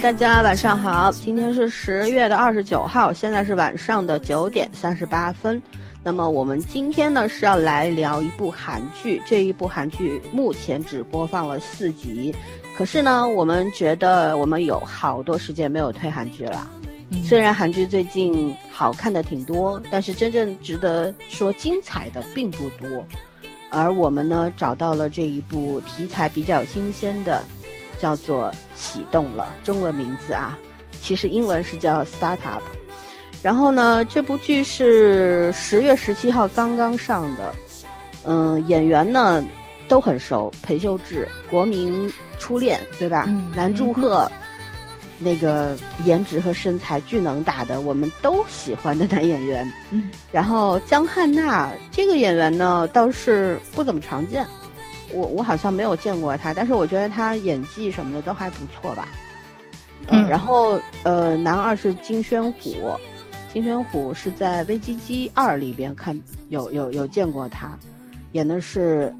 大家晚上好，今天是十月的二十九号，现在是晚上的九点三十八分。那么我们今天呢是要来聊一部韩剧，这一部韩剧目前只播放了四集，可是呢，我们觉得我们有好多时间没有推韩剧了。虽然韩剧最近好看的挺多，但是真正值得说精彩的并不多。而我们呢找到了这一部题材比较新鲜的。叫做启动了，中文名字啊，其实英文是叫 Startup。然后呢，这部剧是十月十七号刚刚上的，嗯，演员呢都很熟，裴秀智、国民初恋，对吧？南柱赫，那个颜值和身材巨能打的，我们都喜欢的男演员。嗯，然后江汉娜这个演员呢，倒是不怎么常见。我我好像没有见过他，但是我觉得他演技什么的都还不错吧。嗯，然后呃，男二是金宣虎，金宣虎是在《危机机二》里边看有有有见过他，演的是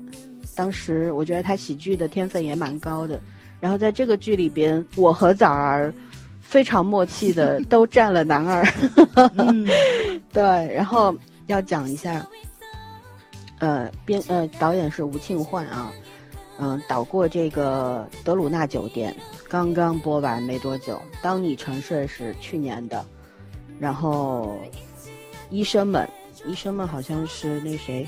当时我觉得他喜剧的天分也蛮高的。然后在这个剧里边，我和枣儿非常默契的 都占了男二。对，然后要讲一下。呃，编呃，导演是吴庆焕啊，嗯，导过这个《德鲁纳酒店》，刚刚播完没多久。当你沉睡是去年的，然后医生们，医生们好像是那谁，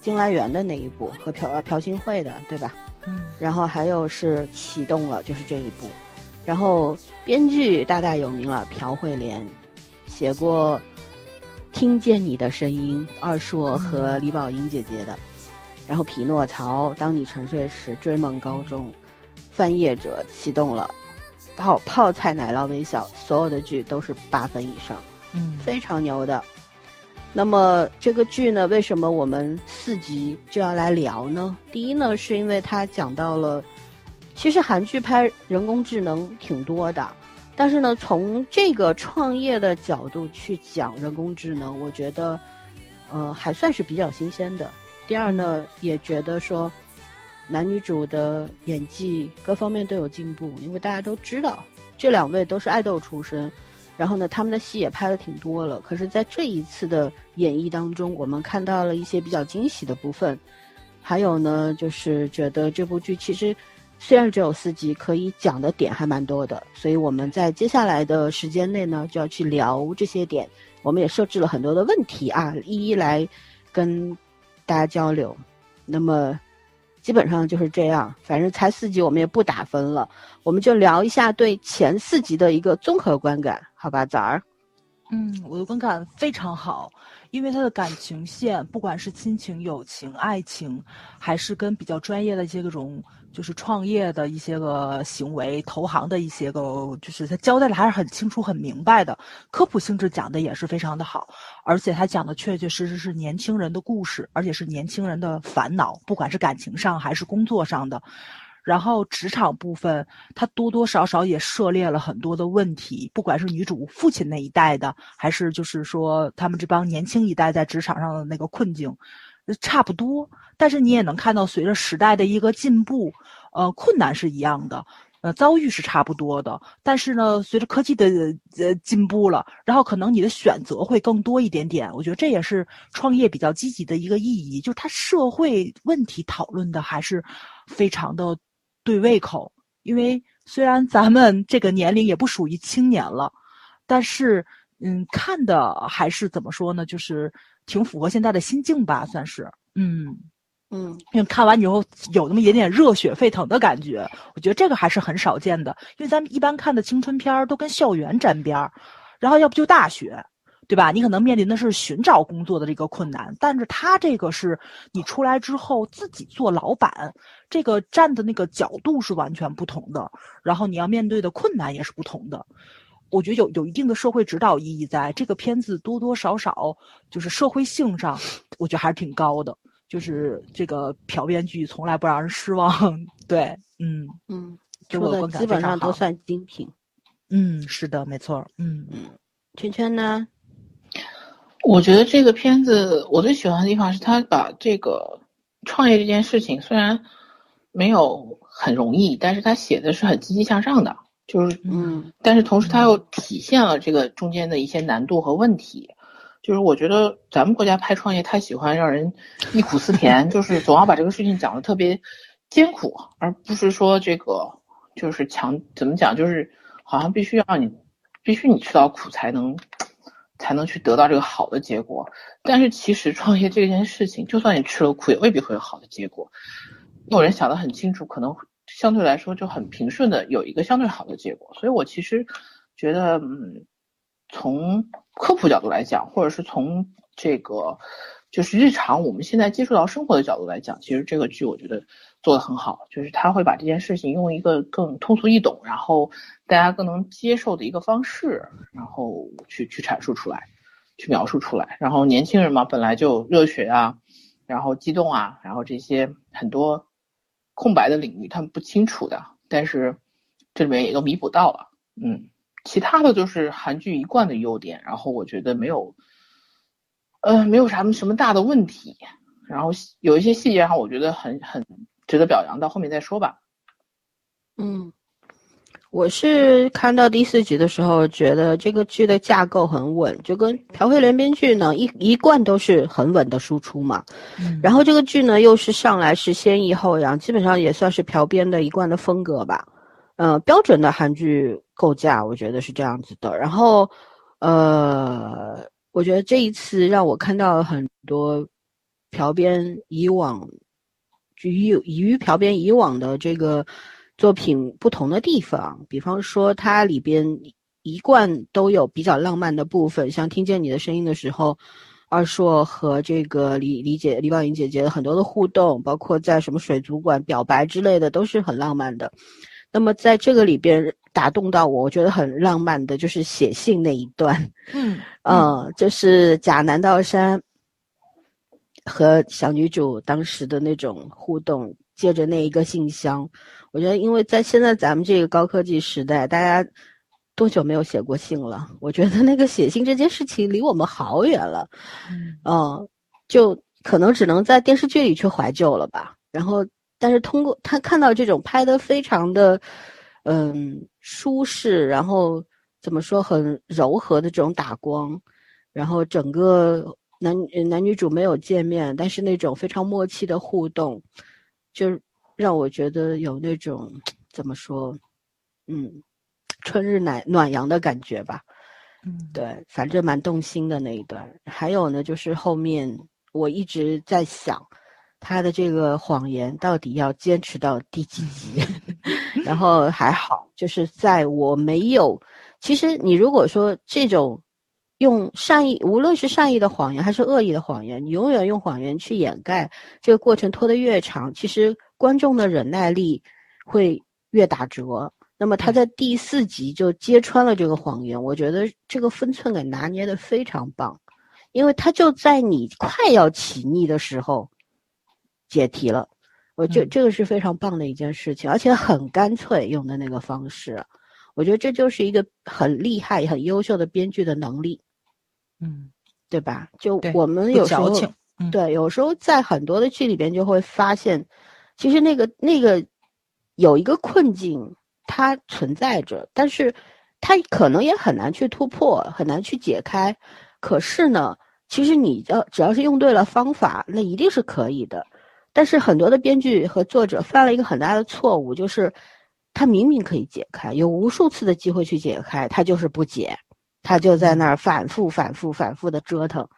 金来源的那一部和朴朴信惠的，对吧？嗯。然后还有是启动了，就是这一部。然后编剧大大有名了，朴惠莲，写过。听见你的声音，二硕和李宝英姐姐的，然后匹诺曹，当你沉睡时，追梦高中，翻页者启动了，泡泡菜奶酪微笑，所有的剧都是八分以上，嗯，非常牛的。那么这个剧呢，为什么我们四集就要来聊呢？第一呢，是因为它讲到了，其实韩剧拍人工智能挺多的。但是呢，从这个创业的角度去讲人工智能，我觉得，呃，还算是比较新鲜的。第二呢，也觉得说，男女主的演技各方面都有进步，因为大家都知道这两位都是爱豆出身，然后呢，他们的戏也拍的挺多了。可是，在这一次的演绎当中，我们看到了一些比较惊喜的部分，还有呢，就是觉得这部剧其实。虽然只有四集，可以讲的点还蛮多的，所以我们在接下来的时间内呢，就要去聊这些点。我们也设置了很多的问题啊，一一来跟大家交流。那么基本上就是这样，反正才四集，我们也不打分了，我们就聊一下对前四集的一个综合观感，好吧？早儿，嗯，我的观感非常好。因为他的感情线，不管是亲情、友情、爱情，还是跟比较专业的一些各种，就是创业的一些个行为、投行的一些个，就是他交代的还是很清楚、很明白的。科普性质讲的也是非常的好，而且他讲的确确实实是年轻人的故事，而且是年轻人的烦恼，不管是感情上还是工作上的。然后职场部分，他多多少少也涉猎了很多的问题，不管是女主父亲那一代的，还是就是说他们这帮年轻一代在职场上的那个困境，差不多。但是你也能看到，随着时代的一个进步，呃，困难是一样的，呃，遭遇是差不多的。但是呢，随着科技的呃进步了，然后可能你的选择会更多一点点。我觉得这也是创业比较积极的一个意义，就是它社会问题讨论的还是非常的。对胃口，因为虽然咱们这个年龄也不属于青年了，但是嗯，看的还是怎么说呢？就是挺符合现在的心境吧，算是嗯嗯。因为看完以后有那么一点点热血沸腾的感觉，我觉得这个还是很少见的。因为咱们一般看的青春片都跟校园沾边儿，然后要不就大学。对吧？你可能面临的是寻找工作的这个困难，但是他这个是你出来之后自己做老板，这个站的那个角度是完全不同的，然后你要面对的困难也是不同的。我觉得有有一定的社会指导意义，在这个片子多多少少就是社会性上，我觉得还是挺高的。就是这个朴编剧从来不让人失望。对，嗯嗯，说的基本上都算精品。嗯，是的，没错。嗯嗯，圈圈呢？我觉得这个片子我最喜欢的地方是他把这个创业这件事情虽然没有很容易，但是他写的是很积极向上的，就是嗯，但是同时他又体现了这个中间的一些难度和问题。就是我觉得咱们国家拍创业太喜欢让人忆苦思甜，就是总要把这个事情讲的特别艰苦，而不是说这个就是强怎么讲，就是好像必须要你必须你吃到苦才能才能去得到这个好的结果。但是其实创业这件事情，就算你吃了苦，也未必会有好的结果。有人想得很清楚，可能相对来说就很平顺的有一个相对好的结果。所以我其实觉得，嗯。从科普角度来讲，或者是从这个就是日常我们现在接触到生活的角度来讲，其实这个剧我觉得做的很好，就是他会把这件事情用一个更通俗易懂，然后大家更能接受的一个方式，然后去去阐述出来，去描述出来。然后年轻人嘛，本来就热血啊，然后激动啊，然后这些很多空白的领域他们不清楚的，但是这里面也都弥补到了，嗯。其他的就是韩剧一贯的优点，然后我觉得没有，呃，没有什么什么大的问题，然后有一些细节上我觉得很很值得表扬，到后面再说吧。嗯，我是看到第四集的时候，觉得这个剧的架构很稳，就跟朴慧莲编剧呢一一贯都是很稳的输出嘛。嗯。然后这个剧呢又是上来是先抑后扬，基本上也算是朴编的一贯的风格吧。呃，标准的韩剧构架，我觉得是这样子的。然后，呃，我觉得这一次让我看到了很多朴编以往与与朴编以往的这个作品不同的地方。比方说，它里边一贯都有比较浪漫的部分，像听见你的声音的时候，二硕和这个李李姐李宝莹姐姐很多的互动，包括在什么水族馆表白之类的，都是很浪漫的。那么在这个里边打动到我，我觉得很浪漫的，就是写信那一段。嗯，呃，就是贾南道山和小女主当时的那种互动，借着那一个信箱。我觉得，因为在现在咱们这个高科技时代，大家多久没有写过信了？我觉得那个写信这件事情离我们好远了。嗯，就可能只能在电视剧里去怀旧了吧。然后。但是通过他看到这种拍的非常的，嗯，舒适，然后怎么说很柔和的这种打光，然后整个男男女主没有见面，但是那种非常默契的互动，就让我觉得有那种怎么说，嗯，春日暖暖阳的感觉吧。嗯，对，反正蛮动心的那一段。还有呢，就是后面我一直在想。他的这个谎言到底要坚持到第几集？然后还好，就是在我没有，其实你如果说这种用善意，无论是善意的谎言还是恶意的谎言，你永远用谎言去掩盖，这个过程拖得越长，其实观众的忍耐力会越打折。那么他在第四集就揭穿了这个谎言，我觉得这个分寸感拿捏的非常棒，因为他就在你快要起腻的时候。解题了，我觉这个是非常棒的一件事情，而且很干脆用的那个方式，我觉得这就是一个很厉害、很优秀的编剧的能力，嗯，对吧？就我们有时候对，有时候在很多的剧里边就会发现，其实那个那个有一个困境它存在着，但是它可能也很难去突破，很难去解开。可是呢，其实你要只要是用对了方法，那一定是可以的。但是很多的编剧和作者犯了一个很大的错误，就是他明明可以解开，有无数次的机会去解开，他就是不解，他就在那儿反复、反复、反复的折腾，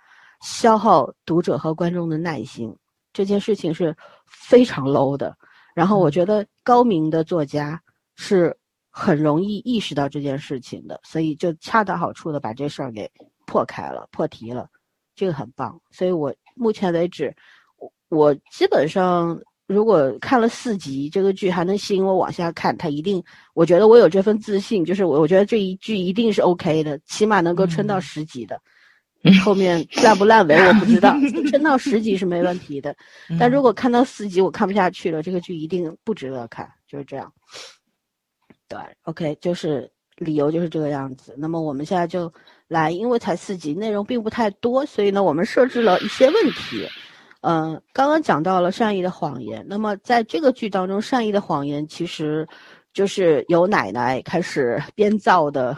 消耗读者和观众的耐心。这件事情是非常 low 的。然后我觉得高明的作家是很容易意识到这件事情的，所以就恰到好处的把这事儿给破开了、破题了，这个很棒。所以我目前为止。我基本上，如果看了四集这个剧还能吸引我往下看，它一定，我觉得我有这份自信，就是我我觉得这一剧一定是 OK 的，起码能够撑到十集的。后面烂不烂尾我不知道，撑到十集是没问题的。但如果看到四集我看不下去了，这个剧一定不值得看，就是这样。对，OK，就是理由就是这个样子。那么我们现在就来，因为才四集，内容并不太多，所以呢，我们设置了一些问题。嗯，刚刚讲到了善意的谎言。那么在这个剧当中，善意的谎言其实就是由奶奶开始 编造的，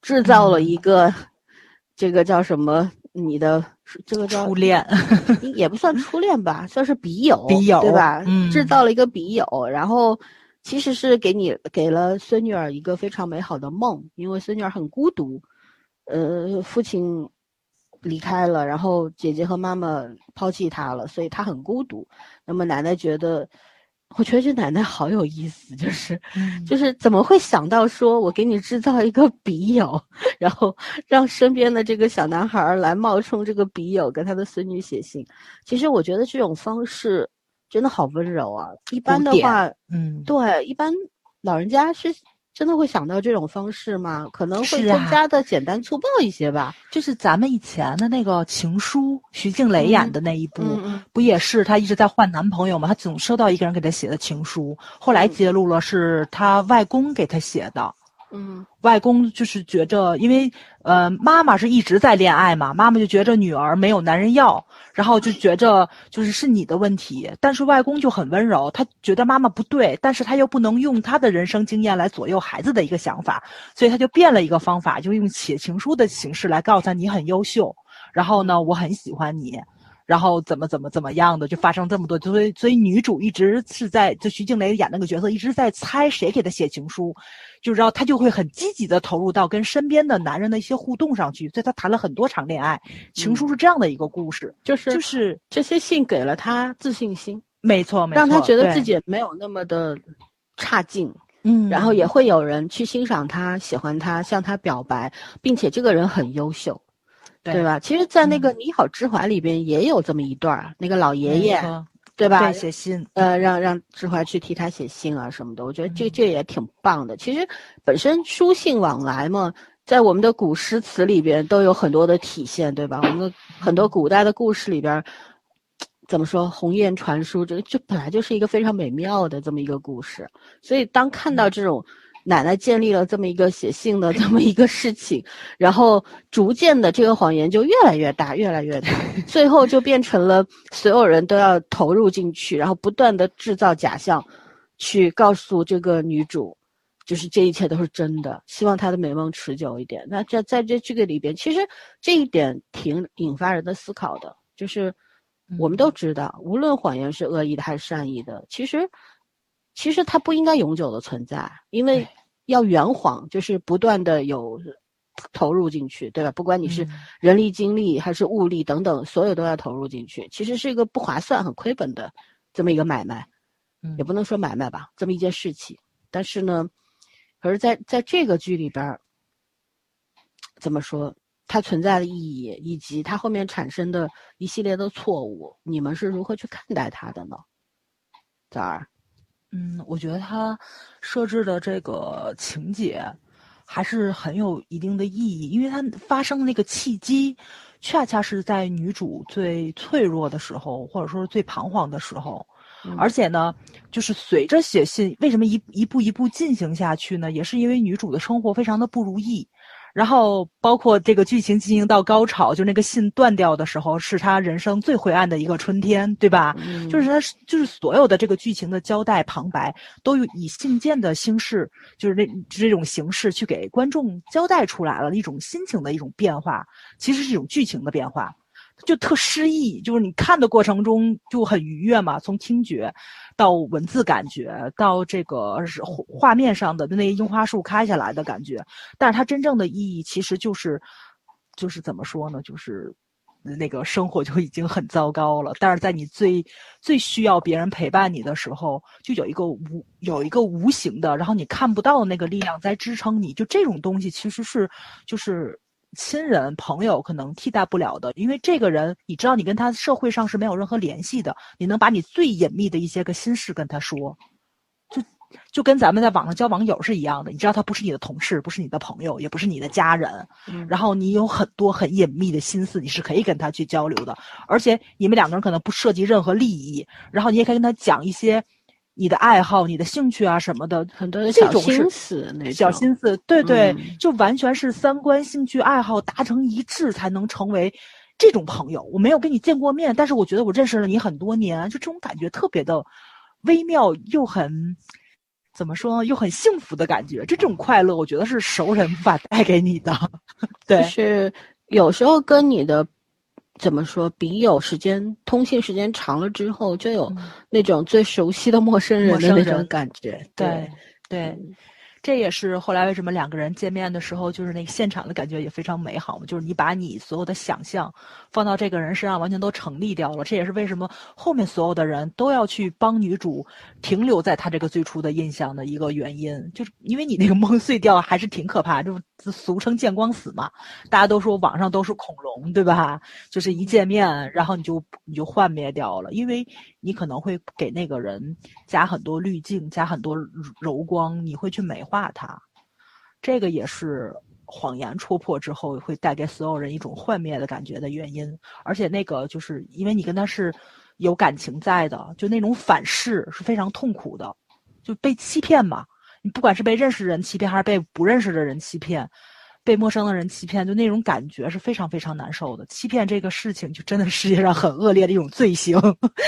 制造了一个，这个叫什么？你的这个叫初恋，也不算 初恋吧，算是笔友，笔友对吧？嗯制造了一个笔友，然后其实是给你给了孙女儿一个非常美好的梦，因为孙女儿很孤独，呃，父亲离开了，然后姐姐和妈妈抛弃他了，所以他很孤独。那么奶奶觉得，我觉得这奶奶好有意思，就是。嗯就是怎么会想到说我给你制造一个笔友，然后让身边的这个小男孩儿来冒充这个笔友，跟他的孙女写信。其实我觉得这种方式真的好温柔啊。一般的话，嗯，对，一般老人家是真的会想到这种方式吗？可能会更加的简单粗暴一些吧。就是咱们以前的那个情书，徐静蕾演的那一部，嗯嗯不也是她一直在换男朋友吗？她总收到一个人给她写的情书，后来嗯揭露了是她外公给她写的。嗯。外公就是觉着，因为呃妈妈是一直在恋爱嘛，妈妈就觉着女儿没有男人要，然后就觉着就是是你的问题，但是外公就很温柔，他觉得妈妈不对，但是他又不能用他的人生经验来左右孩子的一个想法，所以他就变了一个方法，就用写情书的形式来告诉他你很优秀，然后呢我很喜欢你。然后怎么怎么怎么样的，就发生这么多，所以所以女主一直是在就徐静蕾演那个角色一直在猜谁给她写情书，就知道她就会很积极的投入到跟身边的男人的一些互动上去，所以她谈了很多场恋爱。情书是这样的一个故事，就是就是 这些信给了他自信心，没错没错，让他觉得自己没有那么的差劲。嗯，然后也会有人去欣赏他、喜欢他、向他表白，并且这个人很优秀，对对吧？其实，在那个嗯《你好，之怀》里边也有这么一段儿，那个老爷爷，错对吧？对写信，呃，让让志华去替他写信啊什么的，我觉得这嗯这也挺棒的。其实本身书信往来嘛，在我们的古诗词里边都有很多的体现，对吧？我们的很多古代的故事里边，怎么说鸿雁传书，这个这本来就是一个非常美妙的这么一个故事。所以当看到这种奶奶建立了这么一个写信的这么一个事情，然后逐渐的这个谎言就越来越大，越来越大，最后就变成了所有人都要投入进去，然后不断的制造假象，去告诉这个女主，就是这一切都是真的，希望她的美梦持久一点。那这在这这个里边，其实这一点挺引发人的思考的，就是我们都知道，无论谎言是恶意的还是善意的，其实其实它不应该永久的存在，因为对要圆谎，就是不断的有投入进去，对吧？不管你是嗯人力、精力还是物力等等，所有都要投入进去，其实是一个不划算、很亏本的这么一个买卖，嗯也不能说买卖吧，这么一件事情。但是呢，可是在在这个剧里边儿，怎么说？它存在的意义，以及它后面产生的一系列的错误，你们是如何去看待它的呢？枣儿，嗯，我觉得他设置的这个情节还是很有一定的意义，因为它发生的那个契机，恰恰是在女主最脆弱的时候，或者说是最彷徨的时候。而且呢，就是随着写信，为什么一一步一步进行下去呢？也是因为女主的生活非常的不如意，然后包括这个剧情进行到高潮，就那个信断掉的时候，是他人生最灰暗的一个春天，对吧？嗯就是他就是所有的这个剧情的交代旁白，都有以信件的形式，就是那这种形式去给观众交代出来了一种心情的一种变化，其实是一种剧情的变化。就特诗意，就是你看的过程中就很愉悦嘛，从听觉到文字感觉，到这个是画面上的那樱花树开下来的感觉，但是它真正的意义其实就是，就是怎么说呢，就是那个生活就已经很糟糕了，但是在你最最需要别人陪伴你的时候，就有一个无有一个无形的，然后你看不到的那个力量在支撑你，就这种东西其实是就是。亲人、朋友可能替代不了的，因为这个人，你知道你跟他社会上是没有任何联系的，你能把你最隐秘的一些个心事跟他说，就就跟咱们在网上交网友是一样的。你知道他不是你的同事，不是你的朋友，也不是你的家人，嗯。然后你有很多很隐秘的心思，你是可以跟他去交流的，而且你们两个人可能不涉及任何利益，然后你也可以跟他讲一些你的爱好、你的兴趣啊什么的，很多的这种心思那种，小心思，对对，嗯就完全是三观、兴趣爱好达成一致，才能成为这种朋友。我没有跟你见过面，但是我觉得我认识了你很多年，就这种感觉特别的微妙又很怎么说呢，又很幸福的感觉。这种快乐，我觉得是熟人无法带给你的。对，是有时候跟你的怎么说笔友时间通信时间长了之后，就有那种最熟悉的陌生人的那种感觉。对对。这也是后来为什么两个人见面的时候，就是那个现场的感觉也非常美好嘛。就是你把你所有的想象放到这个人身上，完全都成立掉了。这也是为什么后面所有的人都要去帮女主停留在他这个最初的印象的一个原因，就是因为你那个梦碎掉还是挺可怕，就俗称见光死嘛。大家都说网上都是恐龙，对吧？就是一见面，然后你就你就幻灭掉了，因为你可能会给那个人加很多滤镜，加很多柔光，你会去美。化他，这个也是谎言戳破之后会带给所有人一种幻灭的感觉的原因。而且那个就是因为你跟他是有感情在的，就那种反噬是非常痛苦的，就被欺骗嘛。你不管是被认识的人欺骗，还是被不认识的人欺骗。被陌生的人欺骗，就那种感觉是非常非常难受的。欺骗这个事情，就真的世界上很恶劣的一种罪行。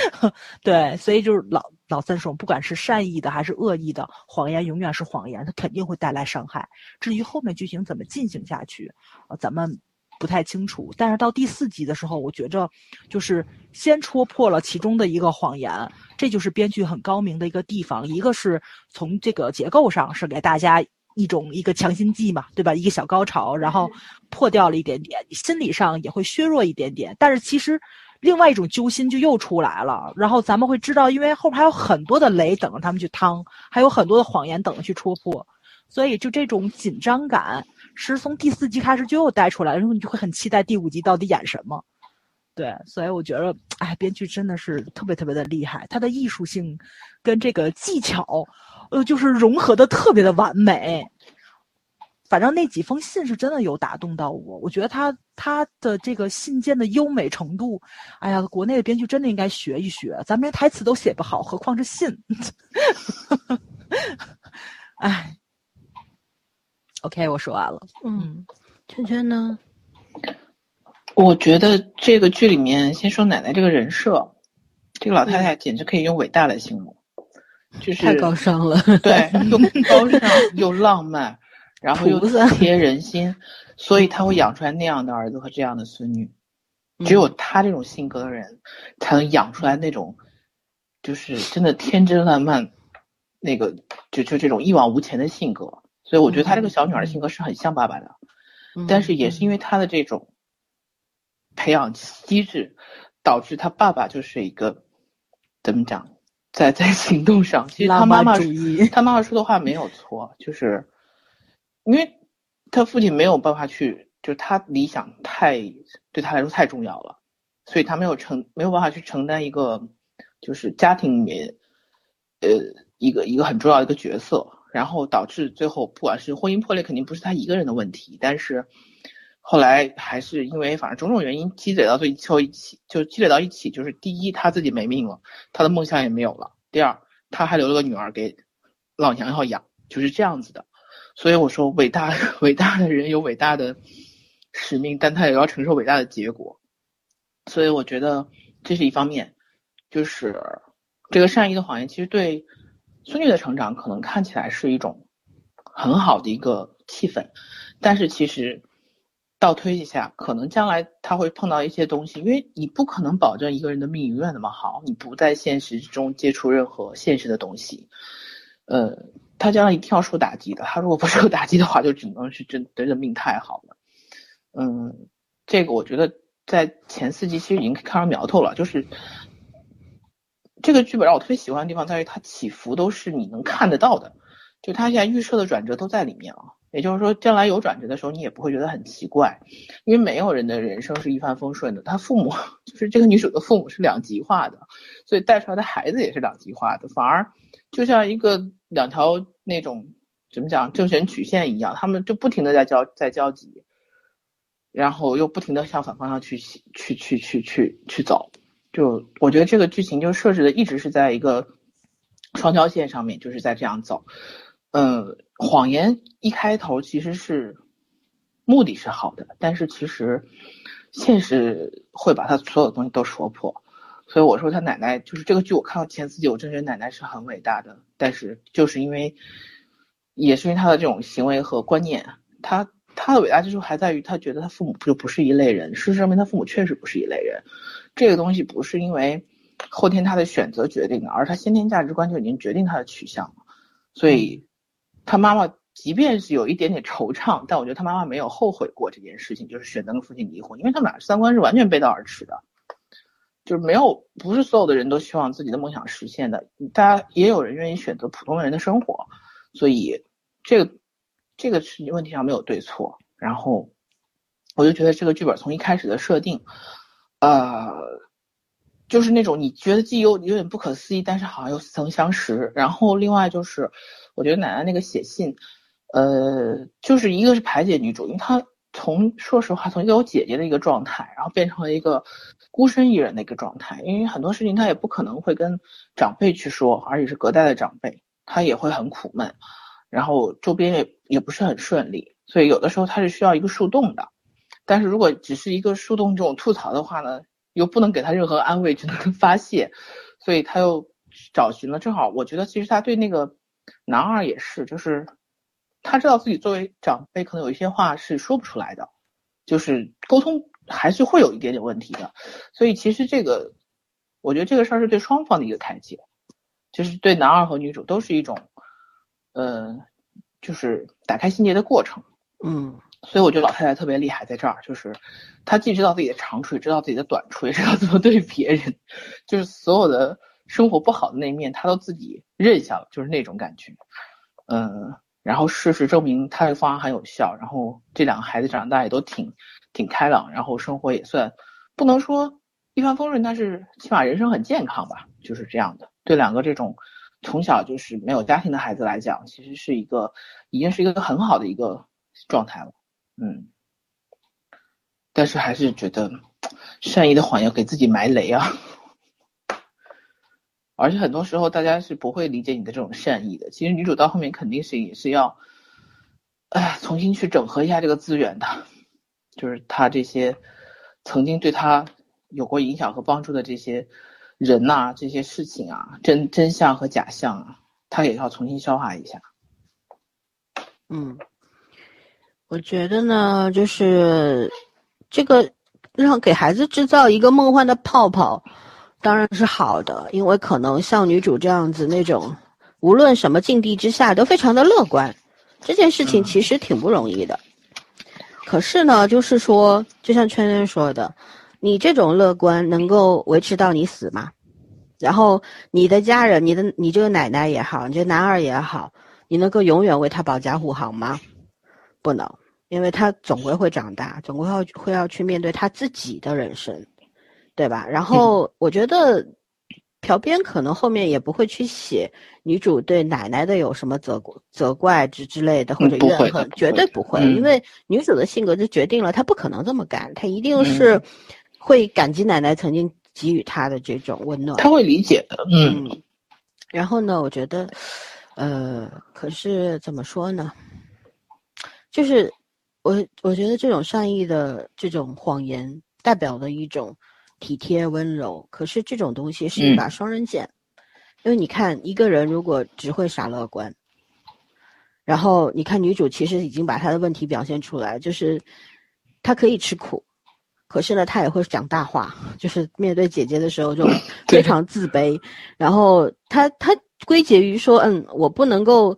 对，所以就是老老三说，不管是善意的还是恶意的，谎言永远是谎言，它肯定会带来伤害。至于后面剧情怎么进行下去，呃，咱们不太清楚。但是到第四集的时候，我觉着就是先戳破了其中的一个谎言，这就是编剧很高明的一个地方。一个是从这个结构上是给大家。一种一个强心剂嘛，对吧？一个小高潮，然后破掉了一点点，心理上也会削弱一点点。但是其实，另外一种揪心就又出来了。然后咱们会知道，因为后边还有很多的雷等着他们去趟，还有很多的谎言等着去戳破。所以就这种紧张感，是从第四集开始就又带出来了，然后你就会很期待第五集到底演什么。对，所以我觉得，哎，编剧真的是特别特别的厉害，他的艺术性跟这个技巧。呃，就是融合的特别的完美，反正那几封信是真的有打动到我。我觉得他他的这个信件的优美程度，哎呀，国内的编剧真的应该学一学。咱们连台词都写不好，何况是信？哎，OK，我说完了。嗯，圈圈呢？我觉得这个剧里面，先说奶奶这个人设，这个老太太简直可以用伟大来形容。就是太高尚了，对，又高尚又浪漫，然后又贴人心，所以他会养出来那样的儿子和这样的孙女。只有他这种性格的人，才能养出来那种，就是真的天真烂漫，那个就就这种一往无前的性格。所以我觉得他这个小女儿性格是很像爸爸的，但是也是因为他的这种培养机制，导致他爸爸就是一个怎么讲？在在行动上，其实他妈妈他妈妈说的话没有错，就是因为他父亲没有办法去，就是他理想太对他来说太重要了，所以他没有承没有办法去承担一个就是家庭里面呃一个一个很重要的一个角色，然后导致最后不管是婚姻破裂，肯定不是他一个人的问题，但是后来还是因为反正种种原因积累到最后一起，就积累到一起，就是第一他自己没命了，他的梦想也没有了。第二，他还留了个女儿给老娘要养，就是这样子的。所以我说，伟大 伟大的人有伟大的使命，但他也要承受伟大的结果。所以我觉得这是一方面，就是这个善意的谎言，其实对孙女的成长可能看起来是一种很好的一个气氛，但是其实。倒推一下，可能将来他会碰到一些东西，因为你不可能保证一个人的命永远那么好，你不在现实中接触任何现实的东西，呃，他将来一定要受打击的。他如果不受打击的话，就只能是真真的命太好了。嗯，这个我觉得在前四集其实已经看到苗头了，就是这个剧本让我特别喜欢的地方在于它起伏都是你能看得到的，就他现在预设的转折都在里面啊。也就是说，将来有转折的时候，你也不会觉得很奇怪，因为没有人的人生是一帆风顺的。他父母 就是这个女主的父母是两极化的，所以带出来的孩子也是两极化的，反而就像一个两条那种怎么讲正弦曲线一样，他们就不停的在交在交集，然后又不停的向反方向去去去去去去走。就我觉得这个剧情就设置的一直是在一个双交线上面，就是在这样走。嗯，谎言一开头其实是目的是好的，但是其实现实会把他所有东西都说破，所以我说他奶奶就是这个剧，我看到前四集，我真觉得奶奶是很伟大的。但是就是因为，也是因为他的这种行为和观念，他他的伟大之处还在于他觉得他父母就不是一类人。事实证明，他父母确实不是一类人。这个东西不是因为后天他的选择决定的，而他先天价值观就已经决定他的取向了。所以，他妈妈即便是有一点点惆怅，但我觉得他妈妈没有后悔过这件事情，就是选择跟父亲离婚，因为他们俩三观是完全背道而驰的。就是没有，不是所有的人都希望自己的梦想实现的，大家也有人愿意选择普通人的生活，所以这个这个是问题上没有对错。然后我就觉得这个剧本从一开始的设定，呃，就是那种你觉得既有有点不可思议，但是好像又似曾相识。然后另外就是，我觉得奶奶那个写信，呃，就是一个是排解女主，因为她。从说实话，从一个有姐姐的一个状态，然后变成了一个孤身一人的一个状态。因为很多事情他也不可能会跟长辈去说，而且是隔代的长辈，他也会很苦闷，然后周边也也不是很顺利，所以有的时候他是需要一个树洞的。但是如果只是一个树洞这种吐槽的话呢，又不能给他任何安慰，只能发泄，所以他又找寻了。正好我觉得其实他对那个男二也是，就是。他知道自己作为长辈，可能有一些话是说不出来的，就是沟通还是会有一点点问题的。所以其实这个，我觉得这个事儿是对双方的一个开解，就是对男二和女主都是一种，呃，就是打开心结的过程。嗯，所以我觉得老太太特别厉害在这儿，就是她既知道自己的长处，也知道自己的短处，也知道怎么对别人，就是所有的生活不好的那一面，她都自己认下了，就是那种感觉。嗯。然后事实证明他的方案很有效，然后这两个孩子长大也都挺挺开朗，然后生活也算不能说一帆风顺，但是起码人生很健康吧，就是这样的。对两个这种从小就是没有家庭的孩子来讲，其实是一个已经是一个很好的一个状态了，嗯。但是还是觉得善意的谎言给自己埋雷啊。而且很多时候，大家是不会理解你的这种善意的。其实女主到后面肯定是也是要，哎，重新去整合一下这个资源的，就是她这些曾经对她有过影响和帮助的这些人呐，这些事情啊，真真相和假象啊，她也要重新消化一下。嗯，我觉得呢，就是这个让给孩子制造一个梦幻的泡泡。当然是好的，因为可能像女主这样子那种，无论什么境地之下都非常的乐观，这件事情其实挺不容易的。可是呢，就是说，就像圈圈说的，你这种乐观能够维持到你死吗？然后你的家人，你的你这个奶奶也好，你这男二也好，你能够永远为他保驾护航吗？不能，因为他总归会长大，总归要会要去面对他自己的人生。对吧？然后我觉得，朴编可能后面也不会去写女主对奶奶的有什么责责怪之之类的或者怨恨，绝对不会，因为女主的性格就决定了她不可能这么干，她一定是会感激奶奶曾经给予她的这种温暖，她会理解的。嗯。然后呢，我觉得，呃，可是怎么说呢？就是我我觉得这种善意的这种谎言代表的一种。体贴温柔，可是这种东西是一把双刃剑，因为你看一个人如果只会傻乐观，然后你看女主其实已经把她的问题表现出来，就是她可以吃苦，可是呢她也会讲大话，就是面对姐姐的时候就 非常自卑，然后她她归结于说，嗯，我不能够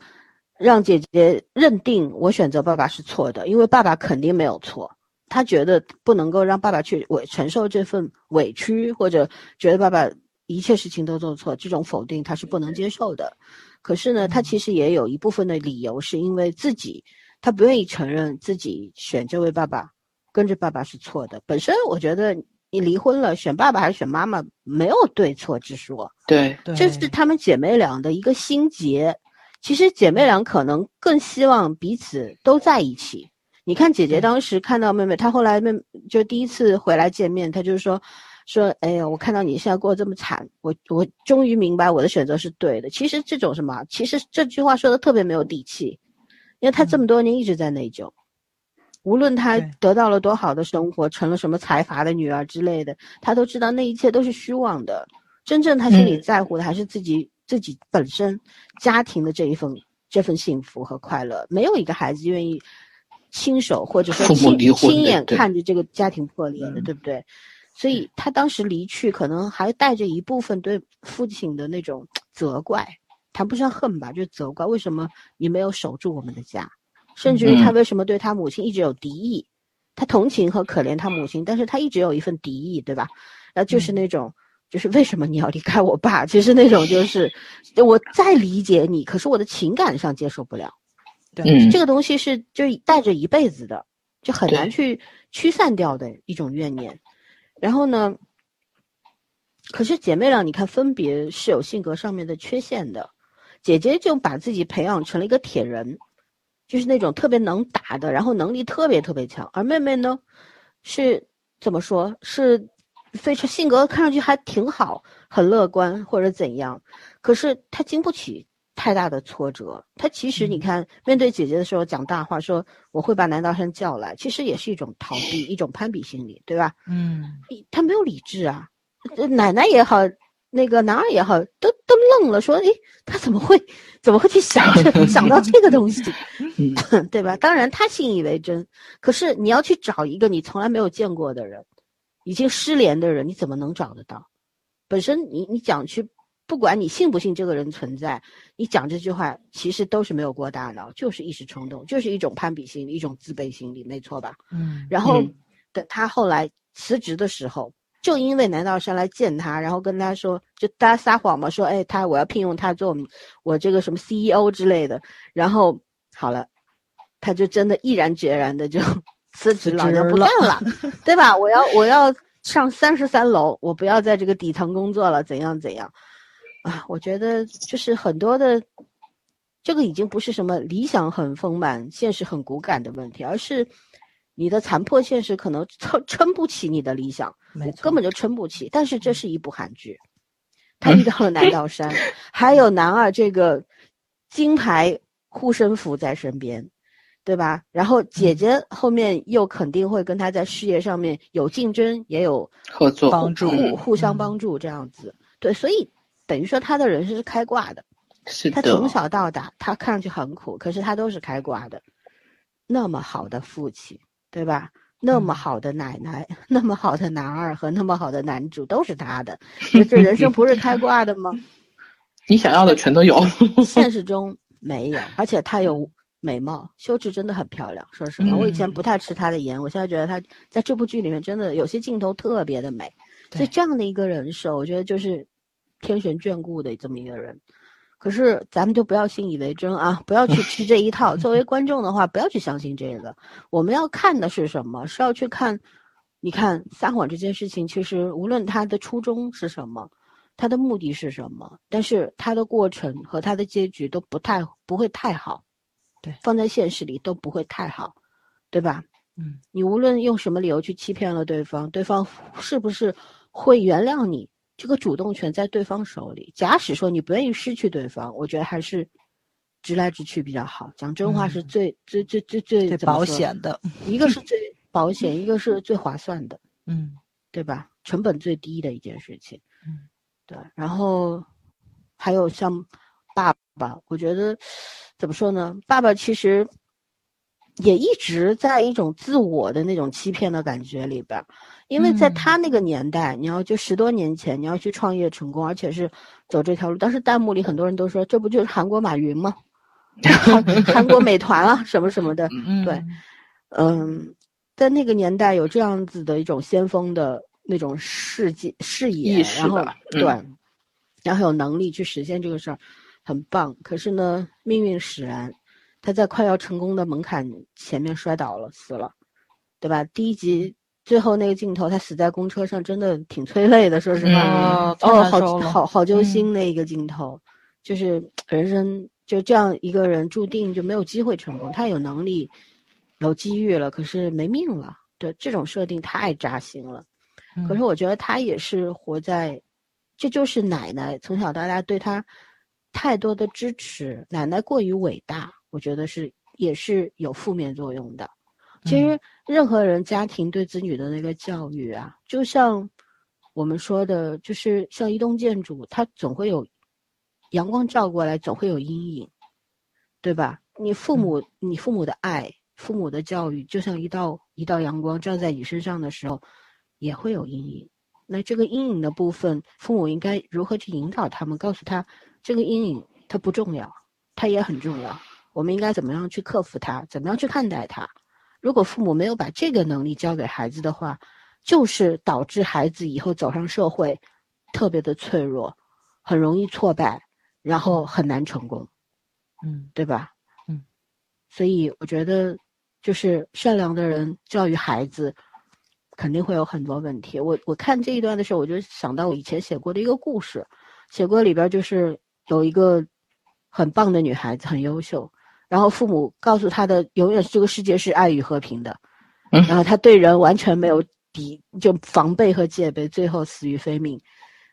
让姐姐认定我选择爸爸是错的，因为爸爸肯定没有错。他觉得不能够让爸爸去委承受这份委屈，或者觉得爸爸一切事情都做错，这种否定他是不能接受的。可是呢，他其实也有一部分的理由，是因为自己他不愿意承认自己选这位爸爸，跟着爸爸是错的。本身我觉得你离婚了，选爸爸还是选妈妈没有对错之说。对，这是他们姐妹俩的一个心结。其实姐妹俩可能更希望彼此都在一起。你看，姐姐当时看到妹妹，她后来妹就第一次回来见面，她就说，说，哎呀，我看到你现在过得这么惨，我我终于明白我的选择是对的。其实这种什么，其实这句话说的特别没有底气，因为她这么多年一直在内疚，无论她得到了多好的生活，成了什么财阀的女儿之类的，她都知道那一切都是虚妄的。真正她心里嗯在乎的还是自己、自己本身家庭的这一份这份幸福和快乐。没有一个孩子愿意亲手或者说父母亲离婚亲眼看着这个家庭破裂的，嗯对不对？所以他当时离去，可能还带着一部分对父亲的那种责怪，谈不上恨吧，就是责怪，为什么你没有守住我们的家？甚至于他嗯为什么对他母亲一直有敌意？他同情和可怜他母亲，但是他一直有一份敌意，对吧？然后就是嗯那种，就是为什么你要离开我爸？其 实那种就是，我再理解你，可是我的情感上接受不了。对嗯这个东西是就是带着一辈子的，就很难去驱散掉的一种怨念。然后呢，可是姐妹俩，你看分别是有性格上面的缺陷的。姐姐就把自己培养成了一个铁人，就是那种特别能打的，然后能力特别特别强。而妹妹呢，是怎么说？是非常性格看上去还挺好，很乐观或者怎样，可是她经不起太大的挫折。他其实你嗯看，面对姐姐的时候讲大话，说我会把男大生叫来，其实也是一种逃避，一种攀比心理，对吧？嗯他没有理智啊，呃奶奶也好，那个男二也好，都都愣了，说，诶，他怎么会怎么会去想这 想到这个东西，嗯对吧？当然他信以为真，可是你要去找一个你从来没有见过的人，已经失联的人，你怎么能找得到？本身你你讲去，不管你信不信这个人存在，你讲这句话其实都是没有过大脑，就是一时冲动，就是一种攀比心理，一种自卑心理，没错吧？嗯，然后嗯等他后来辞职的时候，就因为南道山来见他，然后跟他说，就大家撒谎嘛，说哎，他我要聘用他做我这个什么 CEO 之类的，然后好了，他就真的毅然决然的就 辞职了，不干了，对吧？我要我要上三十三楼，我不要在这个底层工作了，怎样怎样啊？我觉得就是很多的。这个已经不是什么理想很丰满、现实很骨感的问题，而是你的残破现实可能撑撑不起你的理想，没错，根本就撑不起。但是这是一部韩剧，他遇到了南道山，还有男二这个金牌护身符在身边，对吧？然后姐姐后面又肯定会跟他在事业上面有竞争，也有合作帮助互互相嗯帮助这样子。对，所以等于说他的人生是开挂的。是的，他从小到大，他看上去很苦，可是他都是开挂的。那么好的父亲，对吧？那么嗯好的奶奶，那么好的男二和那么好的男主都是他的，这这人生不是开挂的吗？你想要的全都有。现实中没有，而且他有美貌，修智真的很漂亮。说实话，我以前嗯不太吃他的颜，我现在觉得他在这部剧里面真的有些镜头特别的美。所以这样的一个人设，我觉得就是天神眷顾的这么一个人。可是咱们就不要信以为真啊，不要去吃这一套。作为 观众的话，不要去相信这个。我们要看的是什么？是要去看，你看撒谎这件事情，其实无论他的初衷是什么，他的目的是什么，但是他的过程和他的结局都不太不会太好。对放在现实里都不会太好，对吧？嗯，你无论用什么理由去欺骗了对方，对方 是不是会原谅你？这个主动权在对方手里。假使说你不愿意失去对方，我觉得还是直来直去比较好。讲真话是嗯最、最最最最保险的，一个是 最保险，一个是最划算的，嗯对吧？成本最低的一件事情。嗯，对。然后还有像爸爸，我觉得怎么说呢？爸爸其实也一直在一种自我的那种欺骗的感觉里边儿，因为在嗯。他那个年代，你要就十多年前，你要去创业成功，而且是走这条路，当时弹幕里很多人都说，这不就是韩国马云吗？韩 韩国美团啊，什么什么的，嗯，对嗯，在那个年代有这样子的一种先锋的那种世界视野，然后嗯。对，然后有能力去实现这个事儿，很棒。可是呢，命运使然，他在快要成功的门槛前面摔倒了，死了，对吧？第一集最后那个镜头，他死在公车上，真的挺催泪的，说实话。哦，好好好揪嗯心的一个镜头，就是人生就这样一个人注定就没有机会成功，他有能力，有机遇了，可是没命了。对，这种设定太扎心了。可是嗯我觉得他也是活在，这就是奶奶从小到大对他太多的支持，奶奶过于伟大，我觉得是也是有负面作用的。其实任何人家庭对子女的那个教育啊，就像我们说的，就是像一栋建筑，它总会有阳光照过来，总会有阴影，对吧？你父母，你父母的爱，父母的教育，就像一道一道阳光照在你身上的时候，也会有阴影。那这个阴影的部分，父母应该如何去引导他们？告诉他，这个阴影它不重要，它也很重要。我们应该怎么样去克服它？怎么样去看待它？如果父母没有把这个能力教给孩子的话，就是导致孩子以后走上社会，特别的脆弱，很容易挫败，然后很难成功，嗯，对吧？嗯，所以我觉得，就是善良的人教育孩子，肯定会有很多问题。我我看这一段的时候，我就想到我以前写过的一个故事，写过里边就是有一个很棒的女孩子，很优秀。然后父母告诉他的，永远这个世界是爱与和平的，然后他对人完全没有敌，就防备和戒备，最后死于非命。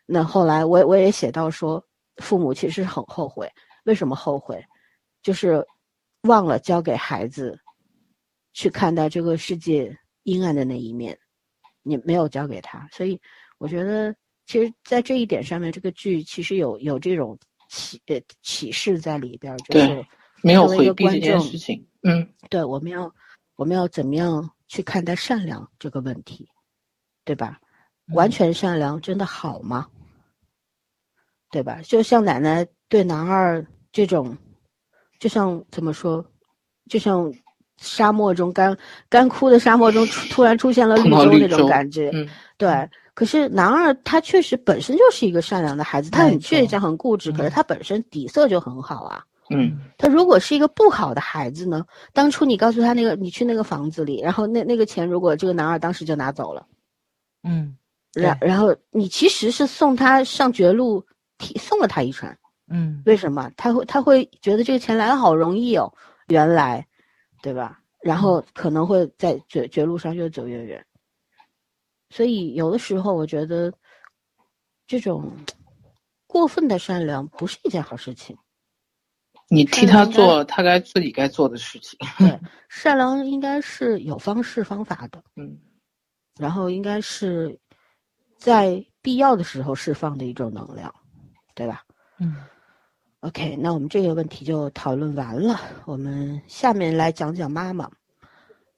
那后来我我也写到说，父母其实很后悔，为什么后悔？就是忘了教给孩子去看待这个世界阴暗的那一面，你没有教给他，所以我觉得，其实，在这一点上面，这个剧其实有有这种启呃启示在里边，就是。没有回避这件事情，嗯，对，我们要，我们要怎么样去看待善良这个问题，对吧？完全善良真的好吗？对吧？就像奶奶对男二这种，就像怎么说，就像沙漠中干干枯的沙漠中突然出现了绿洲那种感觉，对。可是男二他确实本身就是一个善良的孩子，他很倔强、很固执，可是他本身底色就很好啊。嗯，他如果是一个不好的孩子呢？当初你告诉他那个，你去那个房子里，然后那那个钱，如果这个男二当时就拿走了，嗯，然然后你其实是送他上绝路，送了他一程，嗯，为什么？他会他会觉得这个钱来的好容易哦，原来，对吧？然后可能会在绝绝路上越走越远。所以有的时候我觉得，这种过分的善良不是一件好事情。你替他做他该自己该做的事情。对，善良应该是有方式方法的，嗯，然后应该是在必要的时候释放的一种能量，对吧？嗯。OK，那我们这个问题就讨论完了。我们下面来讲讲妈妈。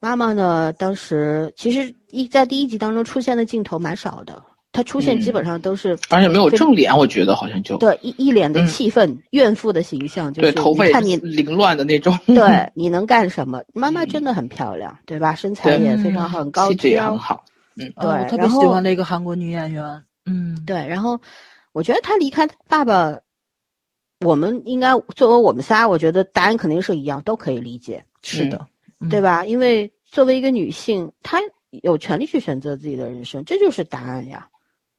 妈妈呢，当时其实一在第一集当中出现的镜头蛮少的。他出现基本上都是，而且没有正脸，我觉得好像就对一一脸的气愤、怨妇的形象，就是头发看你凌乱的那种。对，你能干什么？妈妈真的很漂亮，对吧？身材也非常很高，气质也很好。嗯，对，特别喜欢的一个韩国女演员。嗯，对。然后我觉得她离开爸爸，我们应该作为我们仨，我觉得答案肯定是一样，都可以理解。是的，对吧？因为作为一个女性，她有权利去选择自己的人生，这就是答案呀。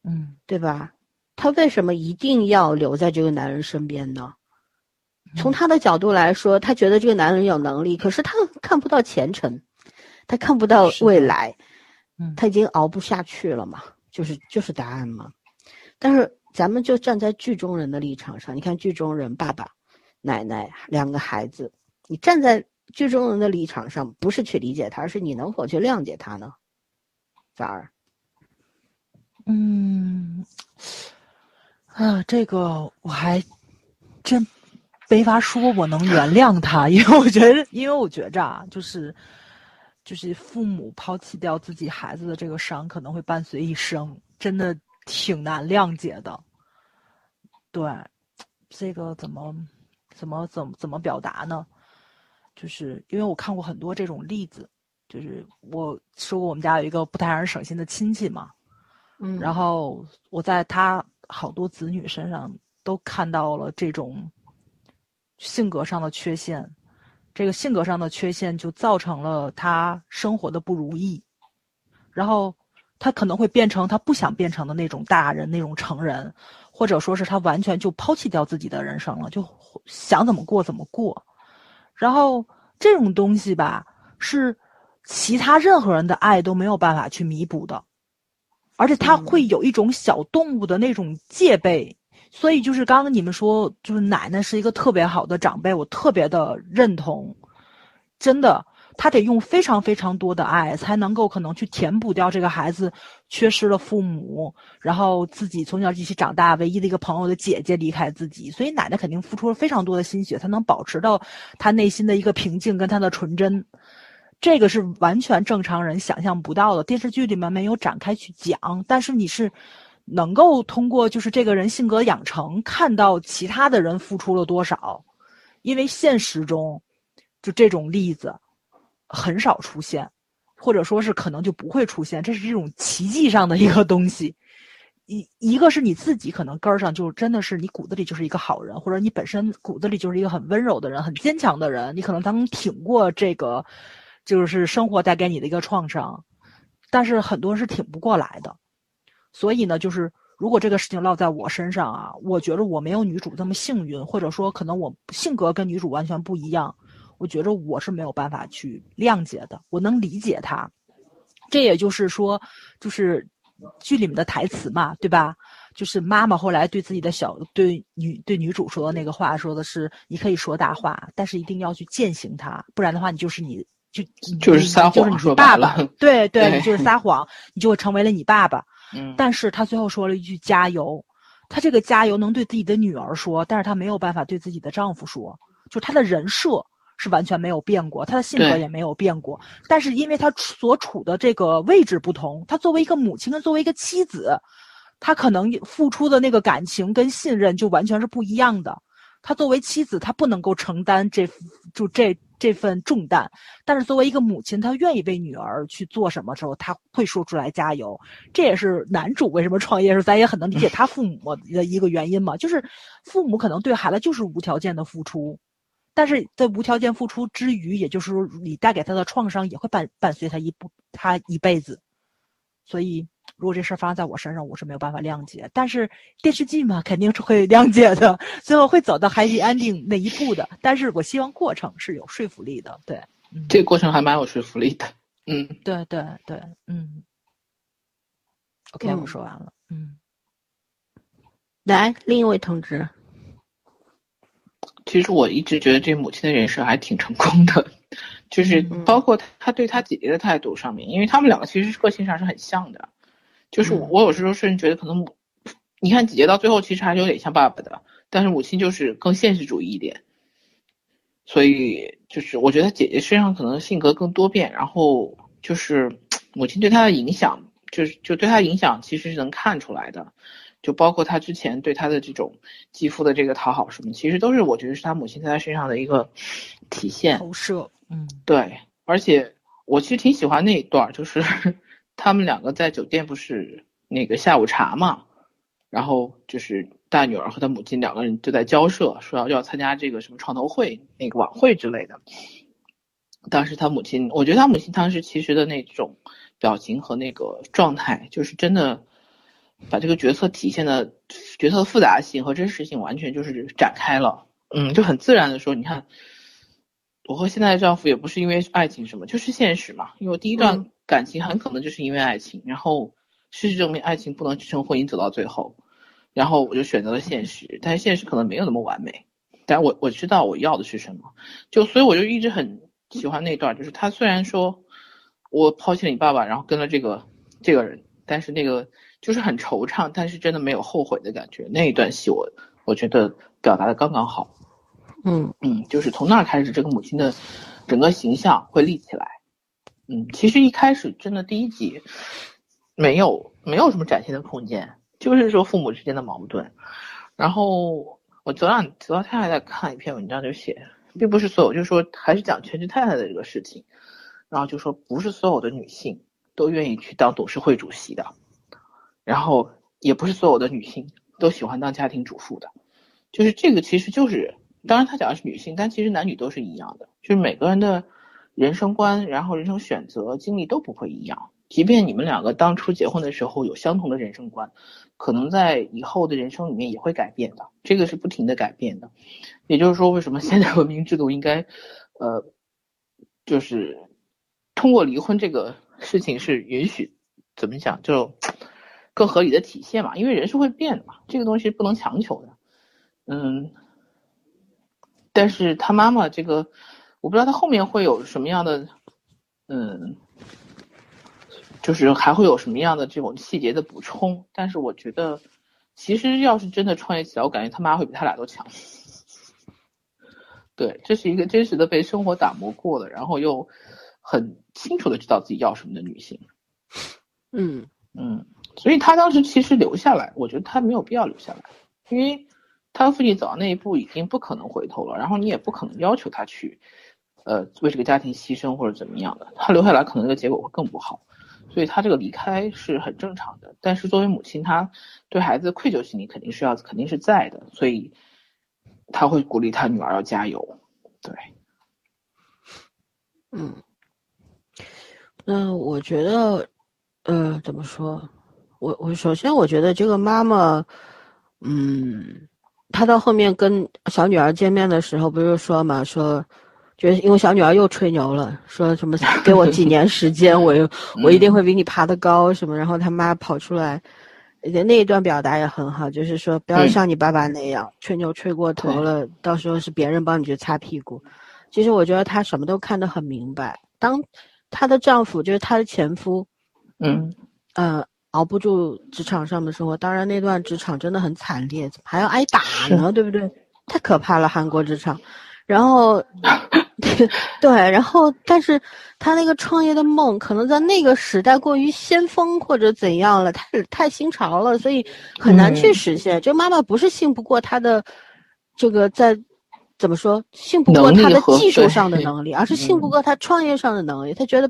嗯，对吧？她为什么一定要留在这个男人身边呢？从她的角度来说，她觉得这个男人有能力，可是她看不到前程，她看不到未来，嗯，她已经熬不下去了嘛，就是就是答案嘛。但是咱们就站在剧中人的立场上，你看剧中人爸爸、奶奶两个孩子，你站在剧中人的立场上，不是去理解他，而是你能否去谅解他呢？反而。嗯，啊，这个我还真没法说，我能原谅他，因为我觉得，因为我觉着啊，就是就是父母抛弃掉自己孩子的这个伤，可能会伴随一生，真的挺难谅解的。对，这个怎么怎么怎么怎么表达呢？就是因为我看过很多这种例子，就是我说过我们家有一个不太让人省心的亲戚嘛。嗯，然后我在他好多子女身上都看到了这种性格上的缺陷，这个性格上的缺陷就造成了他生活的不如意，然后他可能会变成他不想变成的那种大人那种成人，或者说是他完全就抛弃掉自己的人生了，就想怎么过怎么过，然后这种东西吧是其他任何人的爱都没有办法去弥补的。而且他会有一种小动物的那种戒备，所以就是刚刚你们说，就是奶奶是一个特别好的长辈，我特别的认同。真的，他得用非常非常多的爱，才能够可能去填补掉这个孩子缺失了父母，然后自己从小一起长大，唯一的一个朋友的姐姐离开自己，所以奶奶肯定付出了非常多的心血，才能保持到她内心的一个平静跟她的纯真。这个是完全正常人想象不到的，电视剧里面没有展开去讲，但是你是能够通过就是这个人性格养成，看到其他的人付出了多少，因为现实中就这种例子很少出现，或者说是可能就不会出现，这是这种奇迹上的一个东西。一一个是你自己可能根儿上就真的是你骨子里就是一个好人，或者你本身骨子里就是一个很温柔的人、很坚强的人，你可能能挺过这个。就是生活带给你的一个创伤，但是很多是挺不过来的，所以呢，就是如果这个事情落在我身上啊，我觉得我没有女主这么幸运，或者说可能我性格跟女主完全不一样，我觉得我是没有办法去谅解的。我能理解她，这也就是说，就是剧里面的台词嘛，对吧？就是妈妈后来对自己的小对女对女主说的那个话，说的是你可以说大话，但是一定要去践行它，不然的话，你就是你。就就是撒谎，就是你爸爸，对对，你就是撒谎，你就会成为了你爸爸。嗯，但是他最后说了一句加油，他这个加油能对自己的女儿说，但是他没有办法对自己的丈夫说，就他的人设是完全没有变过，他的性格也没有变过，但是因为他所处的这个位置不同，他作为一个母亲跟作为一个妻子，他可能付出的那个感情跟信任就完全是不一样的。他作为妻子，他不能够承担这就这。这份重担，但是作为一个母亲，她愿意为女儿去做什么时候，她会说出来加油。这也是男主为什么创业时候，咱也很能理解他父母的一个原因嘛，就是父母可能对孩子就是无条件的付出，但是在无条件付出之余，也就是说你带给他的创伤也会伴伴随他一不他一辈子，所以。如果这事儿发生在我身上，我是没有办法谅解。但是电视剧嘛，肯定是会谅解的，最后会走到 happy ending 那一步的。但是我希望过程是有说服力的，对，这个过程还蛮有说服力的。嗯，对对对，嗯。OK，我说完了。嗯，来，另一位同志。其实我一直觉得这母亲的人设还挺成功的，就是包括他对他姐姐的态度上面，因为他们两个其实个性上是很像的。就是我有时候甚至觉得可能母，你看姐姐到最后其实还是有点像爸爸的，但是母亲就是更现实主义一点，所以就是我觉得姐姐身上可能性格更多变，然后就是母亲对她的影响，就是就对她影响其实是能看出来的，就包括他之前对他的这种继父的这个讨好什么，其实都是我觉得是他母亲在他身上的一个体现投射，嗯，对，而且我其实挺喜欢那一段，就是。他们两个在酒店不是那个下午茶嘛，然后就是大女儿和她母亲两个人就在交涉，说要要参加这个什么创投会那个晚会之类的。当时他母亲，我觉得他母亲当时其实的那种表情和那个状态，就是真的把这个角色体现的角色的复杂性和真实性完全就是展开了。嗯，就很自然的说，你看，我和现在的丈夫也不是因为爱情什么，就是现实嘛。因为我第一段。感情很可能就是因为爱情，然后事实证明爱情不能支撑婚姻走到最后，然后我就选择了现实，但是现实可能没有那么完美，但我我知道我要的是什么，就所以我就一直很喜欢那段，就是他虽然说我抛弃了你爸爸，然后跟了这个这个人，但是那个就是很惆怅，但是真的没有后悔的感觉，那一段戏我我觉得表达的刚刚好，嗯嗯，就是从那儿开始，这个母亲的整个形象会立起来。嗯，其实一开始真的第一集没有没有什么展现的空间，就是说父母之间的矛盾。然后我昨晚昨天还在看一篇文章，就写并不是所有，就是说还是讲全职太太的这个事情。然后就说不是所有的女性都愿意去当董事会主席的，然后也不是所有的女性都喜欢当家庭主妇的。就是这个其实就是，当然他讲的是女性，但其实男女都是一样的，就是每个人的。人生观，然后人生选择经历都不会一样。即便你们两个当初结婚的时候有相同的人生观，可能在以后的人生里面也会改变的。这个是不停的改变的。也就是说，为什么现代文明制度应该，呃，就是通过离婚这个事情是允许，怎么讲就更合理的体现嘛？因为人是会变的嘛，这个东西不能强求的。嗯，但是他妈妈这个。我不知道他后面会有什么样的嗯，就是还会有什么样的这种细节的补充。但是我觉得，其实要是真的创业起来，我感觉他妈会比他俩都强。对，这是一个真实的被生活打磨过的，然后又很清楚的知道自己要什么的女性。嗯嗯，所以他当时其实留下来，我觉得他没有必要留下来，因为他父亲走到那一步已经不可能回头了，然后你也不可能要求他去，呃，为这个家庭牺牲或者怎么样的，他留下来可能这个结果会更不好，所以他这个离开是很正常的。但是作为母亲，她对孩子愧疚心理肯定是要肯定是在的，所以他会鼓励他女儿要加油。对，嗯，那我觉得。呃，怎么说？我我首先我觉得这个妈妈，嗯，她到后面跟小女儿见面的时候，不是说嘛，说，就是因为小女儿又吹牛了，说什么 给我几年时间，我 我一定会比你爬得高什么。然后他妈跑出来，那一段表达也很好，就是说不要像你爸爸那样吹牛吹过头了，到时候是别人帮你去擦屁股。其实我觉得她什么都看得很明白。当她的丈夫就是她的前夫。嗯，呃，熬不住职场上的生活，当然那段职场真的很惨烈，还要挨打呢，对不对？太可怕了，韩国职场。然后，对，然后，但是他那个创业的梦，可能在那个时代过于先锋或者怎样了，太太新潮了，所以很难去实现。这妈妈不是信不过他的这个在怎么说，信不过他的技术上的能力，而是信不过他创业上的能力。他觉得。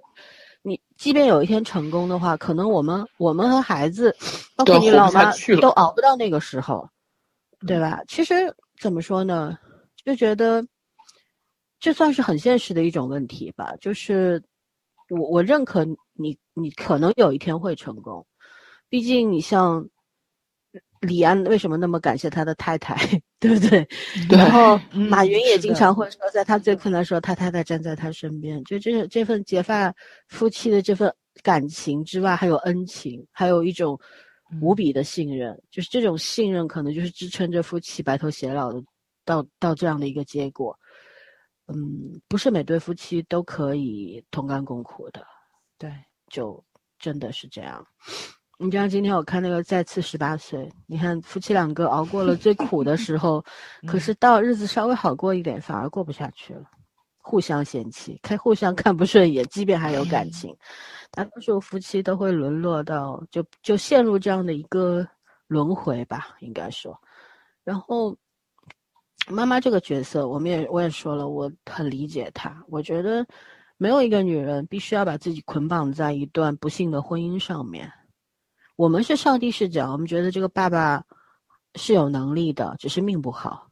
你即便有一天成功的话，可能我们我们和孩子，包括你老妈都熬不到那个时候，对吧？其实怎么说呢，就觉得这算是很现实的一种问题吧。就是我我认可你，你可能有一天会成功，毕竟你像。李安为什么那么感谢他的太太，对不对？然后马云也经常会说，在他最困难的时候，他太太站在他身边。就这这份结发夫妻的这份感情之外，还有恩情，还有一种无比的信任。就是这种信任，可能就是支撑着夫妻白头偕老的到到这样的一个结果。嗯，不是每对夫妻都可以同甘共苦的。对，就真的是这样。你知道今天我看那个再次十八岁，你看夫妻两个熬过了最苦的时候，可是到日子稍微好过一点，反而过不下去了，互相嫌弃，看互相看不顺眼，即便还有感情，大多数夫妻都会沦落到就就陷入这样的一个轮回吧，应该说。然后妈妈这个角色，我们也我也说了，我很理解她。我觉得没有一个女人必须要把自己捆绑在一段不幸的婚姻上面。我们是上帝视角，我们觉得这个爸爸是有能力的，只是命不好。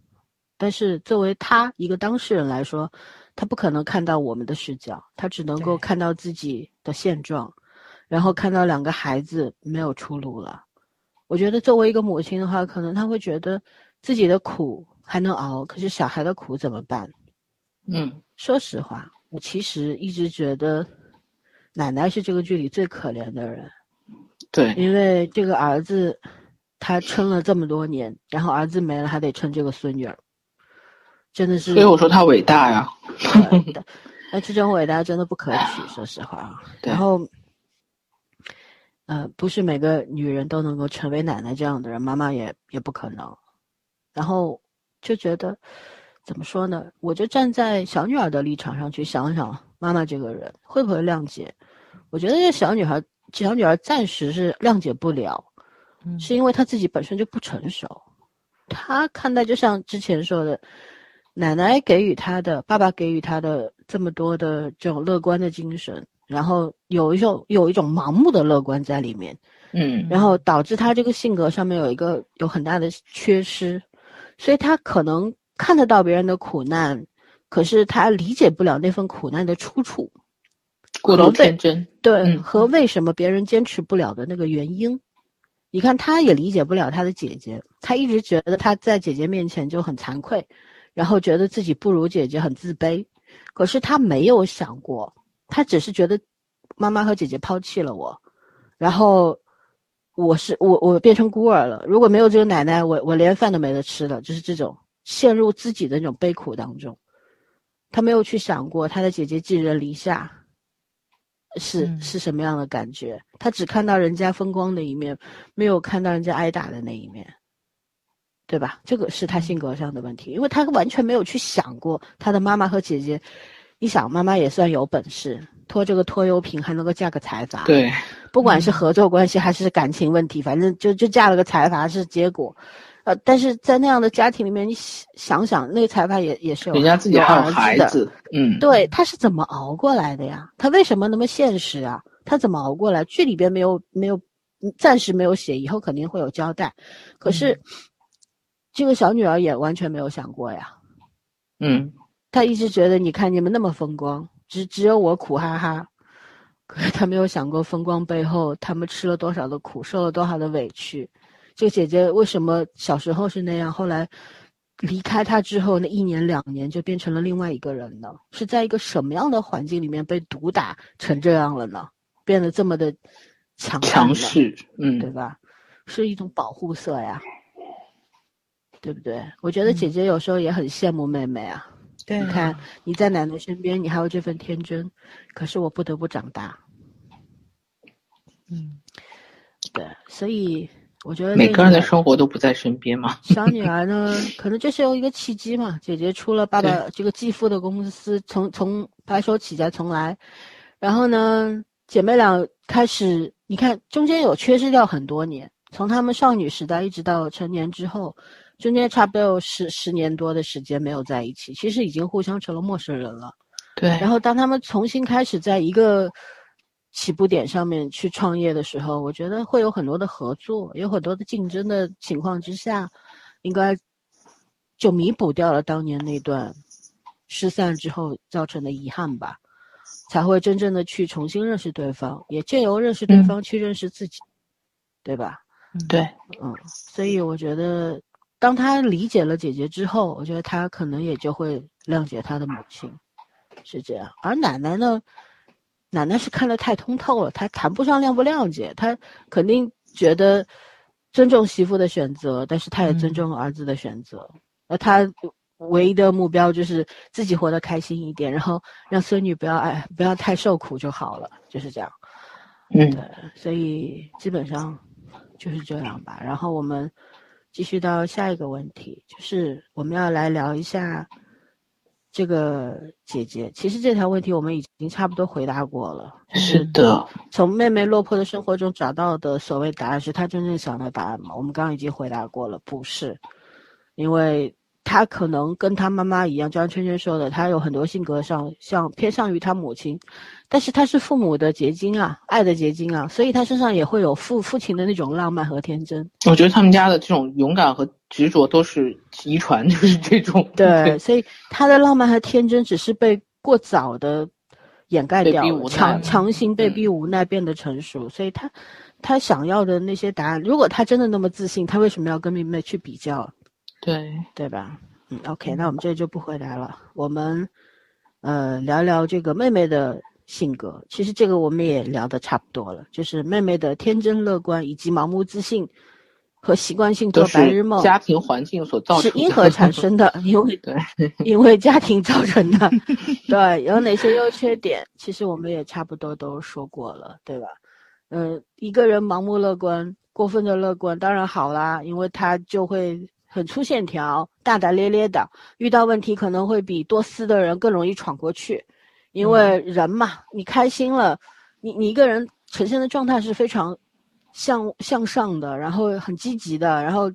但是作为他一个当事人来说，他不可能看到我们的视角，他只能够看到自己的现状，然后看到两个孩子没有出路了。我觉得作为一个母亲的话，可能他会觉得自己的苦还能熬，可是小孩的苦怎么办？嗯，说实话，我其实一直觉得奶奶是这个剧里最可怜的人。对，因为这个儿子，他撑了这么多年，然后儿子没了，还得撑这个孙女儿，真的是。所以我说他伟大呀。那这种伟大真的不可取，说实话。然后，呃，不是每个女人都能够成为奶奶这样的人，妈妈也也不可能。然后就觉得，怎么说呢？我就站在小女儿的立场上去想想，妈妈这个人会不会谅解？我觉得这小女孩。小女儿暂时是谅解不了，是因为她自己本身就不成熟。她看待就像之前说的，奶奶给予她的，爸爸给予她的这么多的这种乐观的精神，然后有一种有一种盲目的乐观在里面，嗯，然后导致她这个性格上面有一个有很大的缺失，所以她可能看得到别人的苦难，可是她理解不了那份苦难的出处。过度天真，对，和为什么别人坚持不了的那个原因，你看，他也理解不了他的姐姐，他一直觉得他在姐姐面前就很惭愧，然后觉得自己不如姐姐，很自卑。可是他没有想过，他只是觉得妈妈和姐姐抛弃了我，然后我是我我变成孤儿了。如果没有这个奶奶，我我连饭都没得吃了。就是这种陷入自己的那种悲苦当中，他没有去想过他的姐姐寄人篱下。是、嗯是什么样的感觉。他只看到人家风光的一面，没有看到人家挨打的那一面，对吧？这个是他性格上的问题，因为他完全没有去想过他的妈妈和姐姐。你想，妈妈也算有本事，拖这个拖油瓶还能够嫁个财阀，对，不管是合作关系还是感情问题，反正就就嫁了个财阀是结果。呃，但是在那样的家庭里面，你想想，那个裁判也也是有人家自己还有孩子，嗯，对，他是怎么熬过来的呀？他为什么那么现实啊？他怎么熬过来？剧里边没有没有，嗯暂时没有写，以后肯定会有交代。可是、这个小女儿也完全没有想过呀，嗯，她一直觉得，你看你们那么风光，只只有我苦哈哈。可是她没有想过风光背后，他们吃了多少的苦，受了多少的委屈。这个姐姐为什么小时候是那样，后来离开她之后，那一年两年就变成了另外一个人呢？是在一个什么样的环境里面被毒打成这样了呢？变得这么的强强势，嗯，对吧？是一种保护色呀，对不对？我觉得姐姐有时候也很羡慕妹妹啊。对你看你在奶奶身边，你还有这份天真，可是我不得不长大。嗯，对，所以我觉得每个人的生活都不在身边嘛，小女儿呢，可能就是有一个契机嘛。姐姐出了爸爸这个继父的公司，从从白手起家从来，然后呢，姐妹俩开始，你看中间有缺失掉很多年，从她们少女时代一直到成年之后，中间差不多有十十年多的时间没有在一起，其实已经互相成了陌生人了。对，然后当他们重新开始在一个起步点上面去创业的时候，我觉得会有很多的合作，有很多的竞争的情况之下，应该就弥补掉了当年那段失散之后造成的遗憾吧，才会真正的去重新认识对方，也借由认识对嗯方去认识自己，对吧？对，嗯，所以我觉得，当他理解了姐姐之后，我觉得他可能也就会谅解他的母亲，是这样。而奶奶呢，奶奶是看得太通透了，她谈不上谅不谅解，她肯定觉得尊重媳妇的选择，但是她也尊嗯重儿子的选择。那她唯一的目标就是自己活得开心一点，然后让孙女不要哎不要太受苦就好了，就是这样。嗯，对，所以基本上就是这样吧。然后我们继续到下一个问题，就是我们要来聊一下这个姐姐。其实这条问题我们已经差不多回答过了，是的，从妹妹落魄的生活中找到的所谓答案是她真正想的答案吗？我们刚刚已经回答过了，不是，因为她可能跟他妈妈一样，就像圈圈说的，他有很多性格上像偏向于他母亲，但是他是父母的结晶啊，爱的结晶啊，所以他身上也会有父父亲的那种浪漫和天真。我觉得他们家的这种勇敢和执着都是遗传，就是这种，对，所以他的浪漫和天真只是被过早的掩盖掉强强行被嗯。逼无奈变得成熟，所以他他想要的那些答案，如果他真的那么自信，他为什么要跟妹妹去比较？对，对吧？嗯，OK，那我们这就不回答了。我们呃聊聊这个妹妹的性格。其实这个我们也聊的差不多了，就是妹妹的天真乐观以及盲目自信和习惯性做白日梦，家庭环境所造成的，是因何产生的？因为对，因为家庭造成的。对，有哪些优缺点？其实我们也差不多都说过了，对吧？嗯、一个人盲目乐观、过分的乐观当然好啦，因为他就会很粗线条、大大咧咧的，遇到问题可能会比多思的人更容易闯过去。因为人嘛，你开心了，你你一个人呈现的状态是非常向向上的，然后很积极的，然后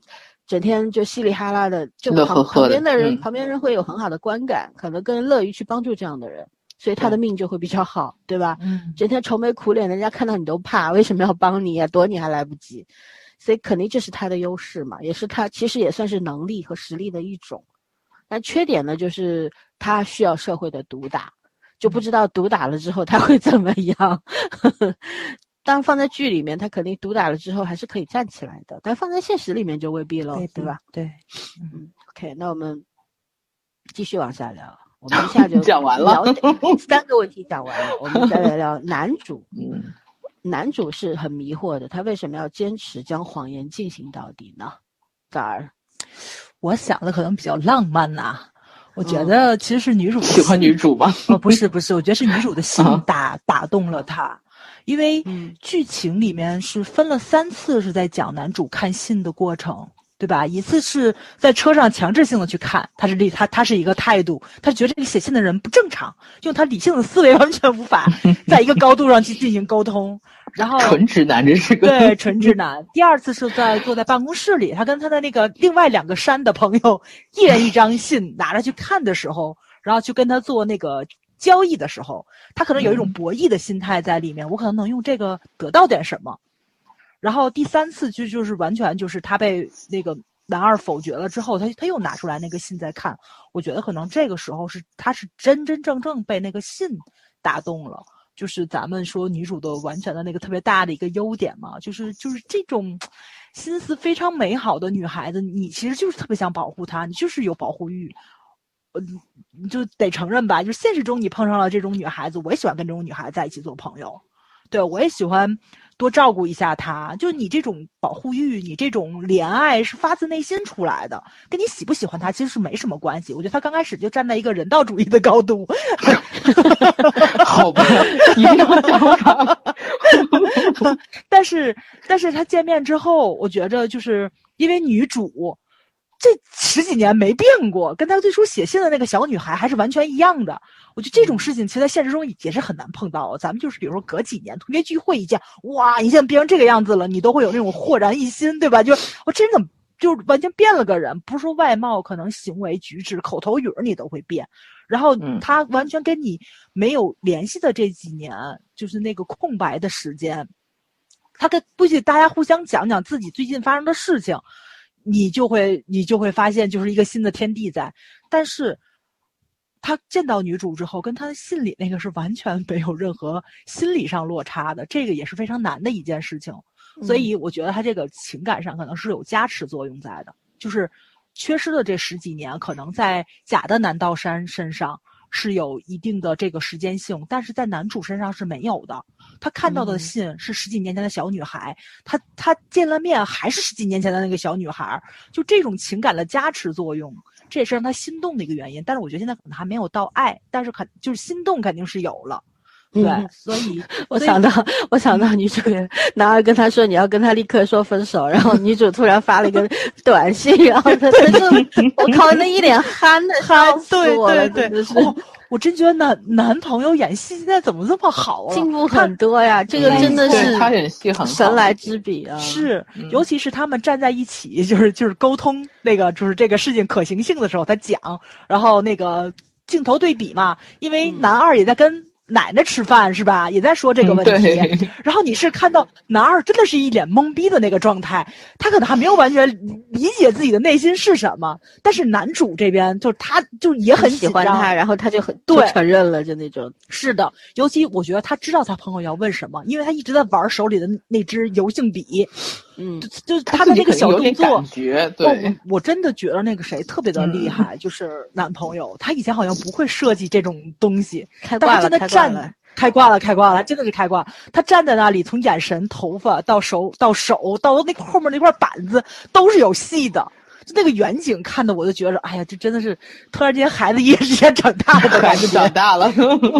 整天就稀里哈啦的，就旁旁边的人、嗯。旁边人会有很好的观感，可能更乐于去帮助这样的人，所以他的命就会比较好，对吧？嗯，整天愁眉苦脸，人家看到你都怕，为什么要帮你呀、躲你还来不及，所以肯定这是他的优势嘛，也是他其实也算是能力和实力的一种。但缺点呢，就是他需要社会的毒打，就不知道毒打了之后他会怎么样。当放在剧里面，他肯定毒打了之后还是可以站起来的，但放在现实里面就未必了，对对吧？？对，嗯，OK，那我们继续往下聊。我们一下就 讲完了三个问题讲完了，我们再来聊男主。嗯，男主是很迷惑的，他为什么要坚持将谎言进行到底呢？崽儿，我想的可能比较浪漫呐、我觉得其实是女主喜欢女主吗？哦，不是 不是，我觉得是女主的心打打动了他，因为剧情里面是分了三次是在讲男主看信的过程。对吧？一次是在车上强制性的去看，他是理他他是一个态度，他觉得这个写信的人不正常，用他理性的思维 完全无法 在一个高度上去进行沟通。然后纯直男，这是个对 纯直男。第二次是在坐在办公室里，他跟他的那个另外两个山的朋友，一人一张信拿着去看的时候，然后去跟他做那个交易的时候，他可能有一种博弈的心态在里面，我可能能用这个得到点什么。然后第三次就就是完全就是他被那个男二否决了之后，他他又拿出来那个信在看，我觉得可能这个时候是他是真真正正被那个信打动了，就是咱们说女主的完全的那个特别大的一个优点嘛，就是就是这种心思非常美好的女孩子，你其实就是特别想保护她，你就是有保护欲，呃，你就得承认吧，就现实中你碰上了这种女孩子，我也喜欢跟这种女孩子在一起做朋友，对我也喜欢。多照顾一下他，就你这种保护欲，你这种怜爱是发自内心出来的，跟你喜不喜欢他其实是没什么关系。我觉得他刚开始就站在一个人道主义的高度，好吧，你这么讲但是，但是他见面之后，我觉着就是因为女主。这十几年没变过，跟他最初写信的那个小女孩还是完全一样的。我觉得这种事情其实在现实中也是很难碰到。咱们就是比如说隔几年同学聚会一见，哇，你现在变成这个样子了，你都会有那种豁然一新，对吧？就我真的就完全变了个人，不是说外貌，可能行为举止、口头语你都会变。然后他完全跟你没有联系的这几年，就是那个空白的时间，他跟不许大家互相讲讲自己最近发生的事情。你就会，你就会发现，就是一个新的天地在。但是，他见到女主之后，跟他的信里那个是完全没有任何心理上落差的，这个也是非常难的一件事情。所以，我觉得他这个情感上可能是有加持作用在的，就是缺失的这十几年，可能在假的南道山身上。是有一定的这个时间性，但是在男主身上是没有的。他看到的信是十几年前的小女孩，他他见了面还是十几年前的那个小女孩，就这种情感的加持作用，这也是让他心动的一个原因。但是我觉得现在可能还没有到爱，但是肯就是心动肯定是有了。对，所以我想到，我想到女主人男二跟他说你要跟他立刻说分手，然后女主突然发了一个短信，然后他真是我靠，那一脸憨的憨，对对对，我真觉得男男朋友演戏现在怎么这么好啊？进步很多呀，这个真的是他演戏很神来之笔啊！是，尤其是他们站在一起，就是就是沟通那个就是这个事情可行性的时候，他讲，然后那个镜头对比嘛，因为男二也在跟。奶奶吃饭是吧？也在说这个问题。然后你是看到男二真的是一脸懵逼的那个状态，他可能还没有完全理解自己的内心是什么。但是男主这边就是他，就也很喜欢他，然后他就很对承认了，就那种。是的，尤其我觉得他知道他朋友要问什么，因为他一直在玩手里的那支油性笔。嗯，就他的那个小动作，对，我真的觉得那个谁特别的厉害，就是男朋友，他以前好像不会设计这种东西，开挂了，开挂了，开挂了，开挂了，真的是开挂。他站在那里，从眼神、头发到手到手到那后面那块板子都是有戏的。就那个远景看的，我就觉着，哎呀，这真的是突然间孩子一夜之间长大了的感觉，长大了。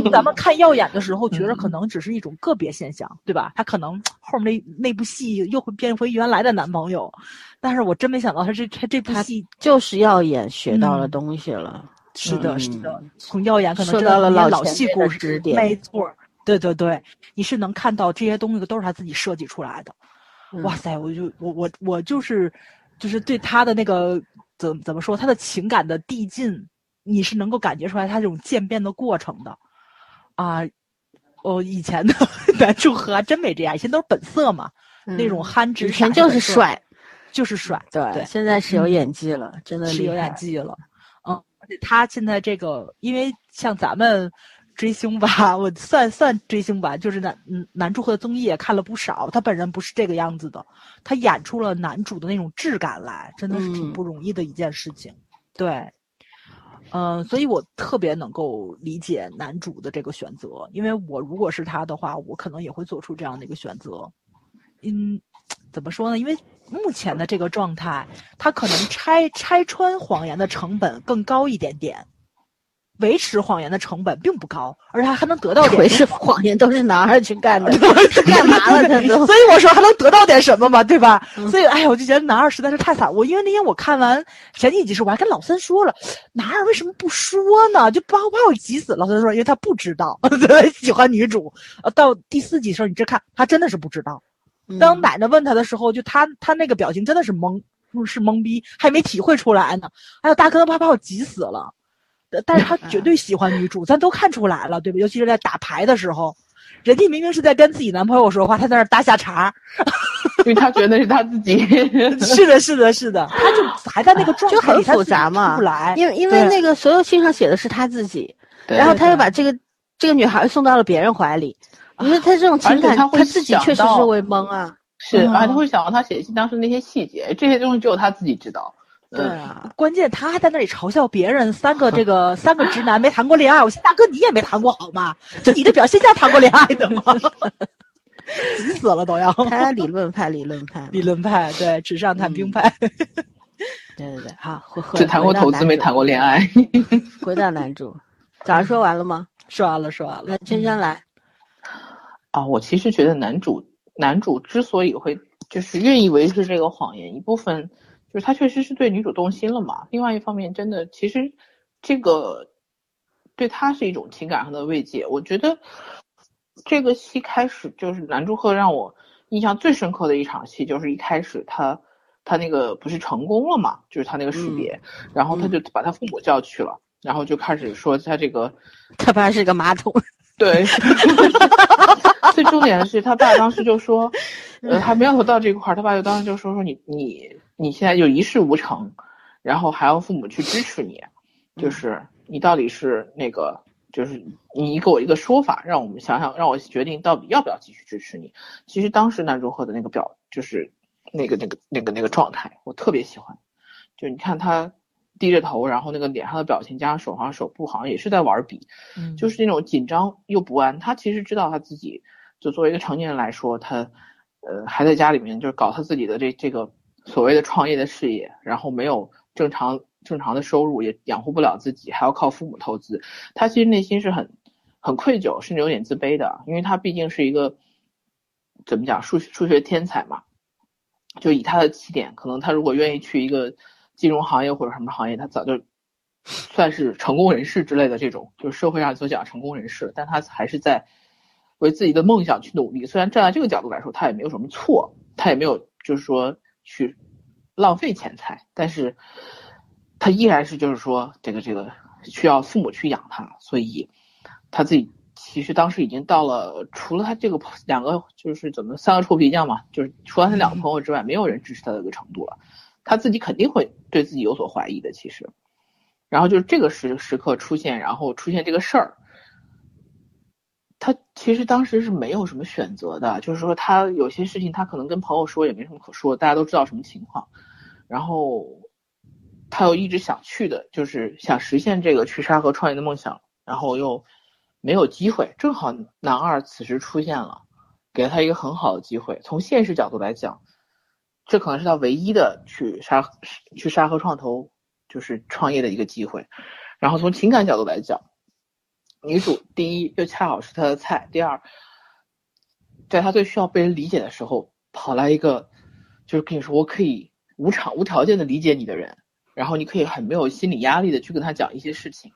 咱们 看耀眼的时候，觉着可能只是一种个别现象，对吧？他可能 后面那那部戏又会变回原来的男朋友，但是我真没想到他这他这部戏就是耀眼学到了东西了。是的，是的，从耀眼可能受到了老戏故事指点，没错。对对对，你是能看到这些东西都是他自己设计出来的。哇塞，我就我我我就是。就是对他的那个怎怎么说，他的情感的递进，你是能够感觉出来他这种渐变的过程的，啊，哦，以前的 男主和真没这样，以前都是本色嘛，那种憨直，以前就是帅，就是帅，对，现在是有演技了，真的是有演技了，嗯，而且他现在这个，因为像咱们。追星吧，我算算追星吧，就是男嗯男主和综艺也看了不少，他本人不是这个样子的，他演出了男主的那种质感来，真的是挺不容易的一件事情。对，嗯，所以我特别能够理解男主的这个选择，因为我如果是他的话，我可能也会做出这样的一个选择。嗯，怎么说呢？因为目前的这个状态，他可能拆拆穿谎言的成本更高一点点。维持谎言的成本并不高，而且还能得到点。维持谎言都是男二去干的 干嘛了？所以我说还能得到点什么嘛，对吧？所以哎呀，我就觉得男二实在是太惨。我因为那天我看完前几集时，我还跟老三说了，男二为什么不说呢？就把我把我急死。老三说，因为他不知道 喜欢女主。呃，到第四集时候，你这看他真的是不知道。当奶奶问他的时候，就他他那个表情真的是懵，是懵逼，还没体会出来呢。哎呦，大哥怕把我急死了。但是他绝对 喜欢女主，咱都看出来了，对吧？尤其是在打牌的时候，人家明明是在跟自己男朋友说话，他在那搭下茬，因为他觉得是他自己。是的，是的，是的，他就还在那个状态，就很复杂嘛。出来，因为因为那个所有信上写的是他自己，然后他又把这个这个女孩送到了别人怀里，因为他这种情感，他自己确实是会懵啊。是，而且他会想到他写信当时那些细节，这些东西只有他自己知道。对啊，关键他还在那里嘲笑别人，三个这个 三个直男没谈过恋爱。我说大哥，你也没谈过好吗？就你这表现像谈过恋爱的吗？急死了都要。他理论派，理论派，理论派，对，纸上谈兵派。对对对，好，只谈过投资，没谈过恋爱。回到男主，早上说完了吗？说完了，说完了。那芊芊来。啊，我其实觉得男主男主之所以会就是愿意维持这个谎言，一部分。就是他确实是对女主动心了嘛，另外一方面，真的其实这个对他是一种情感上的慰藉。我觉得这个戏开始就是南柱赫让我印象最深刻的一场戏，就是一开始他他那个不是成功了嘛，就是他那个识别，然后他就把他父母叫去了，然后就开始说他这个 他爸是个马桶，对，最重点的是他爸当时就说，呃，还没有到这块儿，他爸就当时就说说你你。你现在就一事无成，然后还要父母去支持你，就是你到底是那个，就是你给我一个说法，让我们想想，让我决定到底要不要继续支持你。其实当时南柱赫的那个表，就是那个那个那个那个状态，我特别喜欢。就你看他低着头，然后那个脸上的表情加上手上手部，好像也是在玩笔，就是那种紧张又不安。他其实知道他自己，就作为一个成年人来说，他呃还在家里面就是搞他自己的这这个。所谓的创业的事业，然后没有正常正常的收入，也养活不了自己，还要靠父母投资。他其实内心是很很愧疚，甚至有点自卑的，因为他毕竟是一个怎么讲数学数学天才嘛。就以他的起点，可能他如果愿意去一个金融行业或者什么行业，他早就算是成功人士之类的这种，就是社会上所讲成功人士。但他还是在为自己的梦想去努力。虽然站在这个角度来说，他也没有什么错，他也没有就是说。去浪费钱财，但是他依然是就是说这个这个需要父母去养他，所以他自己其实当时已经到了除了他这个两个就是怎么三个臭皮匠嘛，就是除了他两个朋友之外，没有人支持他的一个程度了，他自己肯定会对自己有所怀疑的。其实，然后就是这个时时刻出现，然后出现这个事儿。他其实当时是没有什么选择的，就是说他有些事情他可能跟朋友说也没什么可说，大家都知道什么情况。然后他又一直想去的，就是想实现这个去沙河创业的梦想，然后又没有机会。正好男二此时出现了，给了他一个很好的机会。从现实角度来讲，这可能是他唯一的去沙去沙河创投就是创业的一个机会。然后从情感角度来讲。女主第一就恰好是他的菜，第二，在他最需要被人理解的时候，跑来一个就是跟你说我可以无偿无条件的理解你的人，然后你可以很没有心理压力的去跟他讲一些事情，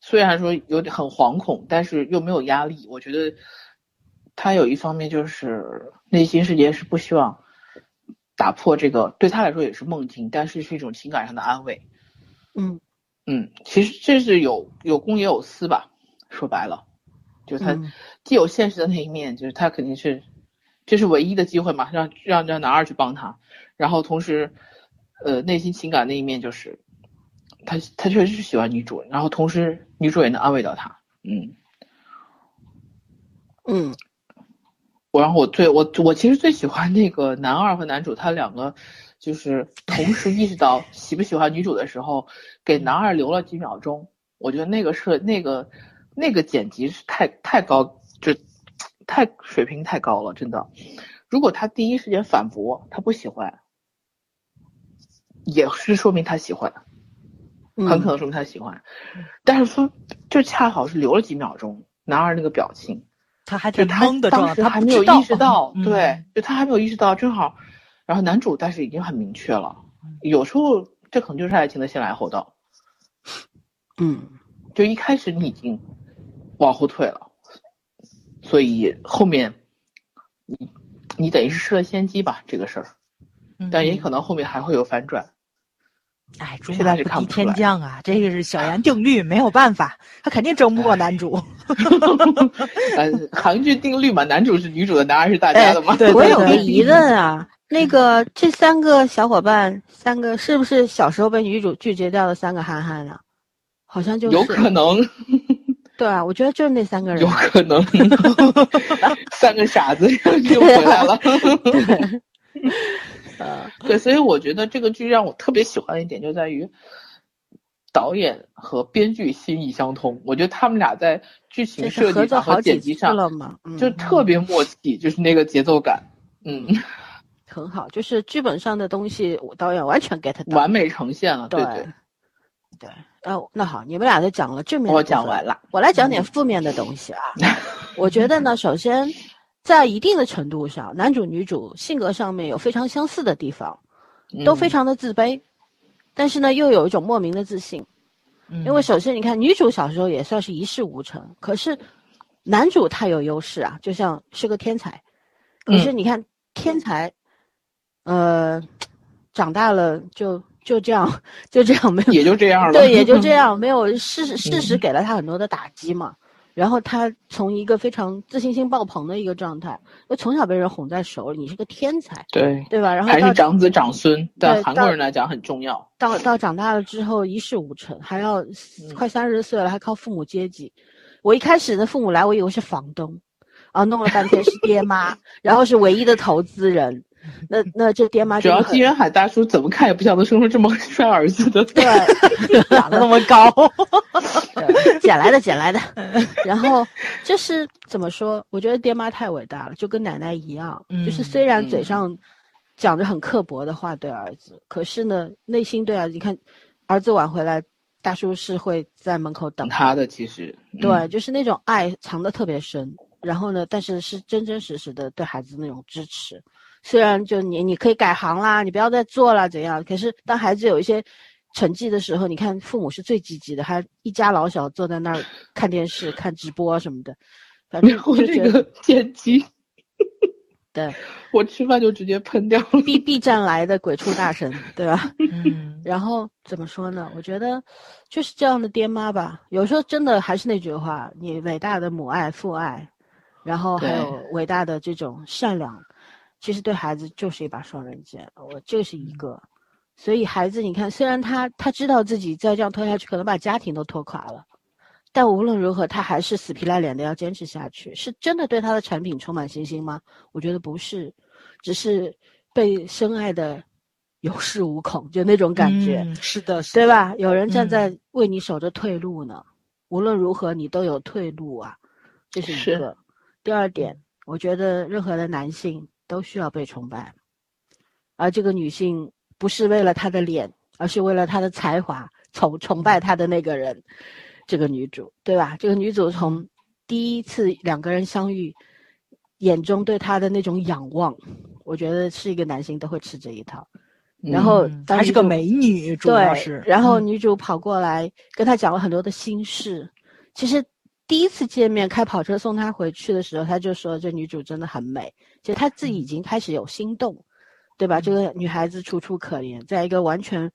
虽然说有点很惶恐，但是又没有压力。我觉得他有一方面就是内心世界是不希望打破这个，对他来说也是梦境，但是是一种情感上的安慰。嗯嗯，其实这是有有公也有私吧。说白了，就他既有现实的那一面，就是他肯定是这是唯一的机会嘛，让让让男二去帮他，然后同时，呃，内心情感那一面就是他他确实是喜欢女主，然后同时女主也能安慰到他，嗯。嗯，我然后我最我我其实最喜欢那个男二和男主他两个就是同时意识到喜不喜欢女主的时候，给男二留了几秒钟，我觉得那个是那个。那个剪辑是太太高，就太水平太高了，真的。如果他第一时间反驳他不喜欢，也是说明他喜欢。很可能说明他喜欢。但是说，就恰好是留了几秒钟，男二那个表情，他还就懵的状态，他还没有意识到，嗯对，就他还没有意识到，正好，然后男主但是已经很明确了，有时候这可能就是爱情的先来后到，嗯，就一开始你已经往后退了，所以后面你你等于是吃了先机吧，这个事儿，嗯但也可能后面还会有反转。哎，竹现在是看不敌天降啊，这个是小圆定律，没有办法，他肯定争不过男主。呃，韩剧定律嘛，男主是女主的，男二是大家的嘛。对 我有个疑问啊，那个这三个小伙伴，三个是不是小时候被女主拒绝掉的三个憨憨啊？好像就是有可能，对啊，我觉得就是那三个人有。可能，三个傻子又回来了。对，呃，对，所以我觉得这个剧让我特别喜欢的一点就在于，导演和编剧心意相通。我觉得他们俩在剧情设计上和剪辑上了嘛，嗯，就特别默契，就是那个节奏感，嗯，很好，就是剧本上的东西，我导演完全 get 到。完美呈现了。对对对，对，哦，那好，你们俩都讲了正面的我讲完了。我来讲点负面的东西啊。我觉得呢，首先在一定的程度上，男主女主性格上面有非常相似的地方，都非嗯常的自卑，但是呢，又有一种莫名的自信。嗯因为首先你看，女主小时候也算是一事无成，可是男主他有优势啊，就像是个天才。可是你看，天才，呃，长大了就就这样，就这样没有也就这样了。对，也就这。样，没有事实，事实嗯给了他很多的打击嘛。然后他从一个非常自信心爆棚的一个状态，又从小被人哄在手里，你是个天才，对，对吧？然后还是长子长孙，对韩国人来讲很重要。到到长大了之后一事无成，还要嗯快三十岁了，还靠父母接济。我一开始的，父母来，我以为是房东，啊，弄了半天是爹妈，然后是唯一的投资人。那那这爹妈主要金元海大叔怎么看也不像能生出这么帅儿子的。对，长得那么高，捡来的，捡来的。然后就是怎么说？我觉得爹妈太伟大了，就跟奶奶一样，就是嗯虽然嘴嗯上讲着很刻薄的话对儿子，可是呢，内心对儿子，你看，儿子晚回来，大叔是会在门口等等。他的其实，嗯对，就是那种爱藏得特别深，然后呢，但是是真真实实的对孩子那种支持。虽然就你你可以改行啦，你不要再做了怎样？可是当孩子有一些成绩的时候，你看父母是最积极的，还一家老小坐在那儿看电视、看直播什么的，反正然后这就觉得个剪辑，对我吃饭就直接喷掉了。B B 站来的鬼畜大神，对吧？嗯，然后怎么说呢？我觉得就是这样的爹妈吧，有时候真的还是那句话，你伟大的母爱、父爱，然后还有伟大的这种善良，其实对孩子就是一把双刃剑。我这是一个，所以孩子，你看，虽然他他知道自己再这样拖下去，可能把家庭都拖垮了。但无论如何，他还是死皮赖脸的要坚持下去。是真的对他的产品充满信心吗？我觉得不是，只是被深爱的有恃无恐，就那种感觉。嗯是的，是对？吧？有人站嗯在为你守着退路呢，无论如何你都有退路啊，这是一是个。第二点，我觉得任何的男性都需要被崇拜，而这个女性不是为了她的脸，而是为了她的才华，崇崇拜她的那个人，这个女主，对吧？这个女主从第一次两个人相遇，眼中对她的那种仰望，我觉得是一个男性都会吃这一套。然后嗯还是个美女，主，要是。然后嗯女主跑过来跟他讲了很多的心事。其实第一次见面，开跑车送她回去的时候，他就说这女主真的很美。其实他自己已经开始有心动，对吧？这个女孩子楚楚可怜，在一个完全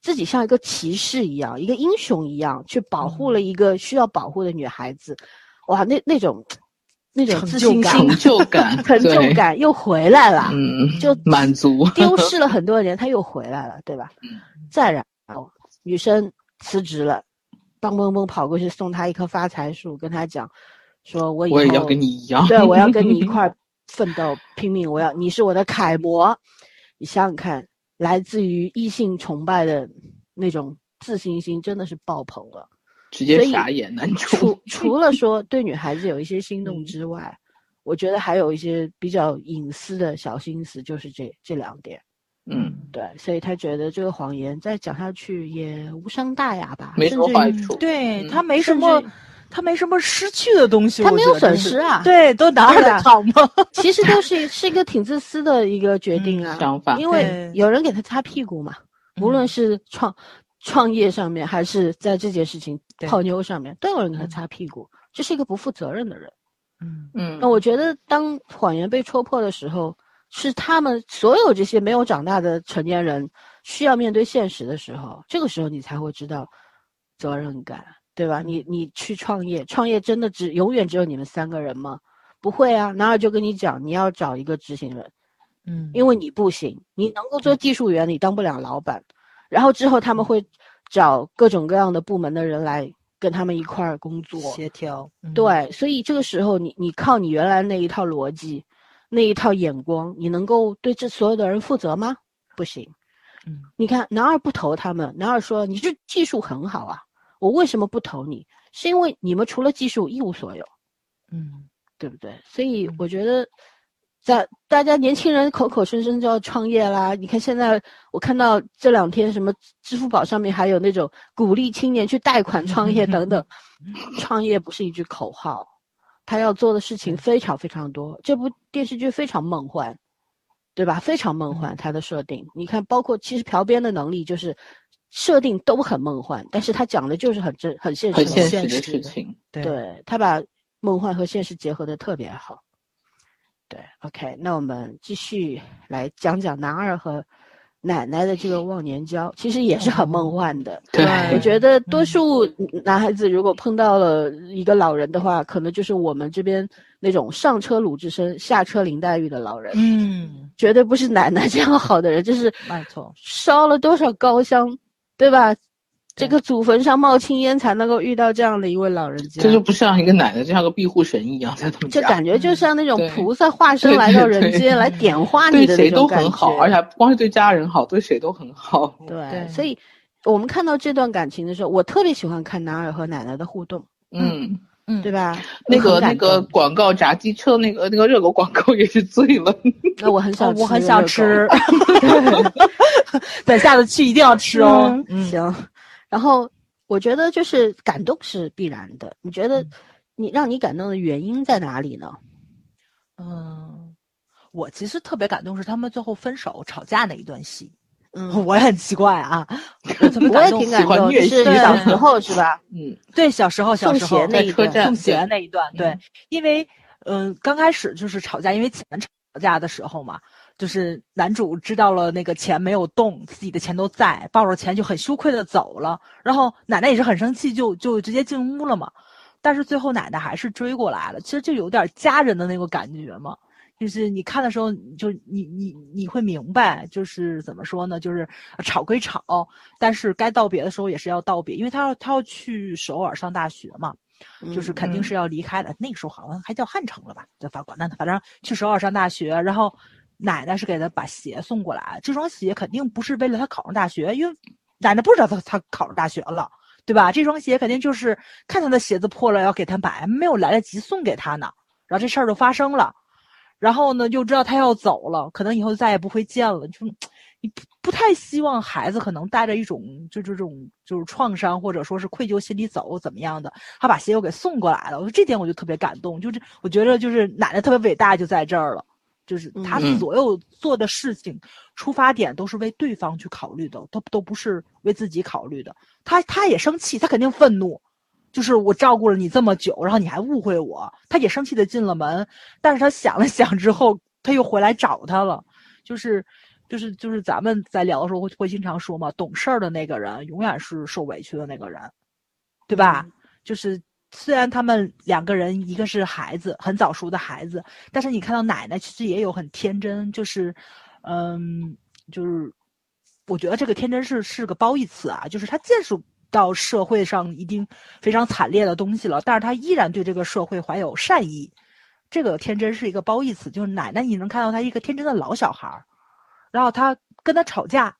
自己像一个骑士一样，一个英雄一样，去保护了一个需要保护的女孩子。哇，那那种那种自信感、成就感，成就，感又回来了。嗯，就满足。丢失了很多年，他又回来了，对吧？再然后女生辞职了，蹦蹦蹦跑过去送他一棵发财树，跟他讲，说我以后我也要跟你一样。对我要跟你一 块奋斗拼命，我要你是我的楷模。你想想看，来自于异性崇拜的那种自信心，真的是爆棚了。直接傻眼，男主除 除了说对女孩子有一些心动嗯之外，我觉得还有一些比较隐私的小心思，就是这这两点。嗯，对，所以他觉得这个谎言再讲下去也无伤大雅吧，没甚至于多坏处嗯对他没什么，他没什么失去的东西，他没有损失啊。对，都 拿着对啊躺嘛。其实都是是一个挺自私的一个决定啊，想法因为有人给他擦屁股嘛，无论嗯。是创创业上面，还是在这件事情泡妞上面，都有人给他嗯。擦屁股，这是一个不负责任的人。嗯。嗯。那我觉得，当谎言被戳破的时候，是他们所有这些没有长大的成年人需要面对现实的时候，这个时候你才会知道责任感，对吧？你你去创业，创业真的只永远只有你们三个人吗？不会啊，男二就跟你讲，你要找一个执行人，嗯，因为你不行，你能够做技术员，你当不了老板。然后之后他们会找各种各样的部门的人来跟他们一块儿工作，协调，嗯，对，所以这个时候你你靠你原来那一套逻辑，那一套眼光，你能够对这所有的人负责吗？不行。嗯，你看男二不投他们，男二说你这技术很好啊，我为什么不投你？是因为你们除了技术一无所有，嗯对不对？所以嗯我觉得，在大家年轻人口口声声就要创业啦。你看现在我看到这两天什么支付宝上面还有那种鼓励青年去贷款创业等等，创业不是一句口号，他要做的事情非常非常多。这部电视剧非常梦幻，对吧？非常梦幻，嗯它的设定，你看，包括其实朴编的能力就是设定都很梦幻，但是他讲的就是很真很现实很现实的事情。对对他把梦幻和现实结合的特别好。对，OK，那我们继续来讲讲男二和奶奶的这个忘年交，其实也是很梦幻的。对我觉得多数男孩子如果碰到了一个老人的话，可能就是我们这边那种上车鲁智深，下车林黛玉的老人，嗯，绝对不是奶奶这样好的人，就是没错，烧了多少高香，对吧？这个祖坟上冒青烟才能够遇到这样的一位老人家，这就不像一个奶奶，就像个庇护神一样，在他们家，就感觉就像那种菩萨化身来到人间来点化你的对谁都那种感觉。很好，而且还不光是对家人好，对谁都很好。对，对所以我们看到这段感情的时候，我特别喜欢看男二和奶奶的互动，嗯，嗯，对吧？那个那个广告炸鸡车那个那个热狗广告也是醉了。那我很想我很想吃，等下次去一定要吃哦。嗯，行，然后我觉得就是感动是必然的。你觉得嗯你让你感动的原因在哪里呢？嗯，我其实特别感动是他们最后分手吵架那一段戏，嗯，我也很奇怪啊，我也。挺感动，就是小时候是吧？嗯，对，小时候小送时候那一段送鞋对那一段，对嗯，因为嗯、呃刚开始就是吵架，因为钱吵架的时候嘛，就是男主知道了那个钱没有动，自己的钱都在，抱着钱就很羞愧的走了，然后奶奶也是很生气，就就直接进屋了嘛。但是最后奶奶还是追过来了，其实就有点家人的那个感觉嘛。就是你看的时候，就你你你会明白，就是怎么说呢？就是吵归吵，但是该道别的时候也是要道别，因为他要他要去首尔上大学嘛，就是肯定嗯是要离开的。那个时候好像还叫汉城了吧，在法国。那反正去首尔上大学，然后奶奶是给他把鞋送过来，这双鞋肯定不是为了他考上大学，因为奶奶不知道他他考上大学了，对吧？这双鞋肯定就是看他的鞋子破了要给他买，没有来得及送给他呢。然后这事儿就发生了，然后呢又知道他要走了，可能以后再也不会见了，就你不不太希望孩子可能带着一种就这种就是创伤或者说是愧疚心理走怎么样的，他把鞋又给送过来了，我说这点我就特别感动，就是我觉得就是奶奶特别伟大就在这儿了，就是她嗯所有做的事情出发点都是为对方去考虑的，都都不是为自己考虑的。他他也生气，他肯定愤怒，就是我照顾了你这么久，然后你还误会我，他也生气的进了门，但是他想了想之后，他又回来找他了，就是。就是就是咱们在聊的时候会会经常说嘛，懂事儿的那个人永远是受委屈的那个人，对吧？就是虽然他们两个人一个是孩子，很早熟的孩子，但是你看到奶奶其实也有很天真，就是，嗯，就是我觉得这个天真是是个褒义词啊，就是他见识到社会上一定非常惨烈的东西了，但是他依然对这个社会怀有善意，这个天真是一个褒义词，就是奶奶你能看到她一个天真的老小孩儿，然后她跟他吵架，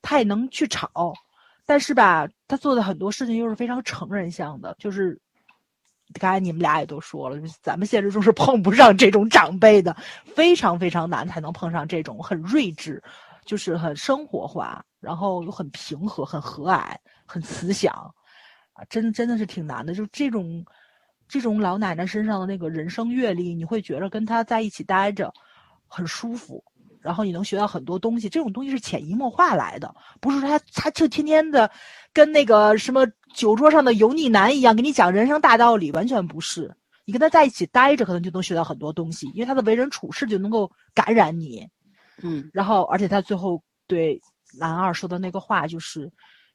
她也能去吵，但是吧，她做的很多事情又是非常成人向的，就是。刚才你们俩也都说了，咱们现实中是碰不上这种长辈的，非常非常难才能碰上这种很睿智，就是很生活化，然后又很平和、很和蔼、很慈祥，啊，真真的是挺难的。就这种这种老奶奶身上的那个人生阅历，你会觉得跟她在一起待着很舒服，然后你能学到很多东西。这种东西是潜移默化来的，不是说她她就天天的跟那个什么酒桌上的油腻男一样给你讲人生大道理，完全不是。你跟他在一起待着，可能就能学到很多东西，因为他的为人处事就能够感染你。嗯，然后，而且他最后对男二说的那个话就是：“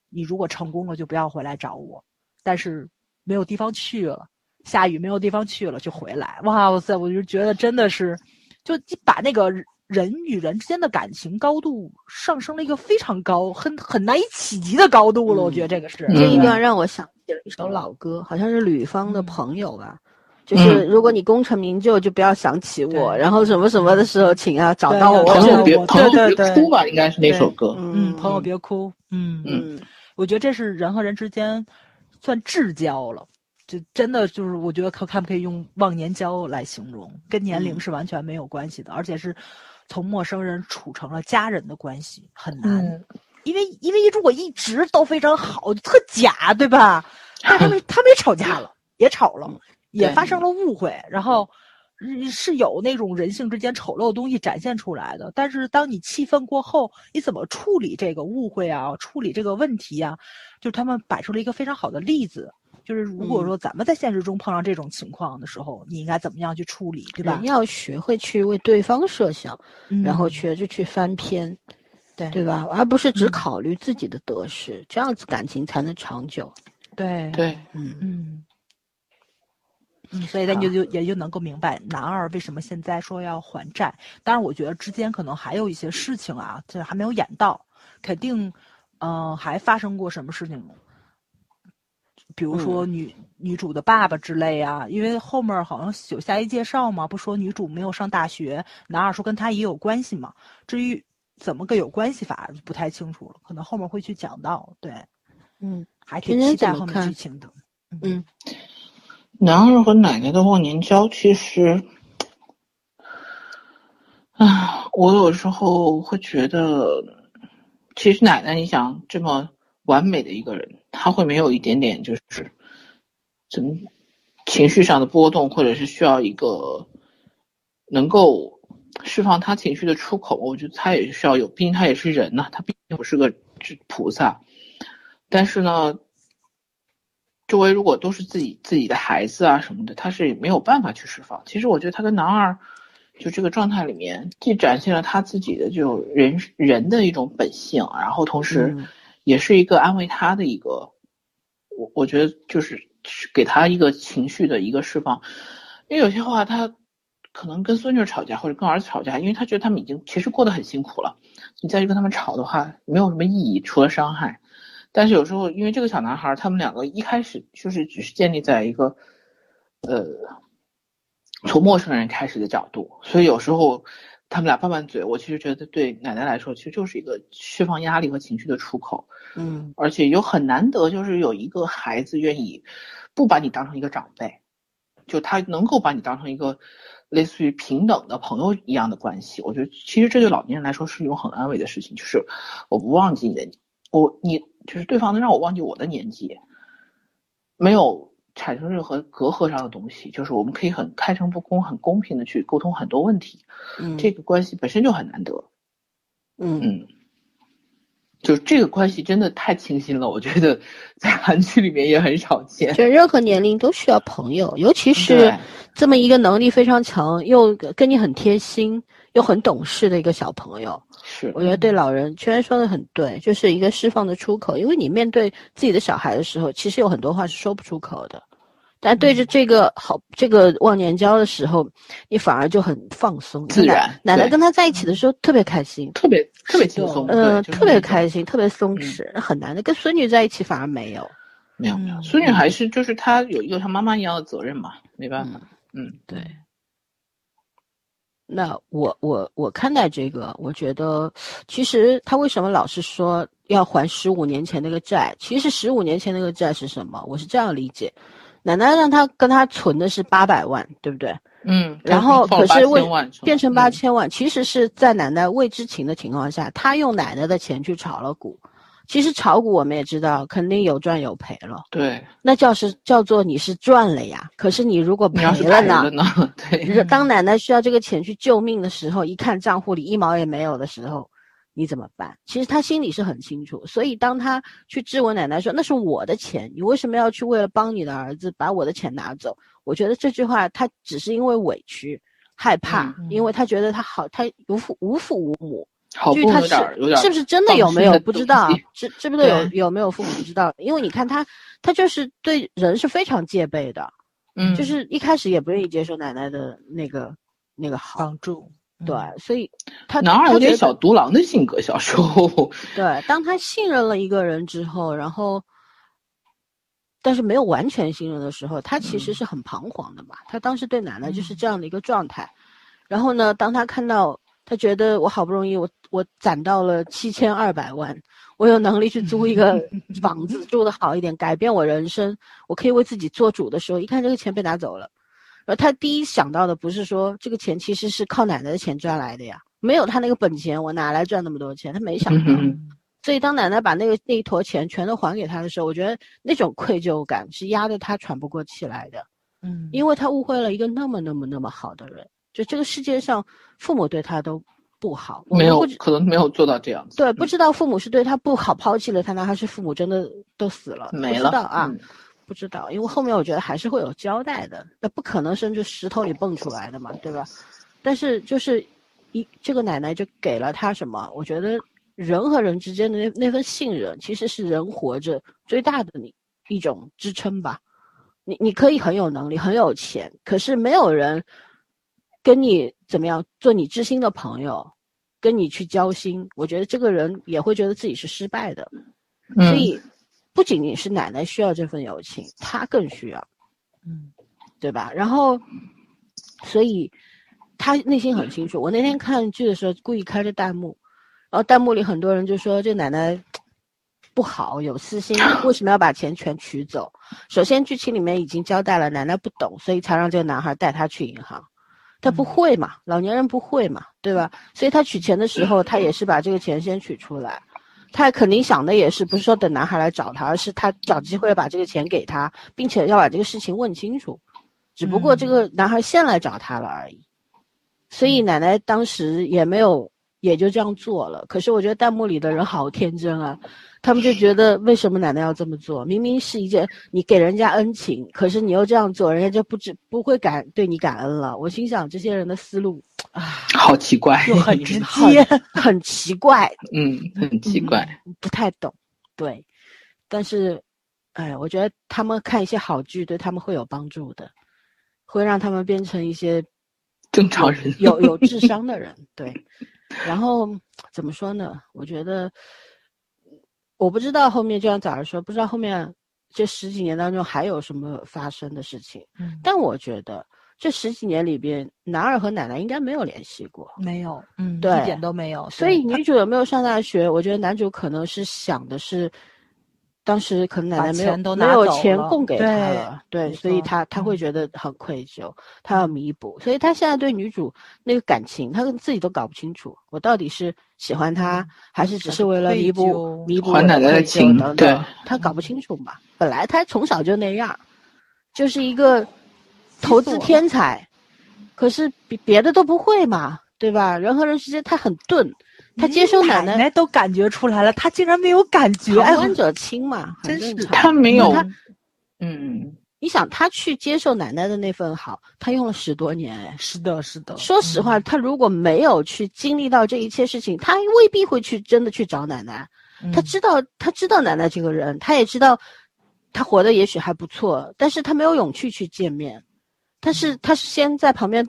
你如果成功了，就不要回来找我。但是没有地方去了，下雨没有地方去了，就回来。”哇哇塞！我就觉得真的是，就把那个人与人之间的感情高度上升了一个非常高、很很难以企及的高度了。我觉得这个是这一段让我想起了一首老歌，好像是吕方的朋友吧。就是如果你功成名就，就不要想起我，然后什么什么的时候，请啊找到我。朋友别朋友别哭吧，应该是那首歌。嗯，朋友别哭。嗯嗯，我觉得这是人和人之间算至交了，就真的就是我觉得可看不可以用忘年交来形容，跟年龄是完全没有关系的，而且是从陌生人处成了家人的关系很难，因为因为如果一直都非常好，特假，对吧？但他们 他们也吵架了，也吵了。也发生了误会，然后是有那种人性之间丑陋的东西展现出来的。但是当你气愤过后，你怎么处理这个误会啊？处理这个问题啊？就他们摆出了一个非常好的例子，就是如果说咱们在现实中碰上这种情况的时候，你应该怎么样去处理，对吧？要学会去为对方设想，然后学着去翻篇，对对吧？而不是只考虑自己的得失，这样子感情才能长久。对对，嗯嗯。嗯，所以咱就就也就能够明白男二为什么现在说要还债。当然，我觉得之间可能还有一些事情啊，这还没有演到，肯定，嗯，还发生过什么事情？比如说女女主的爸爸之类啊，因为后面好像有下一介绍嘛，不说女主没有上大学，男二说跟他也有关系嘛。至于怎么个有关系法，不太清楚了，可能后面会去讲到。对，嗯，还挺期待后面剧情的。嗯。男二和奶奶的忘年交，其实，啊，我有时候会觉得，其实奶奶，你想这么完美的一个人，他会没有一点点就是，怎么情绪上的波动，或者是需要一个能够释放他情绪的出口？我觉得他也需要有，毕竟他也是人呐，他毕竟不是个菩萨，但是呢。周围如果都是自己自己的孩子啊什么的，他是没有办法去释放。其实我觉得他跟男二就这个状态里面，既展现了他自己的就人人的一种本性，然后同时也是一个安慰他的一个，我我觉得就是给他一个情绪的一个释放。因为有些话他可能跟孙女吵架或者跟儿子吵架，因为他觉得他们已经其实过得很辛苦了，你再去跟他们吵的话，没有什么意义，除了伤害。但是有时候，因为这个小男孩，他们两个一开始就是只是建立在一个，呃，从陌生人开始的角度，所以有时候他们俩拌拌嘴，我其实觉得对奶奶来说，其实就是一个释放压力和情绪的出口。嗯，而且又很难得，就是有一个孩子愿意不把你当成一个长辈，就他能够把你当成一个类似于平等的朋友一样的关系。我觉得其实这对老年人来说是一种很安慰的事情，就是我不忘记你的，我你。就是对方能让我忘记我的年纪，没有产生任何隔阂上的东西，就是我们可以很开诚布公、很公平的去沟通很多问题。嗯，这个关系本身就很难得。嗯嗯，就这个关系真的太清新了，我觉得在韩剧里面也很少见。就任何年龄都需要朋友，尤其是这么一个能力非常强又跟你很贴心又很懂事的一个小朋友。是，我觉得对老人，圈说的很对，就是一个释放的出口。因为你面对自己的小孩的时候，其实有很多话是说不出口的，但对着这个好这个忘年交的时候，你反而就很放松，自然。奶奶跟他在一起的时候特别开心，特别特别轻松，嗯，特别开心，特别松弛，很难的。跟孙女在一起反而没有，没有没有。孙女还是就是她有一个像妈妈一样的责任嘛，没办法，嗯，对。那我我我看待这个，我觉得其实他为什么老是说要还十五年前那个债？其实十五年前那个债是什么？我是这样理解，奶奶让他跟他存的是八百万，对不对？嗯，然后可是为变成八嗯千万，其实是在奶奶未知情的情况下，他用奶奶的钱去炒了股。其实炒股我们也知道，肯定有赚有赔了。对，那叫是叫做你是赚了呀。可是你如果赔了呢？对，当奶奶需要这个钱去救命的时候，一看账户里一毛也没有的时候，你怎么办？其实他心里是很清楚。所以当他去质问奶奶说：“那是我的钱，你为什么要去为了帮你的儿子把我的钱拿走？”我觉得这句话他只是因为委屈、害怕，嗯因为他觉得他好，他无父无父无母。好至于他有点儿有点是是不是真的有没有不知道知知不知道有有没有父母不知道，因为你看他，他就是对人是非常戒备的，嗯，就是一开始也不愿意接受奶奶的那个那个好，帮助。嗯对，所以他男二有点小独狼的性格，小时候，对，当他信任了一个人之后，然后，但是没有完全信任的时候，他其实嗯是很彷徨的嘛。他当时对奶奶就是这样的一个状态。然后呢，当他看到，他觉得我好不容易我我攒到了七千二百万，我有能力去租一个 房子住的好一点，改变我人生，我可以为自己做主的时候，一看这个钱被拿走了，然后他第一想到的不是说这个钱其实是靠奶奶的钱赚来的呀，没有他那个本钱，我哪来赚那么多钱？他没想到。嗯所以当奶奶把那个那一坨钱全都还给他的时候，我觉得那种愧疚感是压得他喘不过气来的，嗯，因为他误会了一个那么那么那么好的人。就这个世界上，父母对他都不好，我没有可能没有做到这样子，对不知道父母是对他不好，抛弃了他呢，还是父母真的都死了？没了不知道啊，嗯不知道，因为后面我觉得还是会有交代的，那不可能甚至石头里蹦出来的嘛，对吧？但是就是一这个奶奶就给了他什么？我觉得人和人之间的那那份信任，其实是人活着最大的你一种支撑吧。你你可以很有能力，很有钱，可是没有人跟你怎么样做你知心的朋友，跟你去交心，我觉得这个人也会觉得自己是失败的。嗯所以不仅仅是奶奶需要这份友情，他更需要。嗯对吧？然后，所以他内心很清楚。我那天看剧的时候，故意开着弹幕，然后弹幕里很多人就说这奶奶不好，有私心，为什么要把钱全取走？首先，剧情里面已经交代了，奶奶不懂，所以才让这个男孩带她去银行。他不会嘛，老年人不会嘛，对吧？所以他取钱的时候，他也是把这个钱先取出来。他肯定想的也是，不是说等男孩来找他，而是他找机会把这个钱给他，并且要把这个事情问清楚。只不过这个男孩先来找他了而已，所以奶奶当时也没有，也就这样做了。可是我觉得弹幕里的人好天真啊，他们就觉得为什么奶奶要这么做？明明是一件你给人家恩情，可是你又这样做，人家就不知不会感对你感恩了。我心想这些人的思路啊，好奇怪，又很直接，很奇怪，嗯，很奇怪，不太懂。对，但是，哎，我觉得他们看一些好剧对他们会有帮助的，会让他们变成一些正常人有有智商的人。对，然后怎么说呢？我觉得，我不知道后面就像早上说，不知道后面这十几年当中还有什么发生的事情。嗯但我觉得这十几年里边，男二和奶奶应该没有联系过。没有，嗯，对一点都没有。所以对女主有没有上大学？我觉得男主可能是想的是，当时可能奶奶没有钱都没有钱供给他对了，对，没所以错他他会嗯觉得很愧疚，他要弥补，所以他现在对女主那个感情，他自己都搞不清楚，我到底是喜欢她，还是只是为了弥补弥补还奶奶的情对等等，他搞不清楚嘛。本来他从小就那样，就是一个投资天才，可是别别的都不会嘛，对吧？人和人之间他很钝，他接受奶奶奶都感觉出来了，他竟然没有感觉，哎旁，观者清嘛，真是。他没有他，嗯，你想他去接受奶奶的那份好，他用了十多年哎。是的，是的。说实话，嗯他如果没有去经历到这一切事情，他未必会去真的去找奶奶。他嗯知道，他知道奶奶这个人，他也知道他活的也许还不错，但是他没有勇气去见面。他嗯是他是先在旁边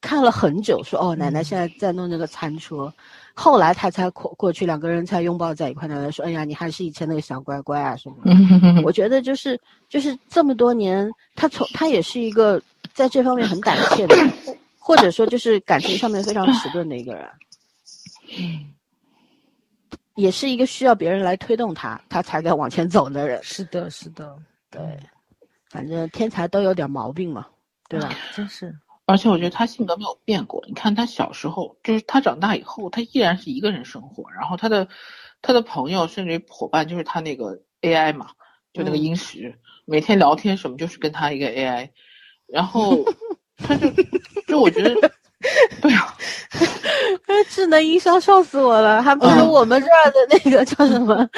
看了很久，说哦，奶奶嗯现在在弄那个餐车，后来他才过过去，两个人才拥抱在一块。奶奶说：“哎呀，你还是以前那个小乖乖啊什么的。”嗯 我觉得就是就是这么多年，他从他也是一个在这方面很胆怯的，或者说就是感情上面非常迟钝的一个人，嗯，也是一个需要别人来推动他，他才敢往前走的人。是的，是的，对，反正天才都有点毛病嘛，对吧？真是，而且我觉得他性格没有变过。你看他小时候，就是他长大以后，他依然是一个人生活。然后他的他的朋友甚至伙伴就是他那个 AI 嘛，就那个英石，每天聊天什么就是跟他一个 AI。然后 他就就我觉得，对啊，智能音箱笑死我了，还不如我们这儿的那个叫什么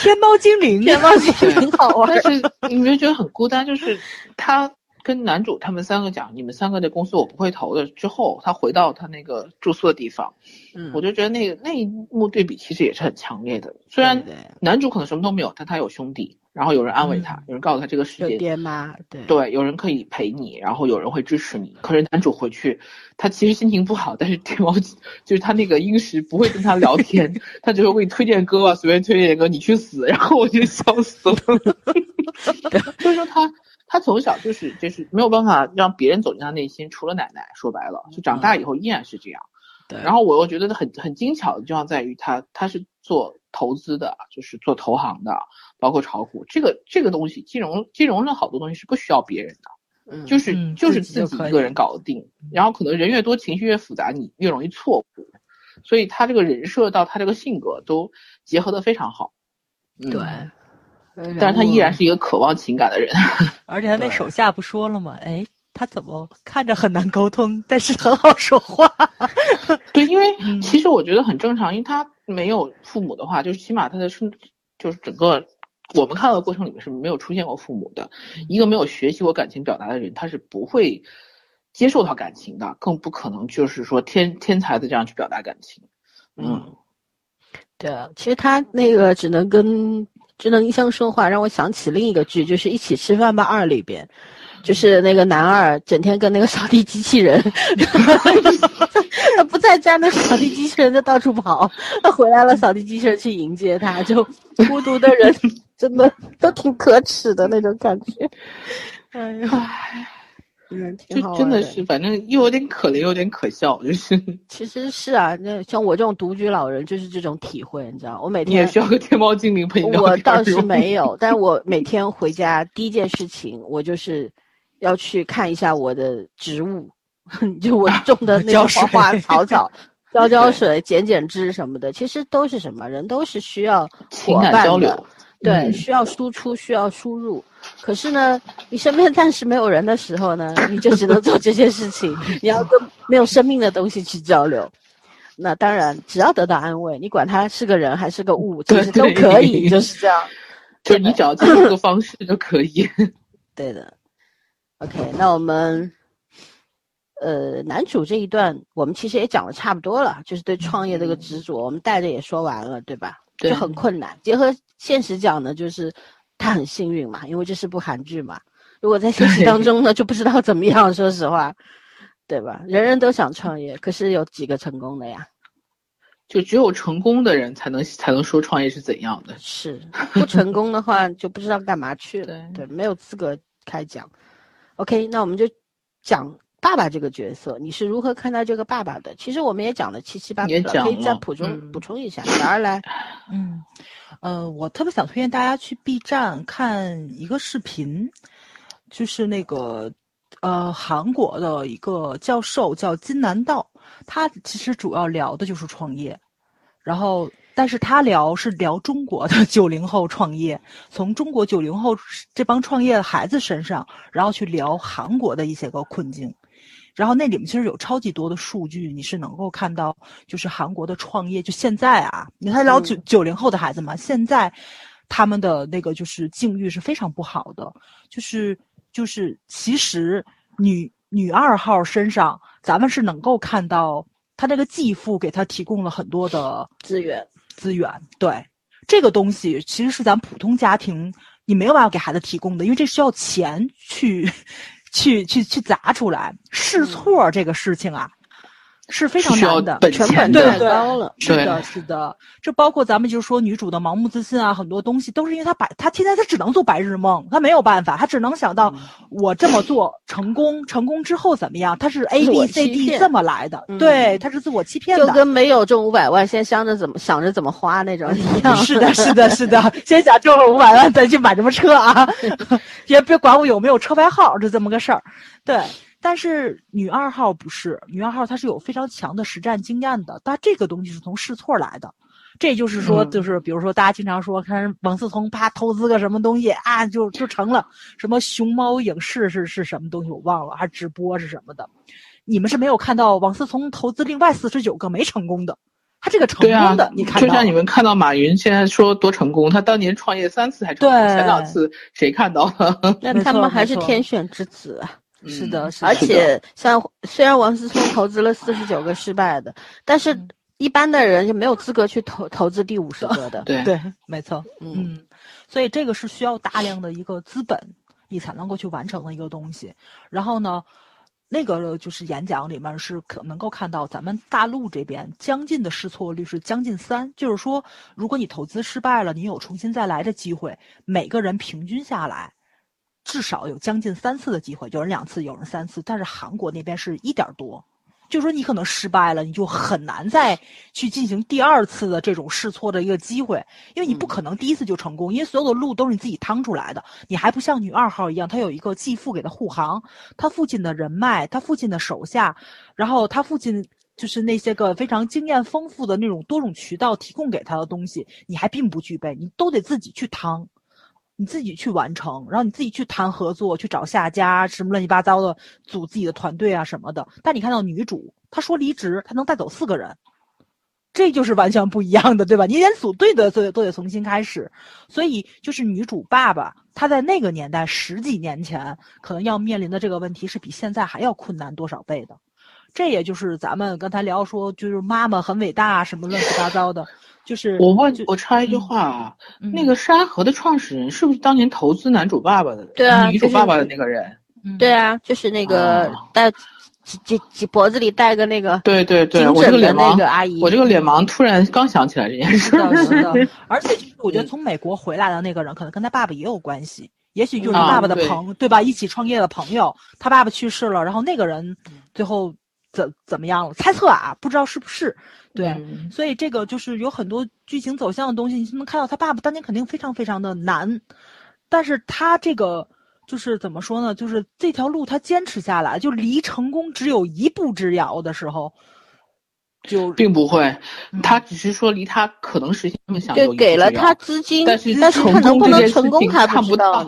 天猫精灵，天猫精灵好玩。但是你没有觉得很孤单？就是他。跟男主他们三个讲，你们三个的公司我不会投的。之后他回到他那个住宿的地方，嗯，我就觉得那个那一幕对比其实也是很强烈的。虽然男主可能什么都没有，但他有兄弟，然后有人安慰他，有人告诉他这个世界爹妈，对对，有人可以陪你，然后有人会支持你。可是男主回去，他其实心情不好，但是天猫就是他那个英石不会跟他聊天，他只会给你推荐歌啊，随便推荐歌，你去死。然后我就笑死了，所 以 说他。他从小就是就是没有办法让别人走进他内心，除了奶奶。说白了，就长大以后依然是这样。对。然后我又觉得很很精巧的地方在于他他是做投资的，就是做投行的，包括炒股。这个这个东西，金融金融上好多东西是不需要别人的，嗯，就是就是自己一个人搞得定。然后可能人越多，情绪越复杂，你越容易错误。所以他这个人设到他这个性格都结合的非常好。对。但是他依然是一个渴望情感的人，而且他那手下不说了吗？哎，他怎么看着很难沟通，但是很好说话？对，因为其实我觉得很正常，因为他没有父母的话，就是起码他的生，就是整个我们看到的过程里面是没有出现过父母的。一个没有学习过感情表达的人，他是不会接受到感情的，更不可能就是说天天才的这样去表达感情。嗯，对，其实他那个只能跟。智能音箱说话让我想起另一个剧，就是《一起吃饭吧二》里边，就是那个男二整天跟那个扫地机器人，他不在家，那扫地机器人就到处跑，他回来了，扫地机器人去迎接他，就孤独的人真的都挺可耻的那种感觉，哎呀。嗯，就真的是，反正又有点可怜，又有点可笑，就是。其实是啊，那像我这种独居老人，就是这种体会，你知道，我每天也需要个天猫精灵陪你聊我倒是没有，但我每天 回家第一件事情，我就是要去看一下我的植物，就我种的 那个花花草草，浇浇水、剪剪枝什么的。其实都是什么人都是需要情感交流，对，需要输出，需要输入。可是呢，你身边暂时没有人的时候呢，你就只能做这些事情。你要跟没有生命的东西去交流，那当然只要得到安慰，你管他是个人还是个物，其实都可以，就是这样。就你只要这个方式就可以。对的。OK，那我们呃男主这一段我们其实也讲的差不多了，就是对创业这个执着，我们带着也说完了，对吧？就很困难。结合现实讲呢，就是。他很幸运嘛，因为这是部韩剧嘛。如果在现实当中呢，就不知道怎么样。说实话，对吧？人人都想创业，可是有几个成功的呀？就只有成功的人才能才能说创业是怎样的。是不成功的话，就不知道干嘛去了。对，没有资格开讲。OK，那我们就讲爸爸这个角色，你是如何看待这个爸爸的？其实我们也讲了七七八八了，可以再补充补充一下。哪儿来？嗯。呃，我特别想推荐大家去 B 站看一个视频，就是那个呃韩国的一个教授叫金南道，他其实主要聊的就是创业，然后但是他聊是聊中国的 九零后创业，从中国九零后这帮创业的孩子身上，然后去聊韩国的一些个困境。然后那里面其实有超级多的数据，你是能够看到，就是韩国的创业，就现在啊，你看聊九九零后的孩子嘛，现在他们的那个就是境遇是非常不好的，就是就是其实女女二号身上，咱们是能够看到他那个继父给他提供了很多的资源。资源，对。这个东西其实是咱普通家庭你没有办法给孩子提供的，因为这需要钱去。去去去砸出来试错这个事情啊，是非常难的，成本太高了。是的，是的，这包括咱们就是说女主的盲目自信啊，很多东西都是因为她白，她天天她只能做白日梦，她没有办法，她只能想到我这么做成功，成功之后怎么样？她是 A B C D 这么来的，对，她是自我欺骗的，就跟没有中五百万，先想着怎么想着怎么花那种一样。是的，是的，是的，先想中了五百万再去买什么车啊？也别管我有没有车牌号，就这么个事儿。对，但是女二号不是，女二号她是有非常强的实战经验的，但这个东西是从试错来的。这就是说，嗯就是比如说，大家经常说，看王思聪啪投资个什么东西啊，就就成了什么熊猫影视是是什么东西我忘了，还直播是什么的。你们是没有看到王思聪投资另外四十九个没成功的，他这个成功的，你看就像你们看到马云现在说多成功，他当年创业三次还成功，对前两次谁看到了？那他们还是天选之子啊！是的，嗯是的而且像虽然王思聪投资了四十九个失败的，但是嗯一般的人就没有资格去投投资第五十个的。对 对，没错，嗯，嗯，所以这个是需要大量的一个资本，你才能够去完成的一个东西。然后呢，那个就是演讲里面是可能够看到咱们大陆这边将近的试错率是将近三，就是说，如果你投资失败了，你有重新再来的机会，每个人平均下来。至少有将近三次的机会，有人两次，有人三次，但是韩国那边是一点多，就是说你可能失败了，你就很难再去进行第二次的这种试错的一个机会，因为你不可能第一次就成功，因为所有的路都是你自己趟出来的，你还不像女二号一样，她有一个继父给她护航，她父亲的人脉，她父亲的手下，然后她父亲。就是那些个非常经验丰富的那种多种渠道提供给她的东西，你还并不具备，你都得自己去趟。你自己去完成，然后你自己去谈合作，去找下家，什么乱七八糟的，组自己的团队啊什么的。但你看到女主，她说离职，她能带走四个人，这就是完全不一样的，对吧？你连组队的都得都得重新开始，所以就是女主爸爸，他在那个年代十几年前，可能要面临的这个问题是比现在还要困难多少倍的。这也就是咱们刚才聊说，就是妈妈很伟大，什么乱七八糟的，就是我问就我插一句话啊，嗯那个沙河的创始人是不是当年投资男主爸爸的？对啊女主爸爸的那个人。嗯对啊，就是那个哦戴几几几脖子里戴个那个对对对，我这个脸盲，阿姨，我这个脸盲突然刚想起来这件事是。的，而且就是我觉得嗯从美国回来的那个人，可能跟他爸爸也有关系，也许就是爸爸的对朋对吧？一起创业的朋友，他爸爸去世了，然后那个人最后怎怎么样了？猜测啊，不知道是不是？对，嗯所以这个就是有很多剧情走向的东西，你就能看到他爸爸当年肯定非常非常的难，但是他这个就是怎么说呢？就是这条路他坚持下来，就离成功只有一步之遥的时候，就并不会，嗯他只是说离他可能实现梦想有就一步之遥给了他资金，但是但是他能不能成功还看不。到，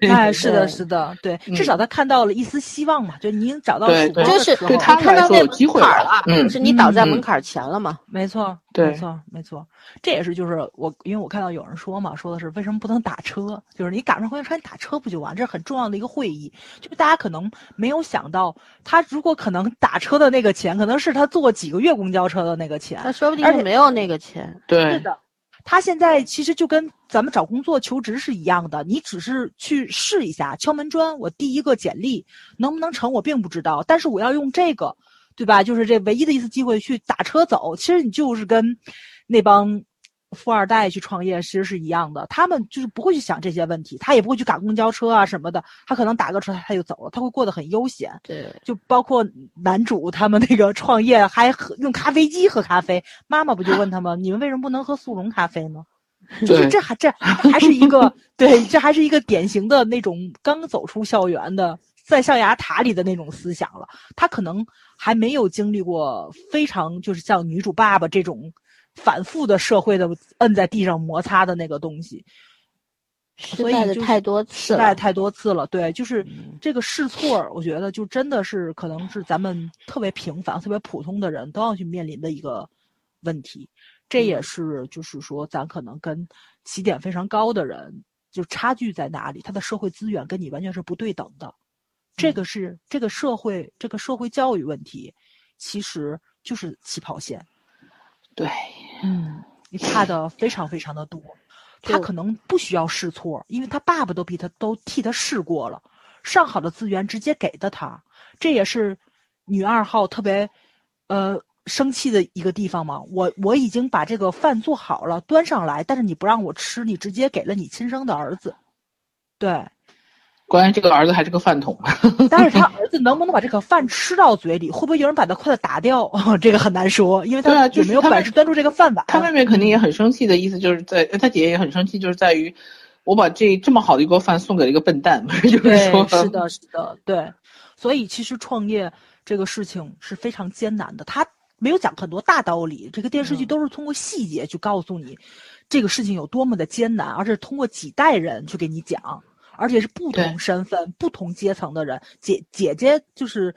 对，哎，是的，是的，对，嗯至少他看到了一丝希望嘛，就你已经找到对对曙光的就是时候对他看到那来说有机会了门槛了，嗯就是你倒在嗯门槛前了嘛。没错，对没错，没错，这也是就是我，因为我看到有人说嘛，说的是为什么不能打车？就是你赶上公交车，你打车不就完？这是很重要的一个会议，就是大家可能没有想到，他如果可能打车的那个钱，可能是他坐几个月公交车的那个钱，他说不定而且就没有那个钱。对是对，的，他现在其实就跟咱们找工作求职是一样的，你只是去试一下敲门砖，我第一个简历能不能成我并不知道，但是我要用这个，对吧？就是这唯一的一次机会去打车走，其实你就是跟那帮。富二代去创业其实是一样的，他们就是不会去想这些问题，他也不会去赶公交车啊什么的，他可能打个车他就走了，他会过得很悠闲。对，就包括男主他们那个创业还喝用咖啡机喝咖啡，妈妈不就问他们，你们为什么不能喝速溶咖啡呢？就是对这还这还是一个对，这还是一个典型的那种刚走出校园的，在象牙塔里的那种思想了。他可能还没有经历过非常就是像女主爸爸这种反复的社会的摁在地上摩擦的那个东西。失败的太多次了。失败太多次了，对，就是嗯这个试错，我觉得就真的是可能是咱们特别平凡、特别普通的人都要去面临的一个问题。这也是就是说，咱可能跟起点非常高的人就差距在哪里，他的社会资源跟你完全是不对等的。这个是这个社会这个社会教育问题，其实就是起跑线。对，嗯，你差的非常非常的多。他可能不需要试错，因为他爸爸都比他都替他试过了，上好的资源直接给的他，这也是女二号特别呃生气的一个地方嘛。我我已经把这个饭做好了，端上来，但是你不让我吃，你直接给了你亲生的儿子，对，关于这个儿子还是个饭桶，但是他 儿子能不能把这个饭吃到嘴里，会不会有人把他筷子打掉？这个很难说，因为他有没有本事端住这个饭碗。他妹妹肯定也很生气的意思，就是在他姐姐也很生气，就是在于我把这这么好的一锅饭送给了一个笨蛋，就是，说，是的，是的，对，所以其实创业这个事情是非常艰难的。他没有讲很多大道理，这个电视剧都是通过细节去告诉你这个事情有多么的艰难，而是通过几代人去给你讲，而且是不同身份、不同阶层的人。姐姐姐就是。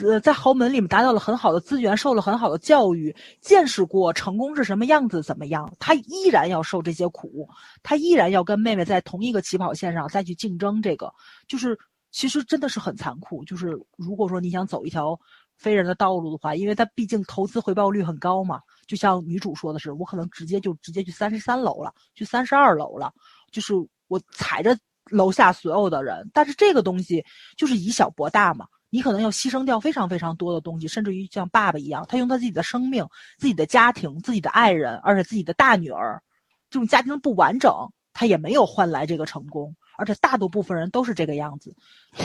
呃，在豪门里面达到了很好的资源，受了很好的教育，见识过成功是什么样子，怎么样？她依然要受这些苦，她依然要跟妹妹在同一个起跑线上再去竞争。这个就是其实真的是很残酷。就是如果说你想走一条非人的道路的话，因为她毕竟投资回报率很高嘛。就像女主说的是，我可能直接就直接去三十三楼了，去三十二楼了，就是我踩着楼下所有的人。但是这个东西就是以小博大嘛。你可能要牺牲掉非常非常多的东西，甚至于像爸爸一样，他用他自己的生命、自己的家庭、自己的爱人，而且自己的大女儿，这种家庭不完整，他也没有换来这个成功。而且大多部分人都是这个样子。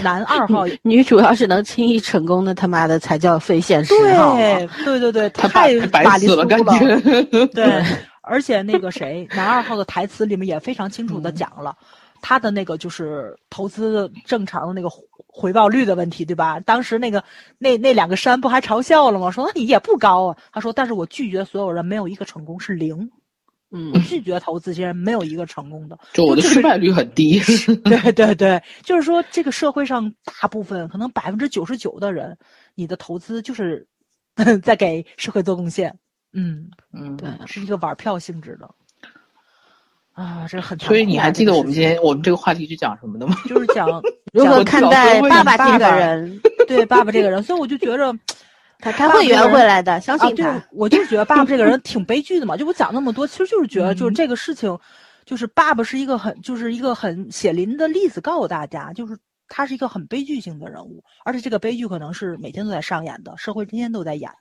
男二号 女主要是能轻易成功的，他妈的才叫非现实。对对对对，太白死了感觉。对，而且那个谁，男二号的台词里面也非常清楚的讲了。他的那个就是投资正常的那个回报率的问题，对吧？当时那个那那两个山不还嘲笑了吗？说你也不高啊。他说，但是我拒绝所有人，没有一个成功是零。嗯，拒绝投资这些人没有一个成功的。就我的失败率很低。对对对，就是说这个社会上大部分可能百分之九十九的人，你的投资就是 在给社会做贡献。嗯嗯，对，是一个玩票性质的。啊，这很。所以你还记得我们今天我们这个话题是讲什么的吗？就是讲 如何看待爸爸这个人，对爸爸这个人。所以我就觉着，他他会圆回来的，相信他。我就觉得爸爸这个人挺悲剧的嘛。就我讲那么多，其实就是觉得，就是这个事情，就是爸爸是一个很，就是一个很血淋的例子，告诉大家，就是他是一个很悲剧性的人物，而且这个悲剧可能是每天都在上演的，社会天天都在演，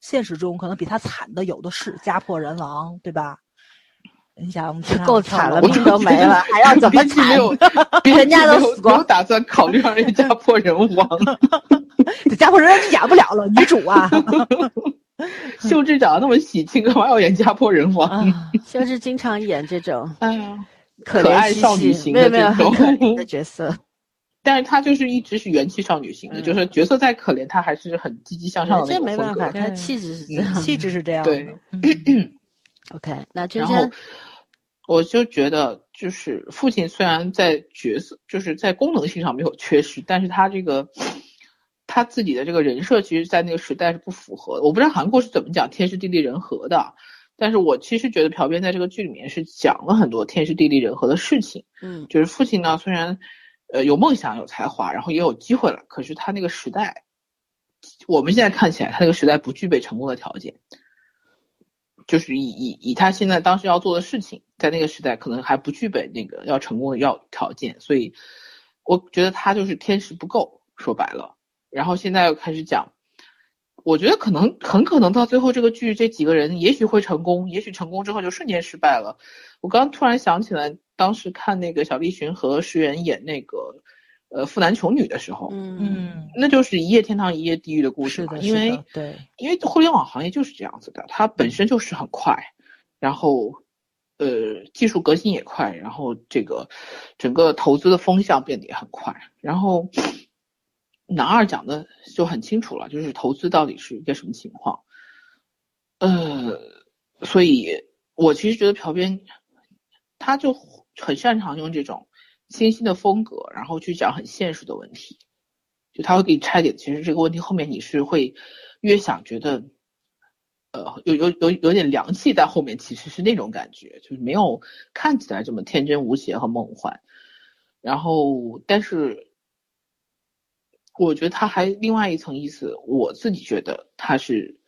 现实中可能比他惨的有的是，家破人亡，对吧？你想，够惨了，命都没了，还要怎么惨？人家都死光，打算考虑让人家破人亡。这家破人亡就演不了了，女主啊。秀智长得那么喜庆，干嘛要演家破人亡？秀智经常演这种，哎呀，可爱少女型的这种的角色。但是她就是一直是元气少女型的，就是角色再可怜，她还是很积极向上的这没办法，她气质是这样，气质是这样。对。OK，那然后我就觉得，就是父亲虽然在角色，就是在功能性上没有缺失，但是他这个他自己的这个人设，其实，在那个时代是不符合的。我不知道韩国是怎么讲天时地利人和的，但是我其实觉得朴编在这个剧里面是讲了很多天时地利人和的事情。嗯，就是父亲呢，虽然呃有梦想、有才华，然后也有机会了，可是他那个时代，我们现在看起来，他那个时代不具备成功的条件。就是以以以他现在当时要做的事情，在那个时代可能还不具备那个要成功的要条件，所以我觉得他就是天时不够，说白了。然后现在又开始讲，我觉得可能很可能到最后这个剧这几个人也许会成功，也许成功之后就瞬间失败了。我刚突然想起来，当时看那个小栗旬和石原演那个。呃，富男穷女的时候，嗯，那就是一夜天堂一夜地狱的故事嘛。因为对，因为互联网行业就是这样子的，它本身就是很快，然后呃，技术革新也快，然后这个整个投资的风向变得也很快。然后男二讲的就很清楚了，就是投资到底是一个什么情况。呃，所以我其实觉得朴编他就很擅长用这种。清新的风格，然后去讲很现实的问题，就他会给你拆解。其实这个问题后面你是会越想觉得，呃，有有有有点凉气在后面，其实是那种感觉，就是没有看起来这么天真无邪和梦幻。然后，但是我觉得他还另外一层意思，我自己觉得他是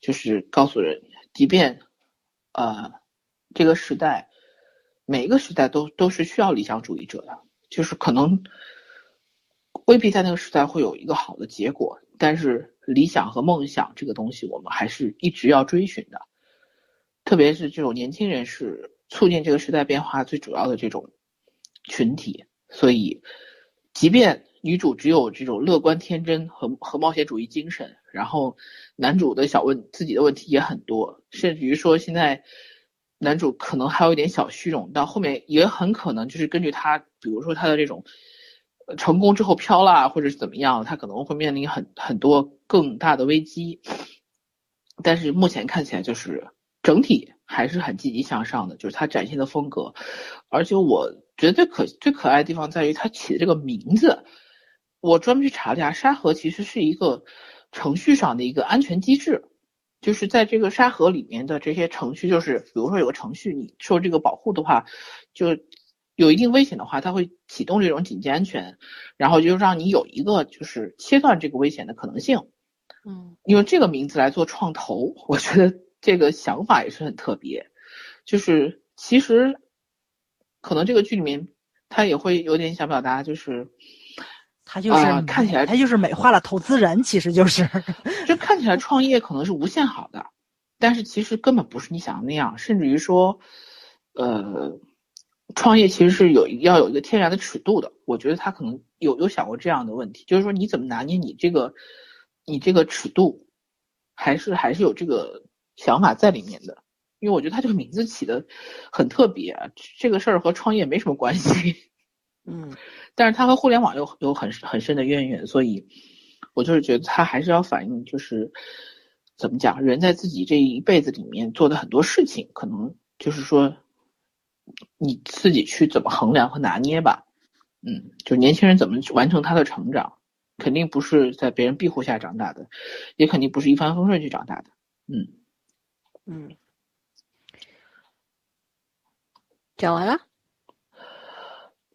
就是告诉人，即便呃这个时代。每一个时代都都是需要理想主义者的，就是可能未必在那个时代会有一个好的结果，但是理想和梦想这个东西，我们还是一直要追寻的。特别是这种年轻人是促进这个时代变化最主要的这种群体，所以即便女主只有这种乐观天真和和冒险主义精神，然后男主的小问自己的问题也很多，甚至于说现在。男主可能还有一点小虚荣，到后面也很可能就是根据他，比如说他的这种，成功之后飘啦，或者是怎么样，他可能会面临很很多更大的危机。但是目前看起来就是整体还是很积极向上的，就是他展现的风格。而且我觉得最可最可爱的地方在于他起的这个名字，我专门去查了一下，沙盒其实是一个程序上的一个安全机制。就是在这个沙盒里面的这些程序，就是比如说有个程序你受这个保护的话，就有一定危险的话，它会启动这种紧急安全，然后就让你有一个就是切断这个危险的可能性。嗯，用这个名字来做创投，我觉得这个想法也是很特别。就是其实可能这个剧里面他也会有点想表达，就是他就是看起来他就是美化了投资人，其实就是 就看起来创业可能是无限好的，但是其实根本不是你想的那样，甚至于说，呃，创业其实是有要有一个天然的尺度的。我觉得他可能有有想过这样的问题，就是说你怎么拿捏你这个。你这个尺度，还是还是有这个想法在里面的，因为我觉得他这个名字起的很特别，这个事儿和创业没什么关系，嗯，但是他和互联网有有很很深的渊源，所以我就是觉得他还是要反映，就是怎么讲，人在自己这一辈子里面做的很多事情，可能就是说你自己去怎么衡量和拿捏吧，嗯，就年轻人怎么完成他的成长。肯定不是在别人庇护下长大的，也肯定不是一帆风顺去长大的。嗯。嗯，讲完了，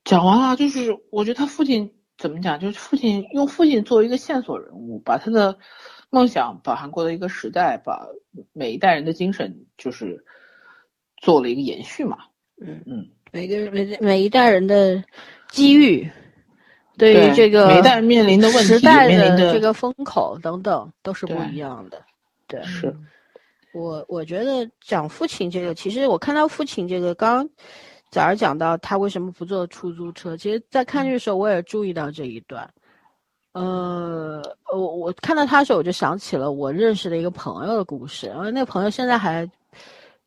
讲完了，就是我觉得他父亲怎么讲，就是父亲用父亲作为一个线索人物，把他的梦想，把韩国的一个时代，把每一代人的精神，就是做了一个延续嘛。嗯嗯，每个每每一代人的机遇。对于这个每代人面临的问题、时代的这个风口等等，都是不一样的。对，是我我觉得讲父亲这个，其实我看到父亲这个，刚早上讲到他为什么不坐出租车，其实在看剧的时候我也注意到这一段。呃，我我看到他的时候，我就想起了我认识的一个朋友的故事，然后那个朋友现在还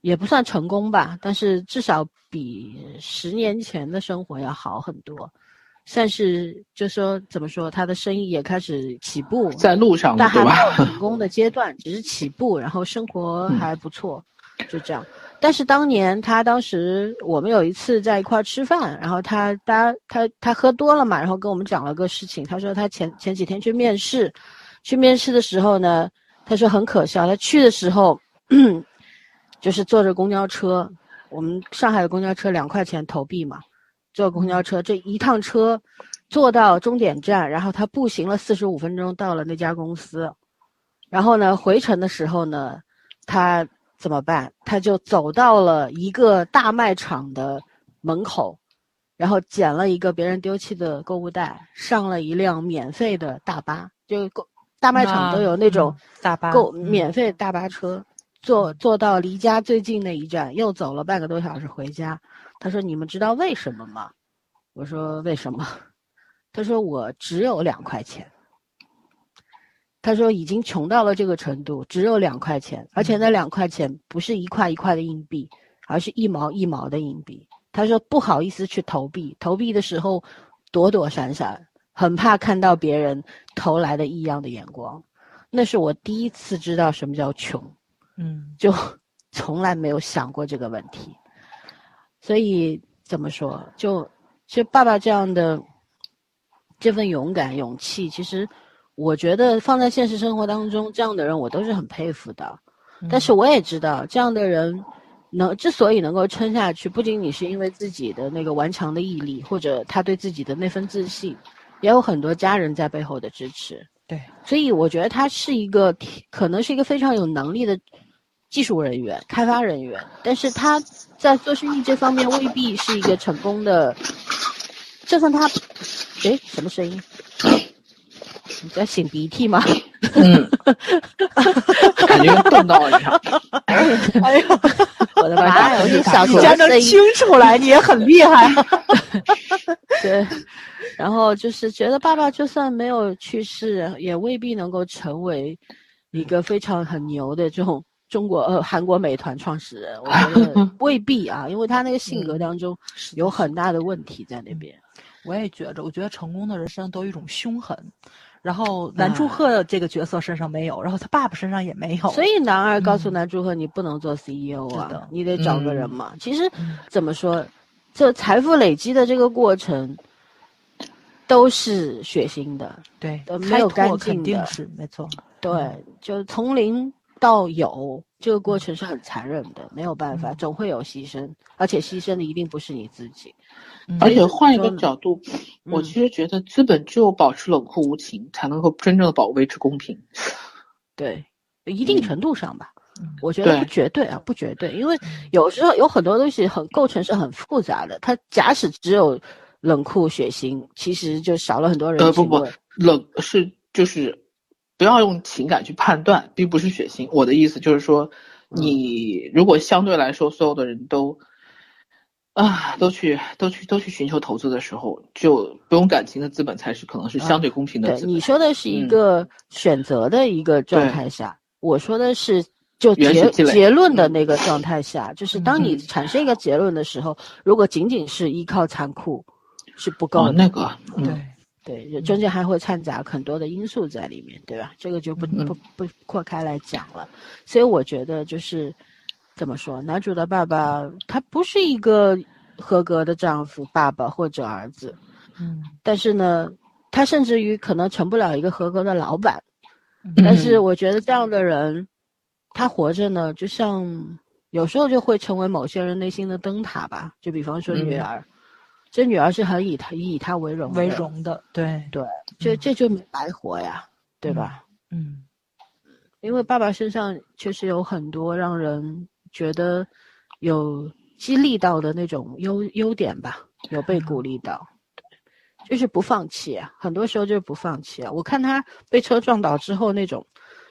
也不算成功吧，但是至少比十年前的生活要好很多。算是就说怎么说，他的生意也开始起步，在路上，但还没有成功的阶段，只是起步，然后生活还不错，就这样。但是当年他当时我们有一次在一块吃饭，然后他他他他喝多了嘛，然后跟我们讲了个事情。他说他前前几天去面试，去面试的时候呢，他说很可笑，他去的时候 就是坐着公交车，我们上海的公交车两块钱投币嘛。坐公交车，这一趟车坐到终点站，然后他步行了四十五分钟到了那家公司，然后呢，回程的时候呢，他怎么办？他就走到了一个大卖场的门口，然后捡了一个别人丢弃的购物袋，上了一辆免费的大巴，就购大卖场都有那种大巴购免费大巴车，坐坐到离家最近那一站，又走了半个多小时回家。他说：“你们知道为什么吗？”我说：“为什么？” 他说：“我只有两块钱。”他说：“已经穷到了这个程度，只有两块钱，而且那两块钱不是一块一块的硬币，而是一毛一毛的硬币。”他说：“不好意思去投币，投币的时候躲躲闪闪，很怕看到别人投来的异样的眼光。”那是我第一次知道什么叫穷，嗯，就 从来没有想过这个问题。所以怎么说？就其实爸爸这样的这份勇敢、勇气，其实我觉得放在现实生活当中，这样的人我都是很佩服的。但是我也知道，这样的人能之所以能够撑下去，不仅仅是因为自己的那个顽强的毅力，或者他对自己的那份自信，也有很多家人在背后的支持。对，所以我觉得他是一个可能是一个非常有能力的。技术人员、开发人员，但是他在做生意这方面未必是一个成功的。就算他，哎，什么声音？你在擤鼻涕吗？嗯，感觉冻到了一样。哎呦，我的妈呀！你小你家能听出来，你也很厉害。对，然后就是觉得爸爸就算没有去世，也未必能够成为一个非常很牛的这种。中国呃，韩国美团创始人，我觉得未必啊，因为他那个性格当中有很大的问题在那边。我也觉着，我觉得成功的人身上都有一种凶狠，然后南柱赫这个角色身上没有，然后他爸爸身上也没有。所以男二告诉南柱赫，你不能做 CEO 啊，你得找个人嘛。其实怎么说，这财富累积的这个过程都是血腥的，对，没有干净的，是没错。对，就从零到有，这个过程是很残忍的，没有办法，总会有牺牲，而且牺牲的一定不是你自己。而且换一个角度，我其实觉得资本只有保持冷酷无情，才能够真正的保维持公平。对，一定程度上吧，我觉得不绝对啊，不绝对，因为有时候有很多东西很构成是很复杂的。它假使只有冷酷血腥，其实就少了很多人。呃，不不，冷是就是不要用情感去判断，并不是血腥。我的意思就是说，你如果相对来说所有的人都。啊，都去都去都去寻求投资的时候，就不用感情的资本才是可能是相对公平的。对，你说的是一个选择的一个状态下，我说的是就结结论的那个状态下，就是当你产生一个结论的时候，如果仅仅是依靠残酷是不够的。那个，对对，中间还会掺杂很多的因素在里面，对吧？这个就不不不扩开来讲了。所以我觉得就是。怎么说？男主的爸爸他不是一个合格的丈夫、爸爸或者儿子，嗯，但是呢，他甚至于可能成不了一个合格的老板。但是我觉得这样的人，他活着呢，就像有时候就会成为某些人内心的灯塔吧。就比方说女儿，这女儿是很以他以他为荣为荣的，对对，这这就没白活呀，对吧？嗯，因为爸爸身上确实有很多让人。觉得有激励到的那种优优点吧，有被鼓励到，就是不放弃啊。很多时候就是不放弃啊。我看他被车撞倒之后那种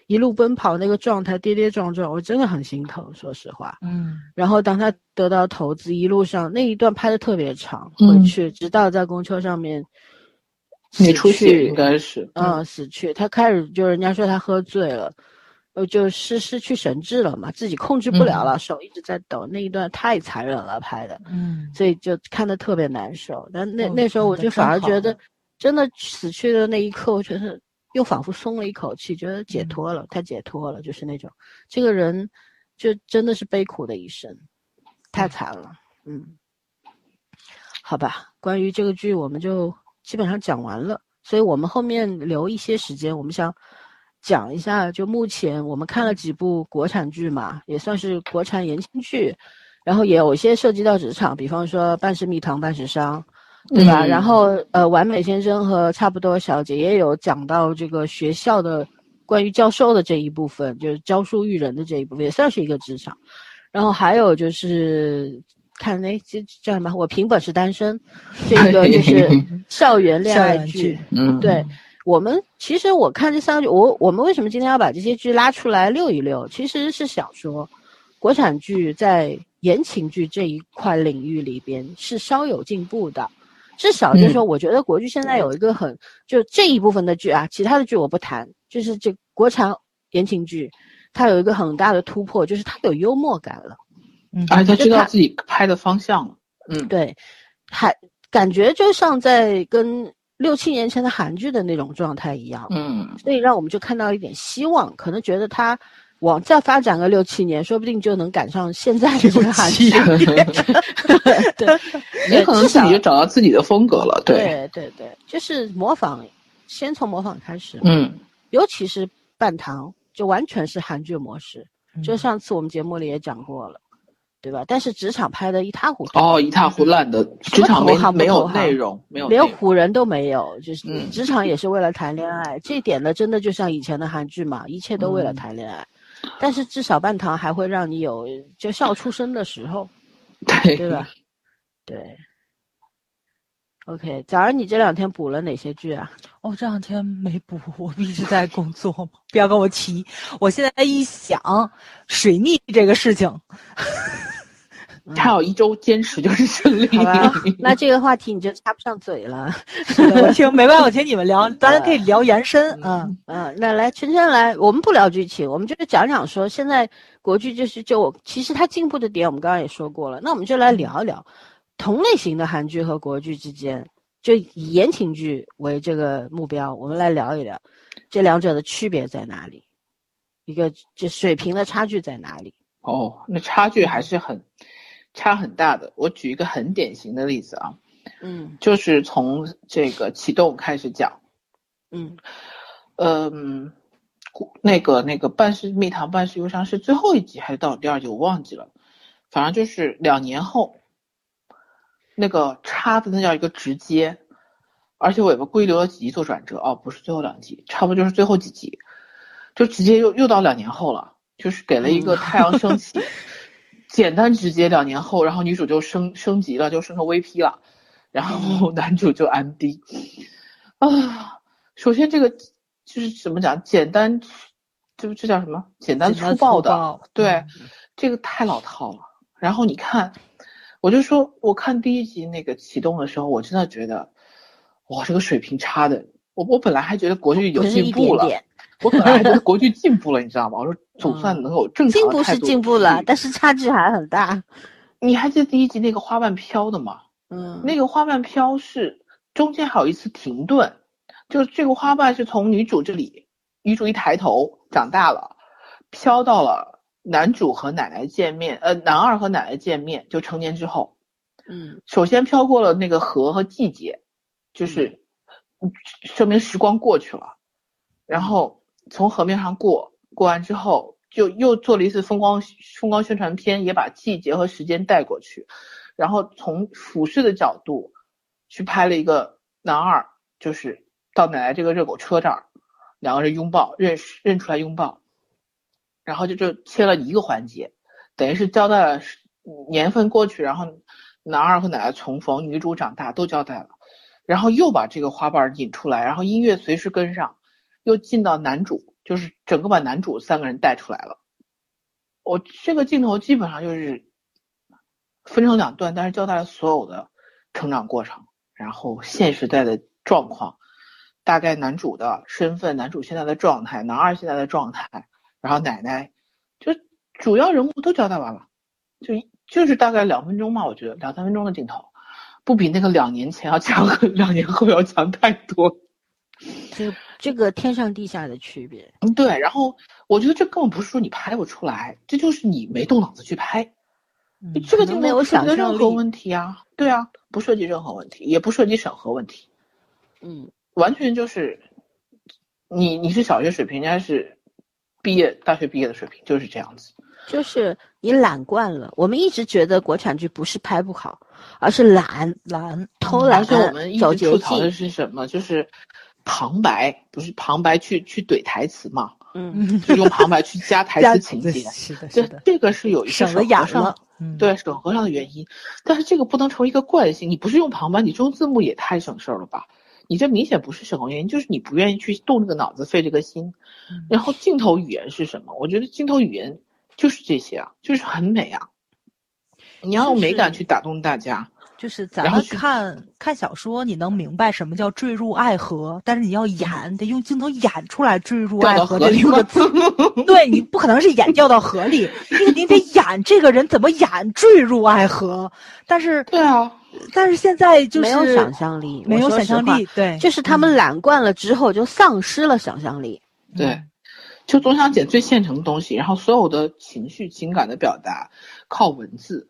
一路奔跑那个状态，跌跌撞撞，我真的很心疼，说实话。嗯。然后当他得到投资，一路上那一段拍的特别长，回去直到在公车上面没出去，应该是嗯死去。他开始就人家说他喝醉了。呃，就失失去神智了嘛，自己控制不了了，手一直在抖，那一段太残忍了拍的，嗯，所以就看的特别难受。但那那时候我就反而觉得，真的死去的那一刻，我觉得又仿佛松了一口气，觉得解脱了，太解脱了，就是那种，这个人就真的是悲苦的一生，太惨了，嗯，好吧，关于这个剧我们就基本上讲完了，所以我们后面留一些时间，我们想。讲一下，就目前我们看了几部国产剧嘛，也算是国产言情剧，然后也有一些涉及到职场，比方说《半是蜜糖半是伤》，对吧？然后呃，《完美先生》和《差不多小姐》也有讲到这个学校的关于教授的这一部分，就是教书育人的这一部分，也算是一个职场。然后还有就是看那这叫什么？我凭本事单身，这个就 是 校园恋爱剧，嗯，对。我们其实我看这三个剧，我我们为什么今天要把这些剧拉出来溜一溜？其实是想说，国产剧在言情剧这一块领域里边是稍有进步的，至少就是说，我觉得国剧现在有一个很就这一部分的剧啊，其他的剧我不谈，就是这国产言情剧，它有一个很大的突破，就是它有幽默感了，嗯，而且他知道自己拍的方向了，嗯，对，还感觉就像在跟。六七年前的韩剧的那种状态一样，嗯，所以让我们就看到一点希望，可能觉得它往再发展个六七年，说不定就能赶上现在的这个韩剧。对，也可能自己就找到自己的风格了。对对对，就是模仿，先从模仿开始。嗯，尤其是半糖，就完全是韩剧模式。就上次我们节目里也讲过了。对吧？但是职场拍的一塌糊涂哦，一塌糊烂的职场没没有内容，没有连唬人都没有，就是职场也是为了谈恋爱，这一点呢，真的就像以前的韩剧嘛，一切都为了谈恋爱。但是至少半糖还会让你有就笑出声的时候，对对吧？对。OK，早上你这两天补了哪些剧啊？哦，这两天没补，我一直在工作嘛，不要跟我提。我现在一想水逆这个事情。他有一周坚持就是 胜利？那这个话题你就插不上嘴了。我听没办法，我听你们聊，咱可以聊延伸。嗯嗯，那来圈圈来，我们不聊剧情，我们就是讲讲说现在国剧就是就我其实它进步的点，我们刚刚也说过了。那我们就来聊一聊同类型的韩剧和国剧之间就以言情剧为这个目标，我们来聊一聊这两者的区别在哪里，一个这水平的差距在哪里？哦，那差距还是很差很大的。我举一个很典型的例子啊，嗯。就是从这个启动开始讲，嗯。嗯，那个那个半是蜜糖半是忧伤是最后一集还是到第二集我忘记了，反正就是两年后，那个叉的那叫一个直接，而且我也不故意留了几集做转折哦，不是最后两集，差不多就是最后几集，就直接又又到两年后了，就是给了一个太阳升起，简单直接两年后，然后女主就升升级了，就升成 VP 了，然后男主就 MD，啊，首先这个就是怎么讲，简单，就这叫什么？简单粗暴的，对，这个太老套了。然后你看，我就说，我看第一集那个启动的时候，我真的觉得，哇，这个水平差的，我我本来还觉得国剧有进步了，我本来还觉得国剧进步了，你知道吗？我说 总算能有正常进步是进步了，但是差距还很大。你还记得第一集那个花瓣飘的吗？嗯，那个花瓣飘是中间还有一次停顿，就是这个花瓣是从女主这里，女主一抬头长大了，飘到了男主和奶奶见面，呃，男二和奶奶见面，就成年之后，嗯，首先飘过了那个河和季节，就是说明时光过去了，然后从河面上过，过完之后就又做了一次风光风光宣传片，也把季节和时间带过去。然后从俯视的角度去拍了一个男二，就是到奶奶这个热狗车这儿，两个人拥抱，认识认出来拥抱，然后就就切了一个环节，等于是交代了年份过去，然后男二和奶奶重逢，女主长大都交代了，然后又把这个花瓣引出来，然后音乐随时跟上，又进到男主，就是整个把男主三个人带出来了。我这个镜头基本上就是。分成两段，但是交代了所有的成长过程，然后现时代的状况，大概男主的身份，男主现在的状态，男二现在的状态，然后奶奶，就主要人物都交代完了，就就是大概两分钟嘛，我觉得两三分钟的镜头，不比那个两年前要强，两年后要强太多。这这个天上地下的区别，嗯，对。然后我觉得这根本不是说你拍不出来，这就是你没动脑子去拍。这个就没有涉及任何问题啊，对啊，不涉及任何问题，也不涉及审核问题，嗯，完全就是你你是小学水平，人家是毕业大学毕业的水平，就是这样子。就是你懒惯了，我们一直觉得国产剧不是拍不好，而是懒懒偷懒。而且我们一直吐槽的是什么？就是旁白，不是旁白去去怼台词嘛？嗯，就用旁白去加台词情节。是的，是的，这个是有一省了眼了。对审核上的原因，但是这个不能成为一个惯性。你不是用旁白，你中字幕也太省事儿了吧？你这明显不是审核原因，就是你不愿意去动这个脑子，费这个心。然后镜头语言是什么？我觉得镜头语言就是这些啊，就是很美啊。你要用美感去打动大家。就是咱们看看小说，你能明白什么叫坠入爱河，但是你要演，得用镜头演出来坠入爱河这个字。对你不可能是演掉到河里，你你得演这个人怎么演坠入爱河。但是对啊，但是现在就是没有想象力，没有想象力。对，就是他们懒惯了之后就丧失了想象力。对，就总想捡最现成的东西，然后所有的情绪情感的表达靠文字，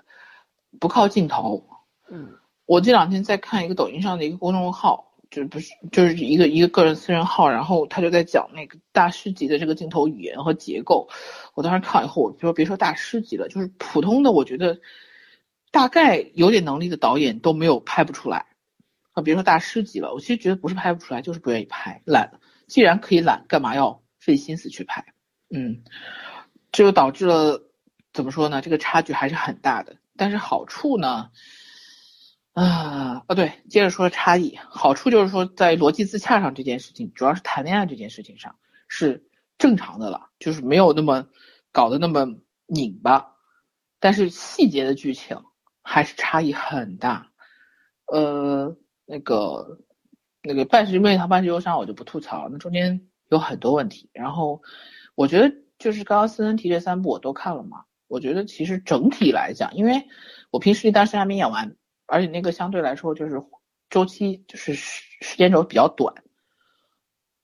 不靠镜头。嗯，我这两天在看一个抖音上的一个公众号，就不是就是一个一个个人私人号，然后他就在讲那个大师级的这个镜头语言和结构。我当时看以后，我说别说大师级了，就是普通的，我觉得大概有点能力的导演都没有拍不出来啊，别说大师级了。我其实觉得不是拍不出来，就是不愿意拍，懒。既然可以懒，干嘛要费心思去拍？嗯，这就导致了怎么说呢？这个差距还是很大的。但是好处呢？啊啊对，接着说差异，好处就是说在逻辑自洽上这件事情，主要是谈恋爱这件事情上是正常的了，就是没有那么搞得那么拧巴，但是细节的剧情还是差异很大。呃，那个那个半世妹她半世忧伤我就不吐槽了，那中间有很多问题。然后我觉得就是刚刚思恩提这三部我都看了嘛，我觉得其实整体来讲，因为我凭实力单身还没演完。而且那个相对来说就是周期就是时时间轴比较短。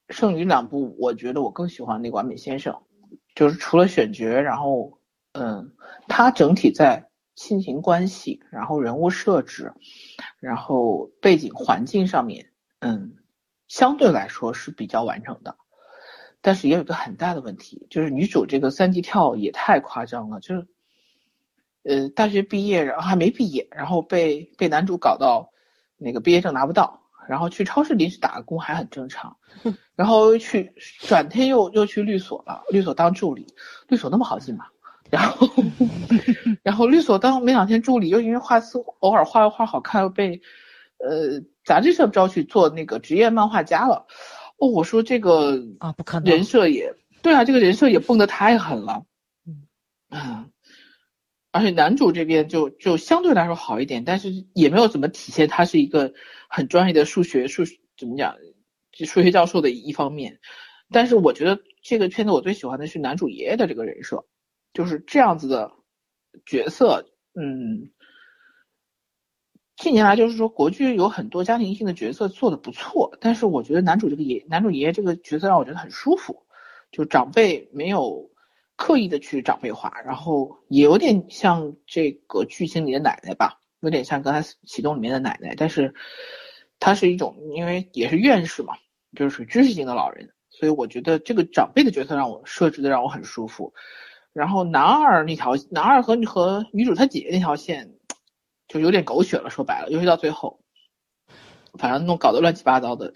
剩余两部，我觉得我更喜欢那个《完美先生》，就是除了选角，然后嗯，它整体在亲情关系，然后人物设置，然后背景环境上面，嗯，相对来说是比较完整的。但是也有一个很大的问题，就是女主这个三级跳也太夸张了，就是呃大学毕业然后还没毕业，然后被被男主搞到那个毕业证拿不到，然后去超市临时打个工还很正常，然后去转天又又去律所了，律所当助理，律所那么好进吗？然后 然后律所当没两天助理，又因为画字偶尔画画好看，又被呃杂志社招去做那个职业漫画家了。哦，我说这个啊，不可能，人设也对啊，这个人设也蹦得太狠了，嗯啊，而且男主这边就就相对来说好一点，但是也没有怎么体现他是一个很专业的数学数怎么讲，数学教授的一方面。但是我觉得这个片子我最喜欢的是男主爷爷的这个人设，就是这样子的角色，嗯。近年来，就是说国剧有很多家庭性的角色做的不错，但是我觉得男主这个爷男主爷爷这个角色让我觉得很舒服，就长辈没有刻意的去长辈化，然后也有点像这个剧情里的奶奶吧，有点像刚才启动里面的奶奶，但是他是一种因为也是院士嘛，就是属知识型的老人，所以我觉得这个长辈的角色让我设置的让我很舒服，然后男二那条男二和和女主她姐姐那条线。就有点狗血了，说白了，尤其到最后，反正弄搞得乱七八糟的，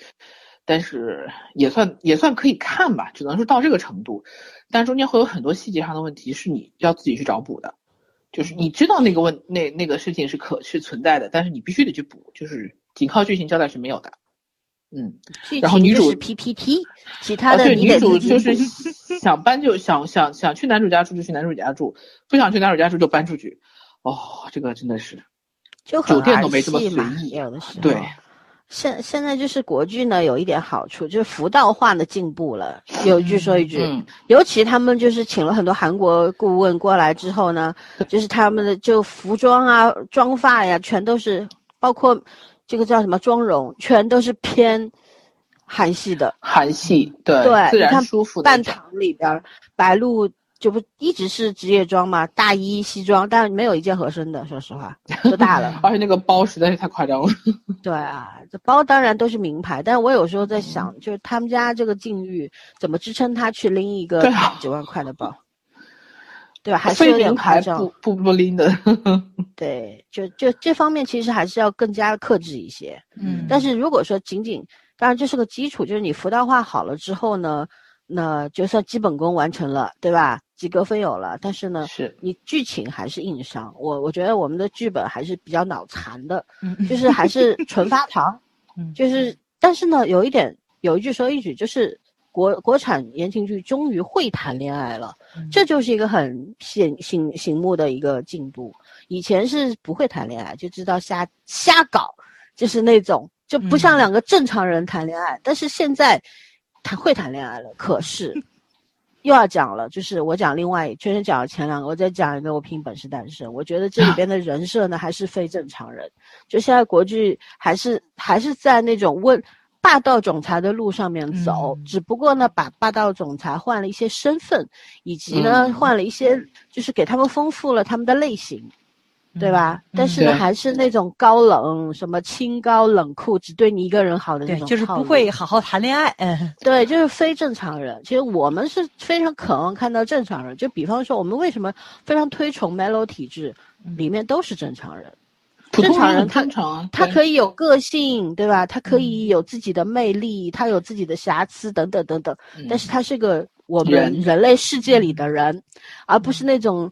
但是也算也算可以看吧，只能说到这个程度。但中间会有很多细节上的问题是你要自己去找补的，就是你知道那个问那那个事情是可是存在的，但是你必须得去补，就是仅靠剧情交代是没有的。嗯，然后女主是 PPT，其他的对女主就是 想搬就想想想去男主家住就去男主家住，不想去男主家住就搬出去。哦，这个真的是。就很儿戏嘛，有的时候。对，现现在就是国剧呢，有一点好处，就是服道化的进步了。有一句说一句，尤其他们就是请了很多韩国顾问过来之后呢，就是他们的就服装啊、妆发呀，全都是包括这个叫什么妆容，全都是偏韩系的。韩系，对，对，自然舒服。半堂里边，白鹿。就不一直是职业装嘛，大衣西装，但没有一件合身的，说实话，都大了。而且那个包实在是太夸张了。对啊，这包当然都是名牌，但是我有时候在想，就是他们家这个境遇怎么支撑他去拎一个几万块的包？对吧？还是有点夸张。不不不拎的。对，就就这方面其实还是要更加克制一些。嗯。但是如果说仅仅，当然这是个基础，就是你辅导化好了之后呢？那就算基本功完成了，对吧？及格分有了，但是呢，是你剧情还是硬伤。我我觉得我们的剧本还是比较脑残的，就是还是 纯发糖，就是。但是呢，有一点，有一句说一句，就是国国产言情剧终于会谈恋爱了，这就是一个很醒醒醒目的一个进步。以前是不会谈恋爱，就知道瞎瞎搞，就是那种就不像两个正常人谈恋爱。但是现在。谈会谈恋爱了，可是 又要讲了，就是我讲另外，确实讲了前两个，我再讲一个，我凭本事单身。我觉得这里边的 人设呢，还是非正常人。就现在国剧还是还是在那种问霸道总裁的路上面走，只不过呢，把霸道总裁换了一些身份，以及呢，换了一些，就是给他们丰富了他们的类型。对吧？但是呢，还是那种高冷，什么清高冷酷，只对你一个人好的那种，就是不会好好谈恋爱。嗯，对，就是非正常人。其实我们是非常渴望看到正常人。就比方说，我们为什么非常推崇 Melo 体质，里面都是正常人。正常人他他可以有个性，对吧？他可以有自己的魅力，他有自己的瑕疵等等等等。但是他是个我们人类世界里的人，而不是那种。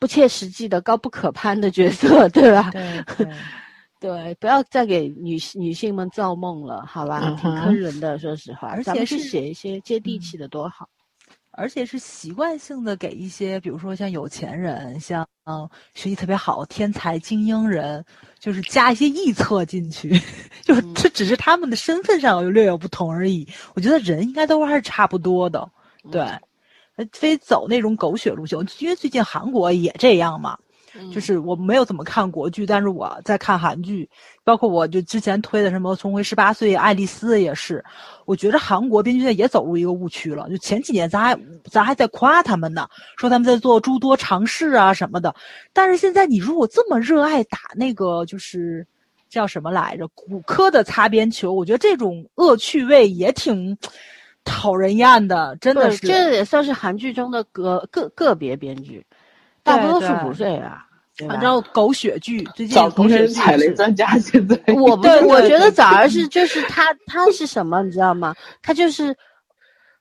不切实际的、高不可攀的角色，对吧？对 对，不要再给女女性们造梦了，好吧？挺坑人的，说实话。而且是写一些接地气的多好，而且是习惯性的给一些，比如说像有钱人、像嗯学习特别好、天才精英人，就是加一些臆测进去，就是这只是他们的身份上略有不同而已。我觉得人应该都还是差不多的，对。非走那种狗血路线，因为最近韩国也这样嘛，就是我没有怎么看国剧，但是我在看韩剧，包括我就之前推的什么《重回十八岁》，爱丽丝也是。我觉得韩国编剧也走入一个误区了。就前几年咱还咱还在夸他们呢，说他们在做诸多尝试啊什么的。但是现在你如果这么热爱打那个就是叫什么来着骨科的擦边球，我觉得这种恶趣味也挺讨人厌的，真的是。这也算是韩剧中的个个个别编剧。大多数不是啊，反正狗血剧最近狗血踩雷专家现在我不是，我觉得早儿是就是他他是什么你知道吗？他就是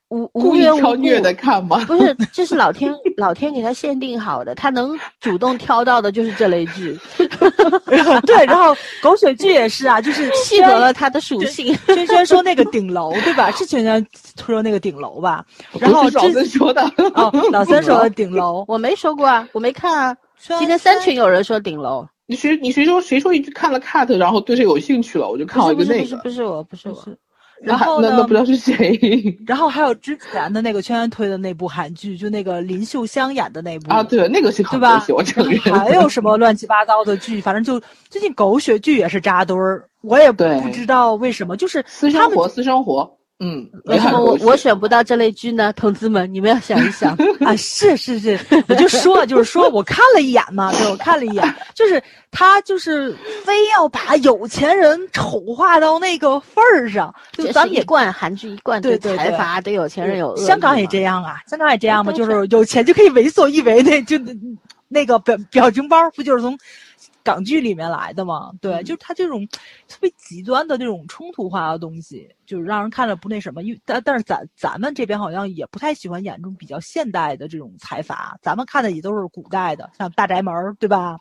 无无缘无故的看吗？不是，这是老天老天给他限定好的，他能主动挑到的就是这类剧。对，然后狗血剧也是啊，就是契合了他的属性。轩轩说那个顶楼对吧？是轩轩说那个顶楼吧？然后老三说的哦，老 三说的顶楼，我没说过啊，我没看啊。今天三群有人说顶楼，你谁你谁说谁说一句看了 cut，然后对这有兴趣了，我就看了一个那个。不是不是我不是我。然后呢？那不知道是谁。然后还有之前的那个圈圈推的那部韩剧，就那个林秀香演的那部啊，对，那个是对吧？我承认。还有什么乱七八糟的剧？反正就最近狗血剧也是扎堆儿，我也不知道为什么，就是私生活，私生活。嗯，为什么我我选不到这类剧呢？同志们，你们要想一想 啊！是是是，我就说就是说我看了一眼嘛，对我看了一眼，就是他就是非要把有钱人丑化到那个份儿上，就咱们也惯韩剧一贯对财阀对有钱人有恶。香港也这样啊，香港也这样嘛，就是有钱就可以为所欲为，那就那个表表情包不就是从。港剧里面来的嘛，对，就是他这种 特别极端的这种冲突化的东西，就是让人看着不那什么。因为但但是咱咱们这边好像也不太喜欢演这种比较现代的这种财阀，咱们看的也都是古代的，像《大宅门》，对吧？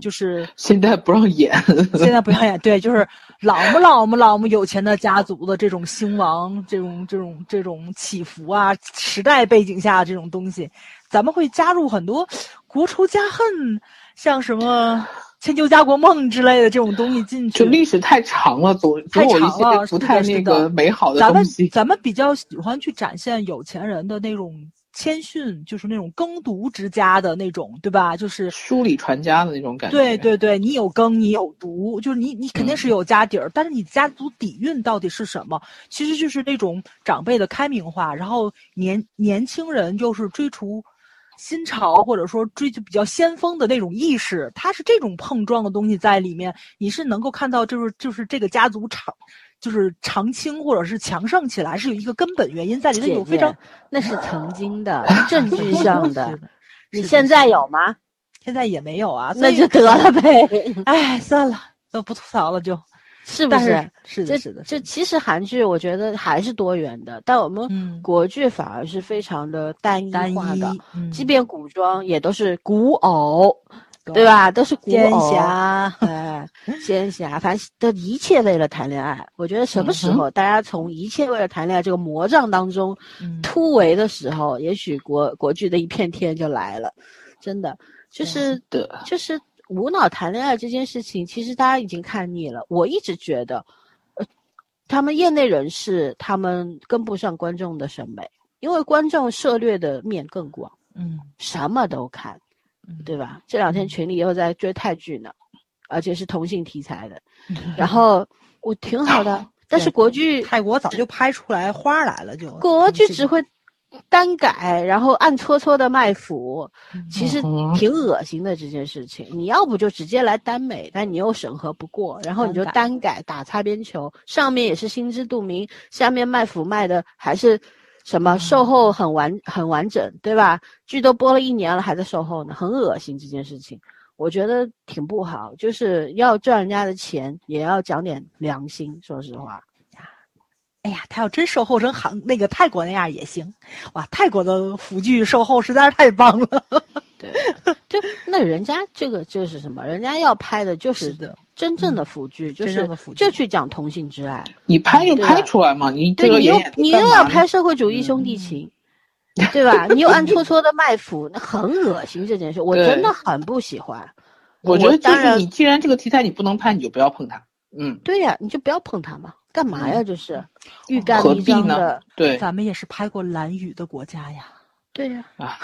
就是现在不让演，现在不让演，对，就是老么老么老么有钱的家族的这种兴亡，这种这种这种起伏啊，时代背景下这种东西，咱们会加入很多 国仇家恨，像什么。千秋家国梦之类的这种东西进去，就历史太长了，总总有一些不太那个美好的东西。咱们咱们比较喜欢去展现有钱人的那种谦逊，就是那种耕读之家的那种，对吧？就是书里传家的那种感觉。对对对，你有耕，你有读，就是你你肯定是有家底儿，但是你家族底蕴到底是什么？其实就是那种长辈的开明化，然后年年轻人就是追逐。新潮或者说追求比较先锋的那种意识，它是这种碰撞的东西在里面，你是能够看到，就是就是这个家族长，就是长青或者是强盛起来，是有一个根本原因在里面。有非常那是曾经的 证据上的，你现在有吗？现在也没有啊，那就得了呗。哎，算了，都不吐槽了就。是不是？是的，是的。这其实韩剧我觉得还是多元的，但我们国剧反而是非常的单一化的。即便古装也都是古偶，对吧？都是古仙侠，哎，仙侠，反正的一切为了谈恋爱。我觉得什么时候大家从一切为了谈恋爱这个魔障当中突围的时候，也许国国剧的一片天就来了。真的，就是的，就是。无脑谈恋爱这件事情，其实大家已经看腻了。我一直觉得，呃，他们业内人士他们跟不上观众的审美，因为观众涉猎的面更广，嗯，什么都看，对吧？这两天群里又在追泰剧呢，而且是同性题材的，然后我挺好的，但是国剧泰国早就拍出来花来了，就国剧只会。单改，然后暗搓搓的卖腐，其实挺恶心的这件事情。你要不就直接来耽美，但你又审核不过，然后你就单改打擦边球，上面也是心知肚明，下面卖腐卖的还是什么售后很完很完整，对吧？剧都播了一年了，还在售后呢，很恶心这件事情，我觉得挺不好。就是要赚人家的钱，也要讲点良心，说实话。哎呀，他要真售后成韩那个泰国那样也行，哇！泰国的腐剧售后实在是太棒了。对，就那人家这个就是什么？人家要拍的就是真正的腐剧，就是就去讲同性之爱。你拍就拍出来嘛，你对，你又你又要拍社会主义兄弟情，对吧？你又 暗搓搓的卖腐，那很恶心这件事，我真的很不喜欢。我觉得就是你既然这个题材你不能拍，你就不要碰它。嗯，对呀，你就不要碰它嘛。干嘛呀？这是欲盖弥彰的。对，咱们也是拍过蓝雨的国家呀。对呀，啊，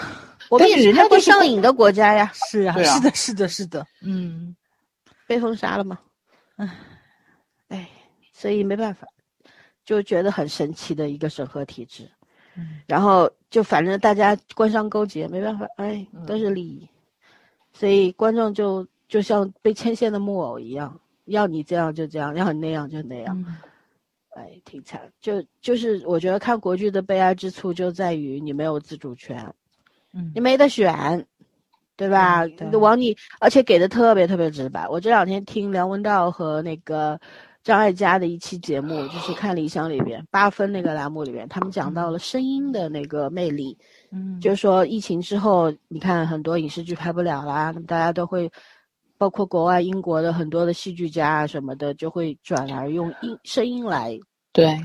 我们也是拍过上瘾的国家呀，是啊，啊是的，是的，是的，嗯，被封杀了吗。唉，哎，所以没办法，就觉得很神奇的一个审核体制。嗯然后就反正大家官商勾结，没办法，哎，都是利益，所以观众就就像被牵线的木偶一样，要你这样就这样，要你那样就那样，嗯哎，挺惨。就就是我觉得看国剧的悲哀之处就在于你没有自主权，嗯你没得选，对吧？嗯对往你，而且给的特别特别直白。我这两天听梁文道和那个张艾嘉的一期节目，就是看理想里边八分那个栏目里边，他们讲到了声音的那个魅力，嗯，就是说疫情之后，你看很多影视剧拍不了啦，那么大家都会。包括国外英国的很多的戏剧家啊什么的，就会转而用音声音来对，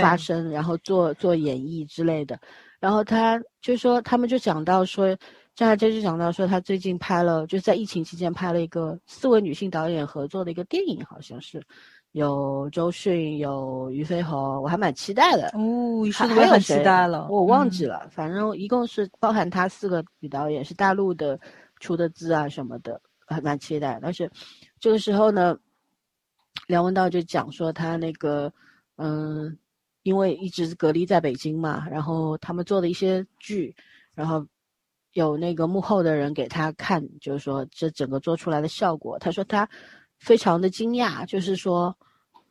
发声，然后做做演绎之类的。然后他就说，他们就讲到说，张艾嘉就讲到说，他最近拍了，就在疫情期间拍了一个四位女性导演合作的一个电影，好像是有周迅，有俞飞鸿，我还蛮期待的。哦，还是的，我也很还有谁期待了，我忘记嗯了，反正一共是包含他四个女导演，是大陆的出的资啊什么的，还蛮期待。但是这个时候呢，梁文道就讲说他那个，嗯，因为一直隔离在北京嘛，然后他们做的一些剧，然后有那个幕后的人给他看，就是说这整个做出来的效果，他说他非常的惊讶，就是说，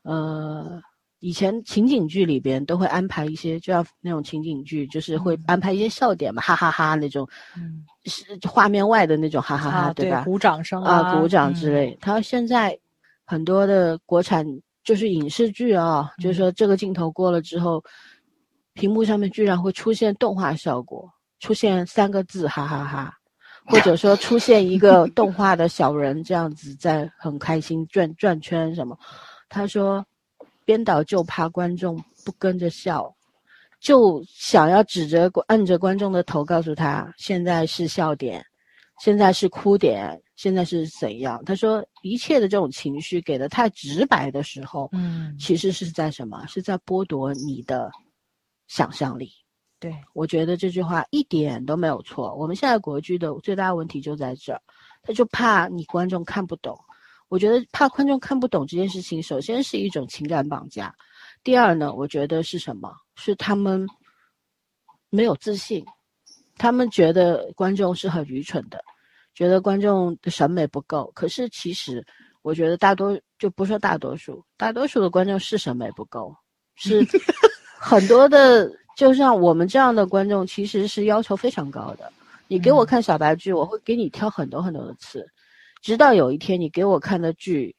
呃。以前情景剧里边都会安排一些，就像那种情景剧，就是会嗯安排一些笑点嘛，哈哈哈那种，嗯是画面外的那种哈哈哈，啊，对吧？鼓掌声啊，鼓掌之嗯类。他现在很多的国产就是影视剧啊，就是说这个镜头过了之后，屏幕上面居然会出现动画效果，出现三个字哈哈哈，或者说出现一个动画的小人这样子在很开心转转圈什么。他说，编导就怕观众不跟着笑。就想要指着按着观众的头告诉他，现在是笑点，现在是哭点，现在是怎样？他说一切的这种情绪给的太直白的时候，嗯，其实是在什么？是在剥夺你的想象力。对，我觉得这句话一点都没有错。我们现在国剧的最大问题就在这儿，他就怕你观众看不懂。我觉得怕观众看不懂这件事情，首先是一种情感绑架，第二呢，我觉得是什么？是他们没有自信，他们觉得观众是很愚蠢的，觉得观众的审美不够。可是其实，我觉得大多就不说大多数，大多数的观众是审美不够，是 很多的，就像我们这样的观众，其实是要求非常高的。你给我看小白剧，我会给你挑很多很多的次，直到有一天你给我看的剧，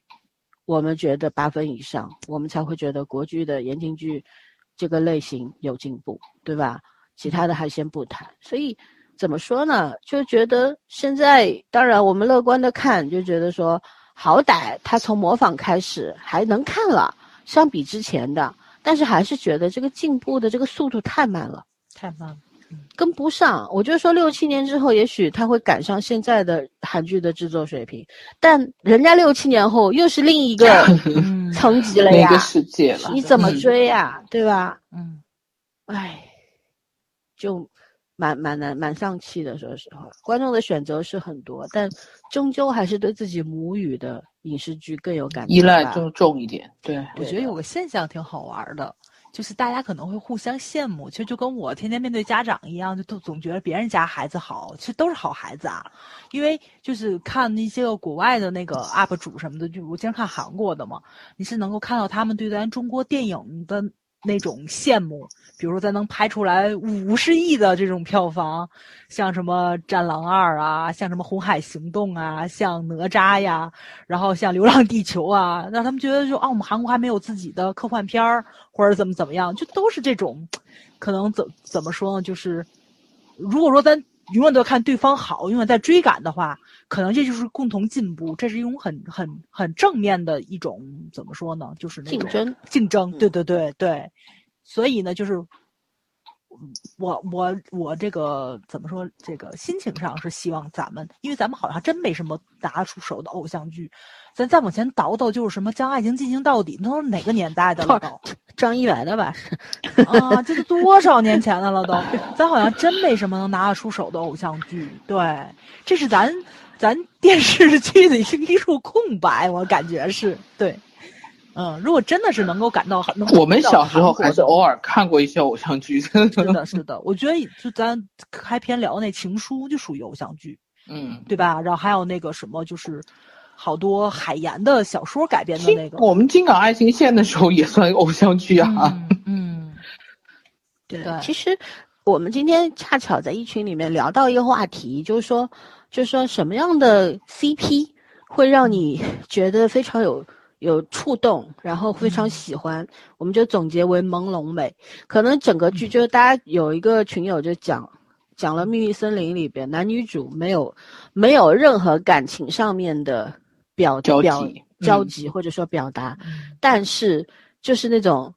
我们觉得八分以上，我们才会觉得国剧的言情剧这个类型有进步，对吧？其他的还先不谈。所以怎么说呢？就觉得现在，当然我们乐观的看，就觉得说，好歹他从模仿开始还能看了，相比之前的，但是还是觉得这个进步的这个速度太慢了。太慢了。跟不上，我就说六七年之后，也许他会赶上现在的韩剧的制作水平，但人家六七年后又是另一个嗯层级了呀一个，世界了？你怎么嗯追呀、对吧？嗯，唉，就蛮蛮难蛮丧气的。说实话，观众的选择是很多，但终究还是对自己母语的影视剧更有感觉。依赖更重一点？对，我觉得有个现象挺好玩的，就是大家可能会互相羡慕，其实就跟我天天面对家长一样，就都总觉得别人家孩子好，其实都是好孩子啊。因为就是看那些个国外的那个 UP 主什么的，就我经常看韩国的嘛，你是能够看到他们对咱中国电影的那种羡慕，比如说咱能拍出来五十亿的这种票房，像什么《战狼二》啊，像什么《红海行动》啊，像哪吒呀，然后像《流浪地球》啊，让他们觉得就啊，我们韩国还没有自己的科幻片儿，或者怎么怎么样，就都是这种，可能怎怎么说呢？就是如果说咱永远都看对方好，永远在追赶的话，可能这就是共同进步，这是一种很很很正面的一种怎么说呢？就是那种竞争，竞争，嗯对对对对，所以呢，就是我我我这个怎么说？这个心情上是希望咱们，因为咱们好像真没什么拿出手的偶像剧。咱再往前倒倒，就是什么将爱情进行到底，那都是哪个年代的了？都 张一元的吧？啊，这都多少年前的了都。咱好像真没什么能拿得出手的偶像剧。对，这是咱咱电视剧的一一处空白，我感觉是对。嗯，如果真的是能够感到很，我们小时候还是偶尔看过一些偶像剧。是的，是的，我觉得就咱开篇聊那《情书》就属于偶像剧，嗯，对吧？然后还有那个什么，就是好多海岩的小说改编的那个。我们金港爱情线的时候也算偶像剧啊。嗯，对。其实我们今天恰巧在一群里面聊到一个话题，就是说，就是说什么样的 CP 会让你觉得非常有。有触动，然后非常喜欢，我们就总结为朦胧美。可能整个剧就是大家有一个群友就讲，讲了《秘密森林》里边男女主没有没有任何感情上面的表交表交集或者说表达，但是就是那种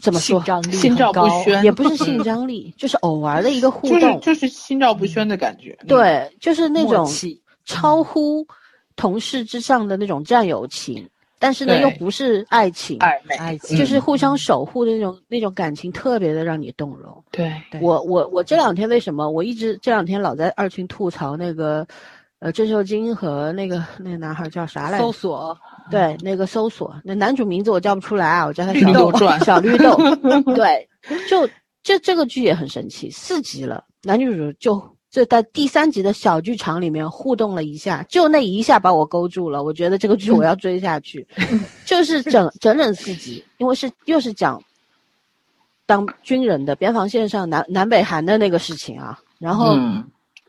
怎么说心照不宣，也不是性张力，就是偶尔的一个互动，就是心照不宣的感觉。对，就是那种超乎。同事之上的那种战友情，但是呢又不是爱情，爱情就是互相守护的那种那种感情，特别的让你动容。对，我我我这两天为什么我一直这两天老在二群吐槽那个，呃，郑秀晶和那个那个男孩叫啥来着？搜索，对，那个搜索，那男主名字我叫不出来啊，我叫他小绿豆，小绿豆。对，就这这个剧也很神奇，四集了，男女主就。就在第三集的小剧场里面互动了一下，就那一下把我勾住了。我觉得这个剧我要追下去，就是整整整四集，因为是又是讲当军人的边防线上南南北韩的那个事情啊。然后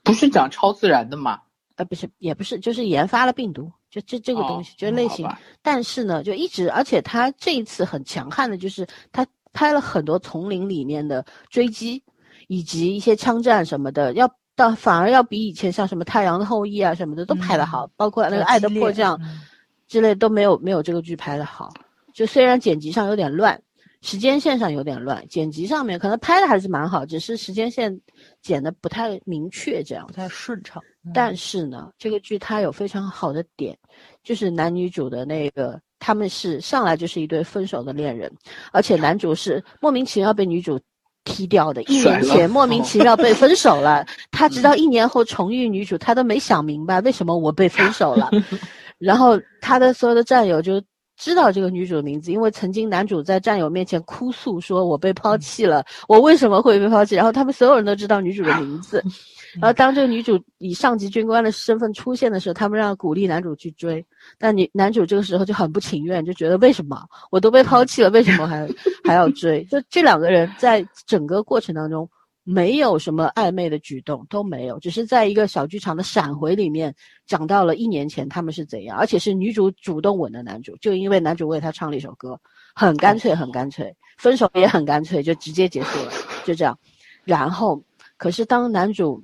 不是讲超自然的吗？呃，不是，也不是，就是研发了病毒，就这这个东西，就类型。但是呢，就一直，而且他这一次很强悍的，就是他拍了很多丛林里面的追击，以及一些枪战什么的，要。到反而要比以前像什么《太阳的后裔》啊什么的都拍得好，包括那个《爱的迫降》之类都没有没有这个剧拍得好。就虽然剪辑上有点乱，时间线上有点乱，剪辑上面可能拍的还是蛮好，只是时间线剪的不太明确，这样不太顺畅。但是呢，这个剧它有非常好的点，就是男女主的那个他们是上来就是一对分手的恋人，而且男主是莫名其妙被女主。踢掉的，一年前莫名其妙被分手了，他直到一年后重遇女主，他都没想明白为什么我被分手了。然后他的所有的战友就知道这个女主的名字，因为曾经男主在战友面前哭诉说：“我被抛弃了，我为什么会被抛弃？”然后他们所有人都知道女主的名字。然后当这个女主以上级军官的身份出现的时候，他们让鼓励男主去追，但女男主这个时候就很不情愿，就觉得为什么我都被抛弃了，为什么还还要追？就这两个人在整个过程当中没有什么暧昧的举动都没有，只是在一个小剧场的闪回里面讲到了一年前他们是怎样，而且是女主主动吻的男主，就因为男主为她唱了一首歌，很干脆很干脆，分手也很干脆，就直接结束了，就这样。然后可是当男主。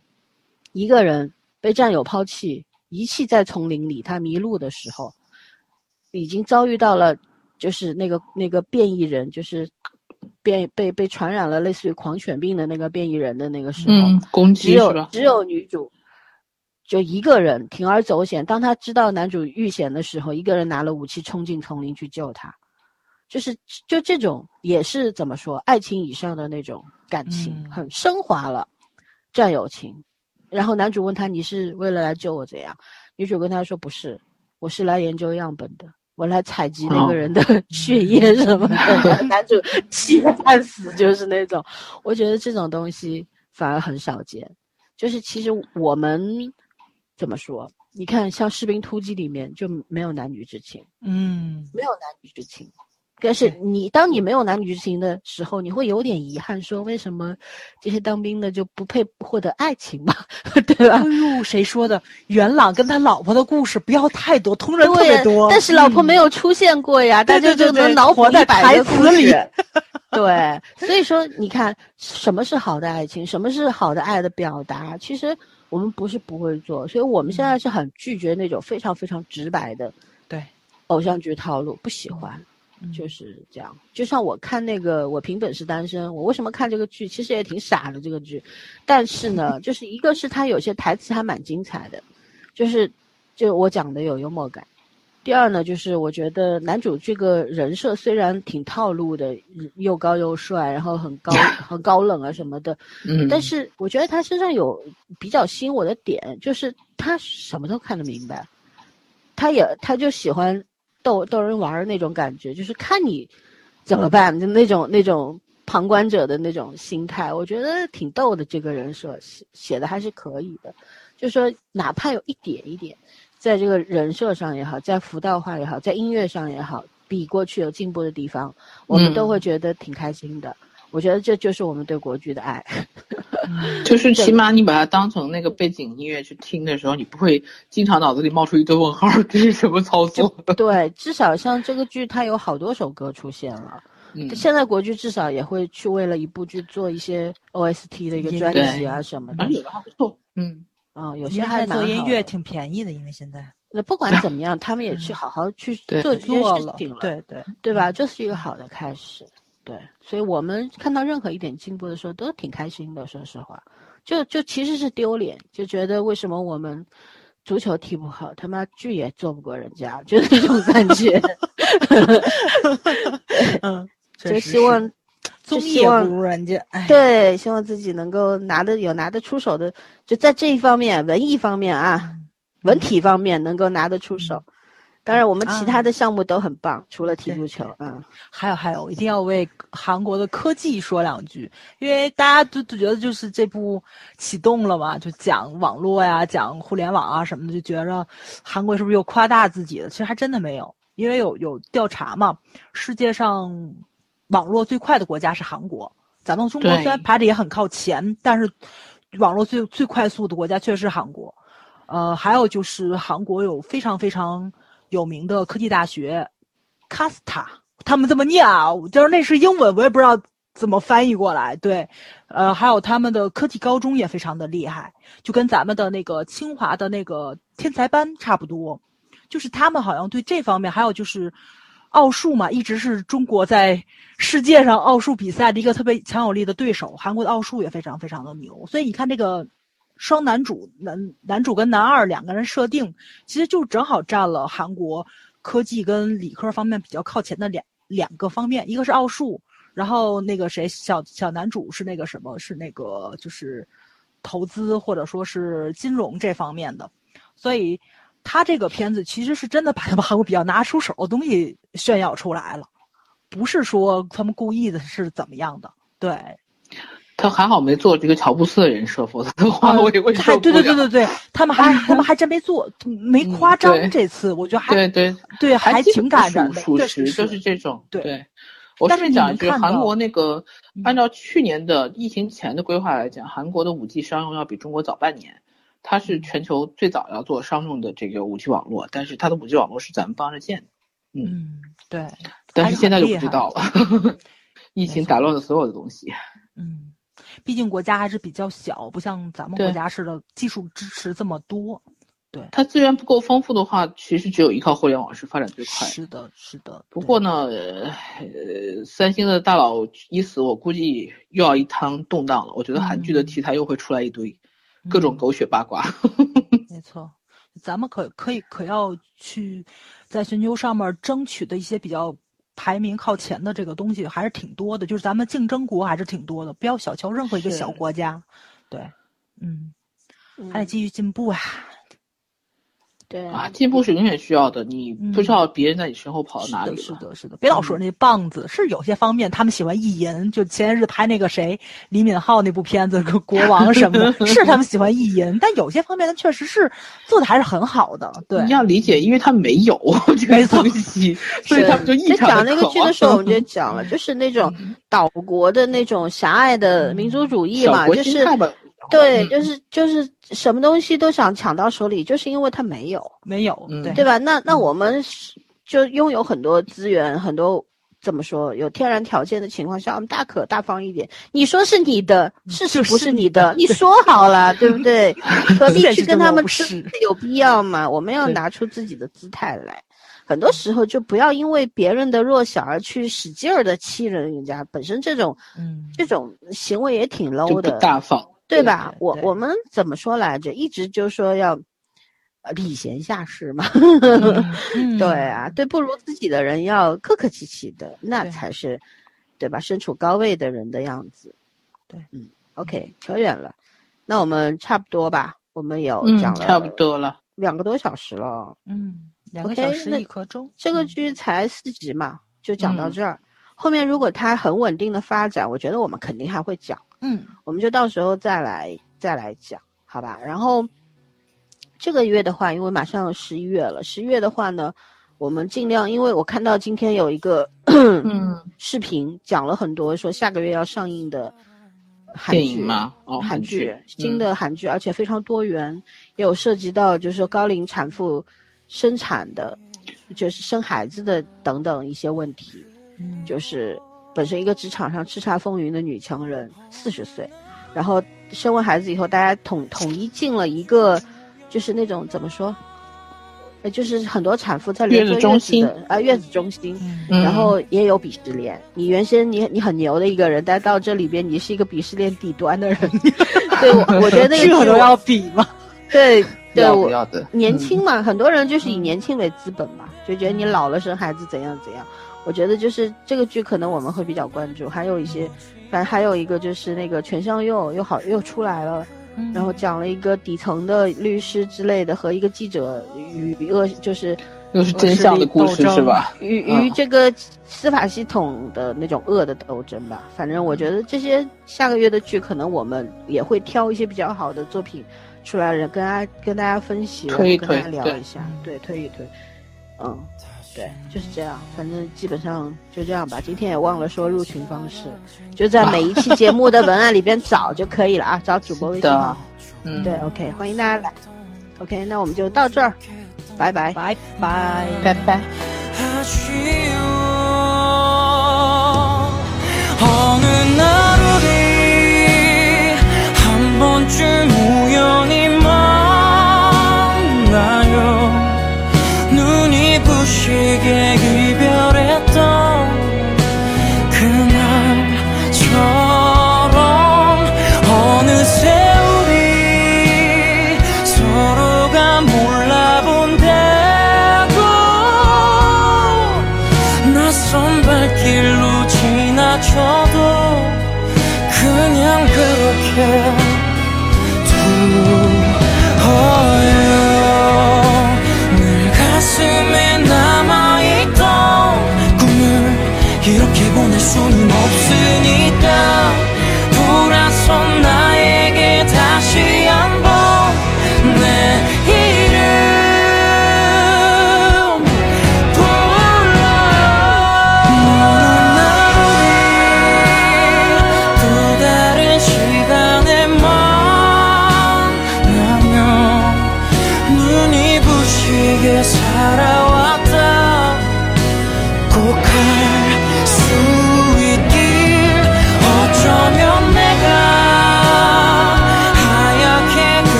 一个人被战友抛弃，遗弃在丛林里，他迷路的时候，已经遭遇到了，就是那个那个变异人，就是变被被传染了类似于狂犬病的那个变异人的那个时候，攻击只有只有女主，就一个人铤而走险。当她知道男主遇险的时候，一个人拿了武器冲进丛林去救他，就是就这种也是怎么说，爱情以上的那种感情，很升华了战友情。然后男主问他：“你是为了来救我怎样？”女主跟他说：“不是，我是来研究样本的，我来采集那个人的 血液什么的。”男主气得半死，就是那种。我觉得这种东西反而很少见。就是其实我们怎么说？你看，像《士兵突击》里面就没有男女之情，嗯，没有男女之情。但是你当你没有男女之情的时候，你会有点遗憾，说为什么这些当兵的就不配获得爱情嘛？对吧？哎呦，谁说的？元朗跟他老婆的故事不要太多，同人特别多，但是老婆没有出现过呀，大家就能脑补在台词里。对，所以说你看，什么是好的爱情？什么是好的爱的表达？其实我们不是不会做，所以我们现在是很拒绝那种非常非常直白的对偶像剧套路，不喜欢。就是这样。就像我看那个我凭本事单身，我为什么看这个剧？其实也挺傻的这个剧，但是呢，就是一个是他有些台词还蛮精彩的，就是就我讲的有幽默感。第二呢，就是我觉得男主这个人设虽然挺套路的，又高又帅，然后很高 很高冷啊什么的，嗯，但是我觉得他身上有比较吸引我的点，就是他什么都看得明白，他也他就喜欢逗逗人玩儿那种感觉，就是看你怎么办，就那种那种旁观者的那种心态，我觉得挺逗的。这个人设写写的还是可以的，就说哪怕有一点一点。在这个人设上也好，在浮道化也好，在音乐上也好，比过去有进步的地方，我们都会觉得挺开心的。我觉得这就是我们对国剧的爱，就是起码你把它当成那个背景音乐去听的时候，你不会经常脑子里冒出一堆问号，这是什么操作？对，至少像这个剧，它有好多首歌出现了。嗯，现在国剧至少也会去为了一部剧做一些 OST 的一个专辑啊什么的。有的还不错，嗯。啊，有些还做音乐挺便宜的，因为现在。那不管怎么样，他们也去好好去做这件事情了，对对。对吧？这是一个好的开始，对，所以我们看到任何一点进步的时候都挺开心的。说实话，就就其实是丢脸，就觉得为什么我们足球踢不好，他妈剧也做不过人家，就是这种感觉。嗯，就希望。综艺也不如人家，对，希望自己能够拿的有拿得出手的，就在这一方面，文艺方面啊，文体方面能够拿得出手。当然，我们其他的项目都很棒，除了踢足球啊。还有还有，一定要为韩国的科技说两句，因为大家都都觉得就是这部启动了嘛，就讲网络呀，讲互联网啊什么的，就觉着韩国是不是又夸大自己了？其实还真的没有，因为有有调查嘛，世界上。网络最快的国家是韩国，咱们中国虽然排的也很靠前，但是网络最最快速的国家确实是韩国。呃，还有就是韩国有非常非常有名的科技大学，Kasta，他们这么念啊，就是那是英文，我也不知道怎么翻译过来。对，呃，还有他们的科技高中也非常的厉害，就跟咱们的那个清华的那个天才班差不多，就是他们好像对这方面，还有就是。奥数嘛，一直是中国在世界上奥数比赛的一个特别强有力的对手。韩国的奥数也非常非常的牛，所以你看这个双男主男男主跟男二两个人设定，其实就正好占了韩国科技跟理科方面比较靠前的两两个方面，一个是奥数，然后那个谁小小男主是那个什么是那个就是投资或者说是金融这方面的，所以。他这个片子其实是真的把他们韩国比较拿出手的东西炫耀出来了，不是说他们故意的是怎么样的。对，他还好没做这个乔布斯的人设，否则的话我也会受对对对对对，他们还 他们还真没做，没夸张。这次我觉得还对对对，还挺感人的。属实就是这种。对，我顺便讲一句，韩国那个按照去年的疫情前的规划来讲，韩国的五 G 商用要比中国早半年。它是全球最早要做商用的这个五 G 网络，但是它的五 G 网络是咱们帮着建的。嗯，对。但是现在就不知道了，疫情打乱了所有的东西。嗯，毕竟国家还是比较小，不像咱们国家似的技术支持这么多。对。它资源不够丰富的话，其实只有依靠互联网是发展最快。是的，是的。不过呢，呃，三星的大佬一死，我估计又要一趟动荡了。我觉得韩剧的题材又会出来一堆。各种狗血八卦，没错，咱们可可以可要去在全球上面争取的一些比较排名靠前的这个东西还是挺多的，就是咱们竞争国还是挺多的，不要小瞧任何一个小国家，对，嗯，还得继续进步啊。对啊，进步是永远需要的。你不知道别人在你身后跑到哪里了。是的，是的，别老说那棒子。是有些方面他们喜欢意淫，就前些日拍那个谁李敏镐那部片子《国王》什么的，是他们喜欢意淫。但有些方面他确实是做的还是很好的。对，你要理解，因为他没有 这个东西，所以他们就异常讲那个剧的时候，我们就 讲了，就是那种岛国的那种狭隘的民族主义嘛，就是。对，就是就是什么东西都想抢到手里，就是因为他没有，没有，对对吧？那那我们就拥有很多资源，很多怎么说，有天然条件的情况下，我们大可大方一点。你说是你的，事实不是你的，你说好了，对不对？何必去跟他们争？有必要吗？我们要拿出自己的姿态来。很多时候就不要因为别人的弱小而去使劲儿的欺人人家，本身这种嗯，这种行为也挺 low 的，大方。对吧？对对我我们怎么说来着？一直就说要呃礼贤下士嘛，嗯对啊，对不如自己的人要客客气气的，那才是对吧？身处高位的人的样子。对，嗯，OK，扯远了，那我们差不多吧？我们有嗯，讲了差不多了。两个多小时了，嗯，两个小时那一刻钟，这个嗯剧才四集嘛，就讲到嗯这儿。后面如果它很稳定的发展，我觉得我们肯定还会讲。嗯我们就到时候再来再来讲，好吧？然后这个月的话，因为马上十一月了，十一月的话呢，我们尽量，因为我看到今天有一个嗯，视频讲了很多，说下个月要上映的韩电剧影吗？哦，韩剧剧，新的韩剧，而且非常多元，也有涉及到就是说高龄产妇生产的，就是生孩子的等等一些问题。嗯，就是本身一个职场上叱咤风云的女强人，四十岁，然后生完孩子以后，大家统统一进了一个，就是那种怎么说，呃，就是很多产妇在月子中心的啊、月子中心，然后也有鄙视链。你原先你你很牛的一个人，但到这里边你是一个鄙视链底端的人，对我我觉得那个 要比吗？对 对我？年轻嘛，很多人就是以嗯年轻为资本嘛，就觉得你老了生孩子怎样怎样。我觉得就是这个剧可能我们会比较关注，还有一些，反正还有一个就是那个全相佑又好又出来了，嗯然后讲了一个底层的律师之类的和一个记者与恶就是又是真相的故事斗争是吧？与与嗯这个司法系统的那种恶的斗争吧。反正我觉得这些下个月的剧，可能我们也会挑一些比较好的作品出来，跟大家跟大家分析，推一然后跟大家聊一下，对，推一推，嗯。对，就是这样，反正基本上就这样吧。今天也忘了说入群方式，就在每一期节目的文案里边找就可以了啊，找主播微信啊。嗯，对，OK，欢迎大家来。OK，那我们就到这儿，拜拜，拜拜，拜拜。 소식에 귀별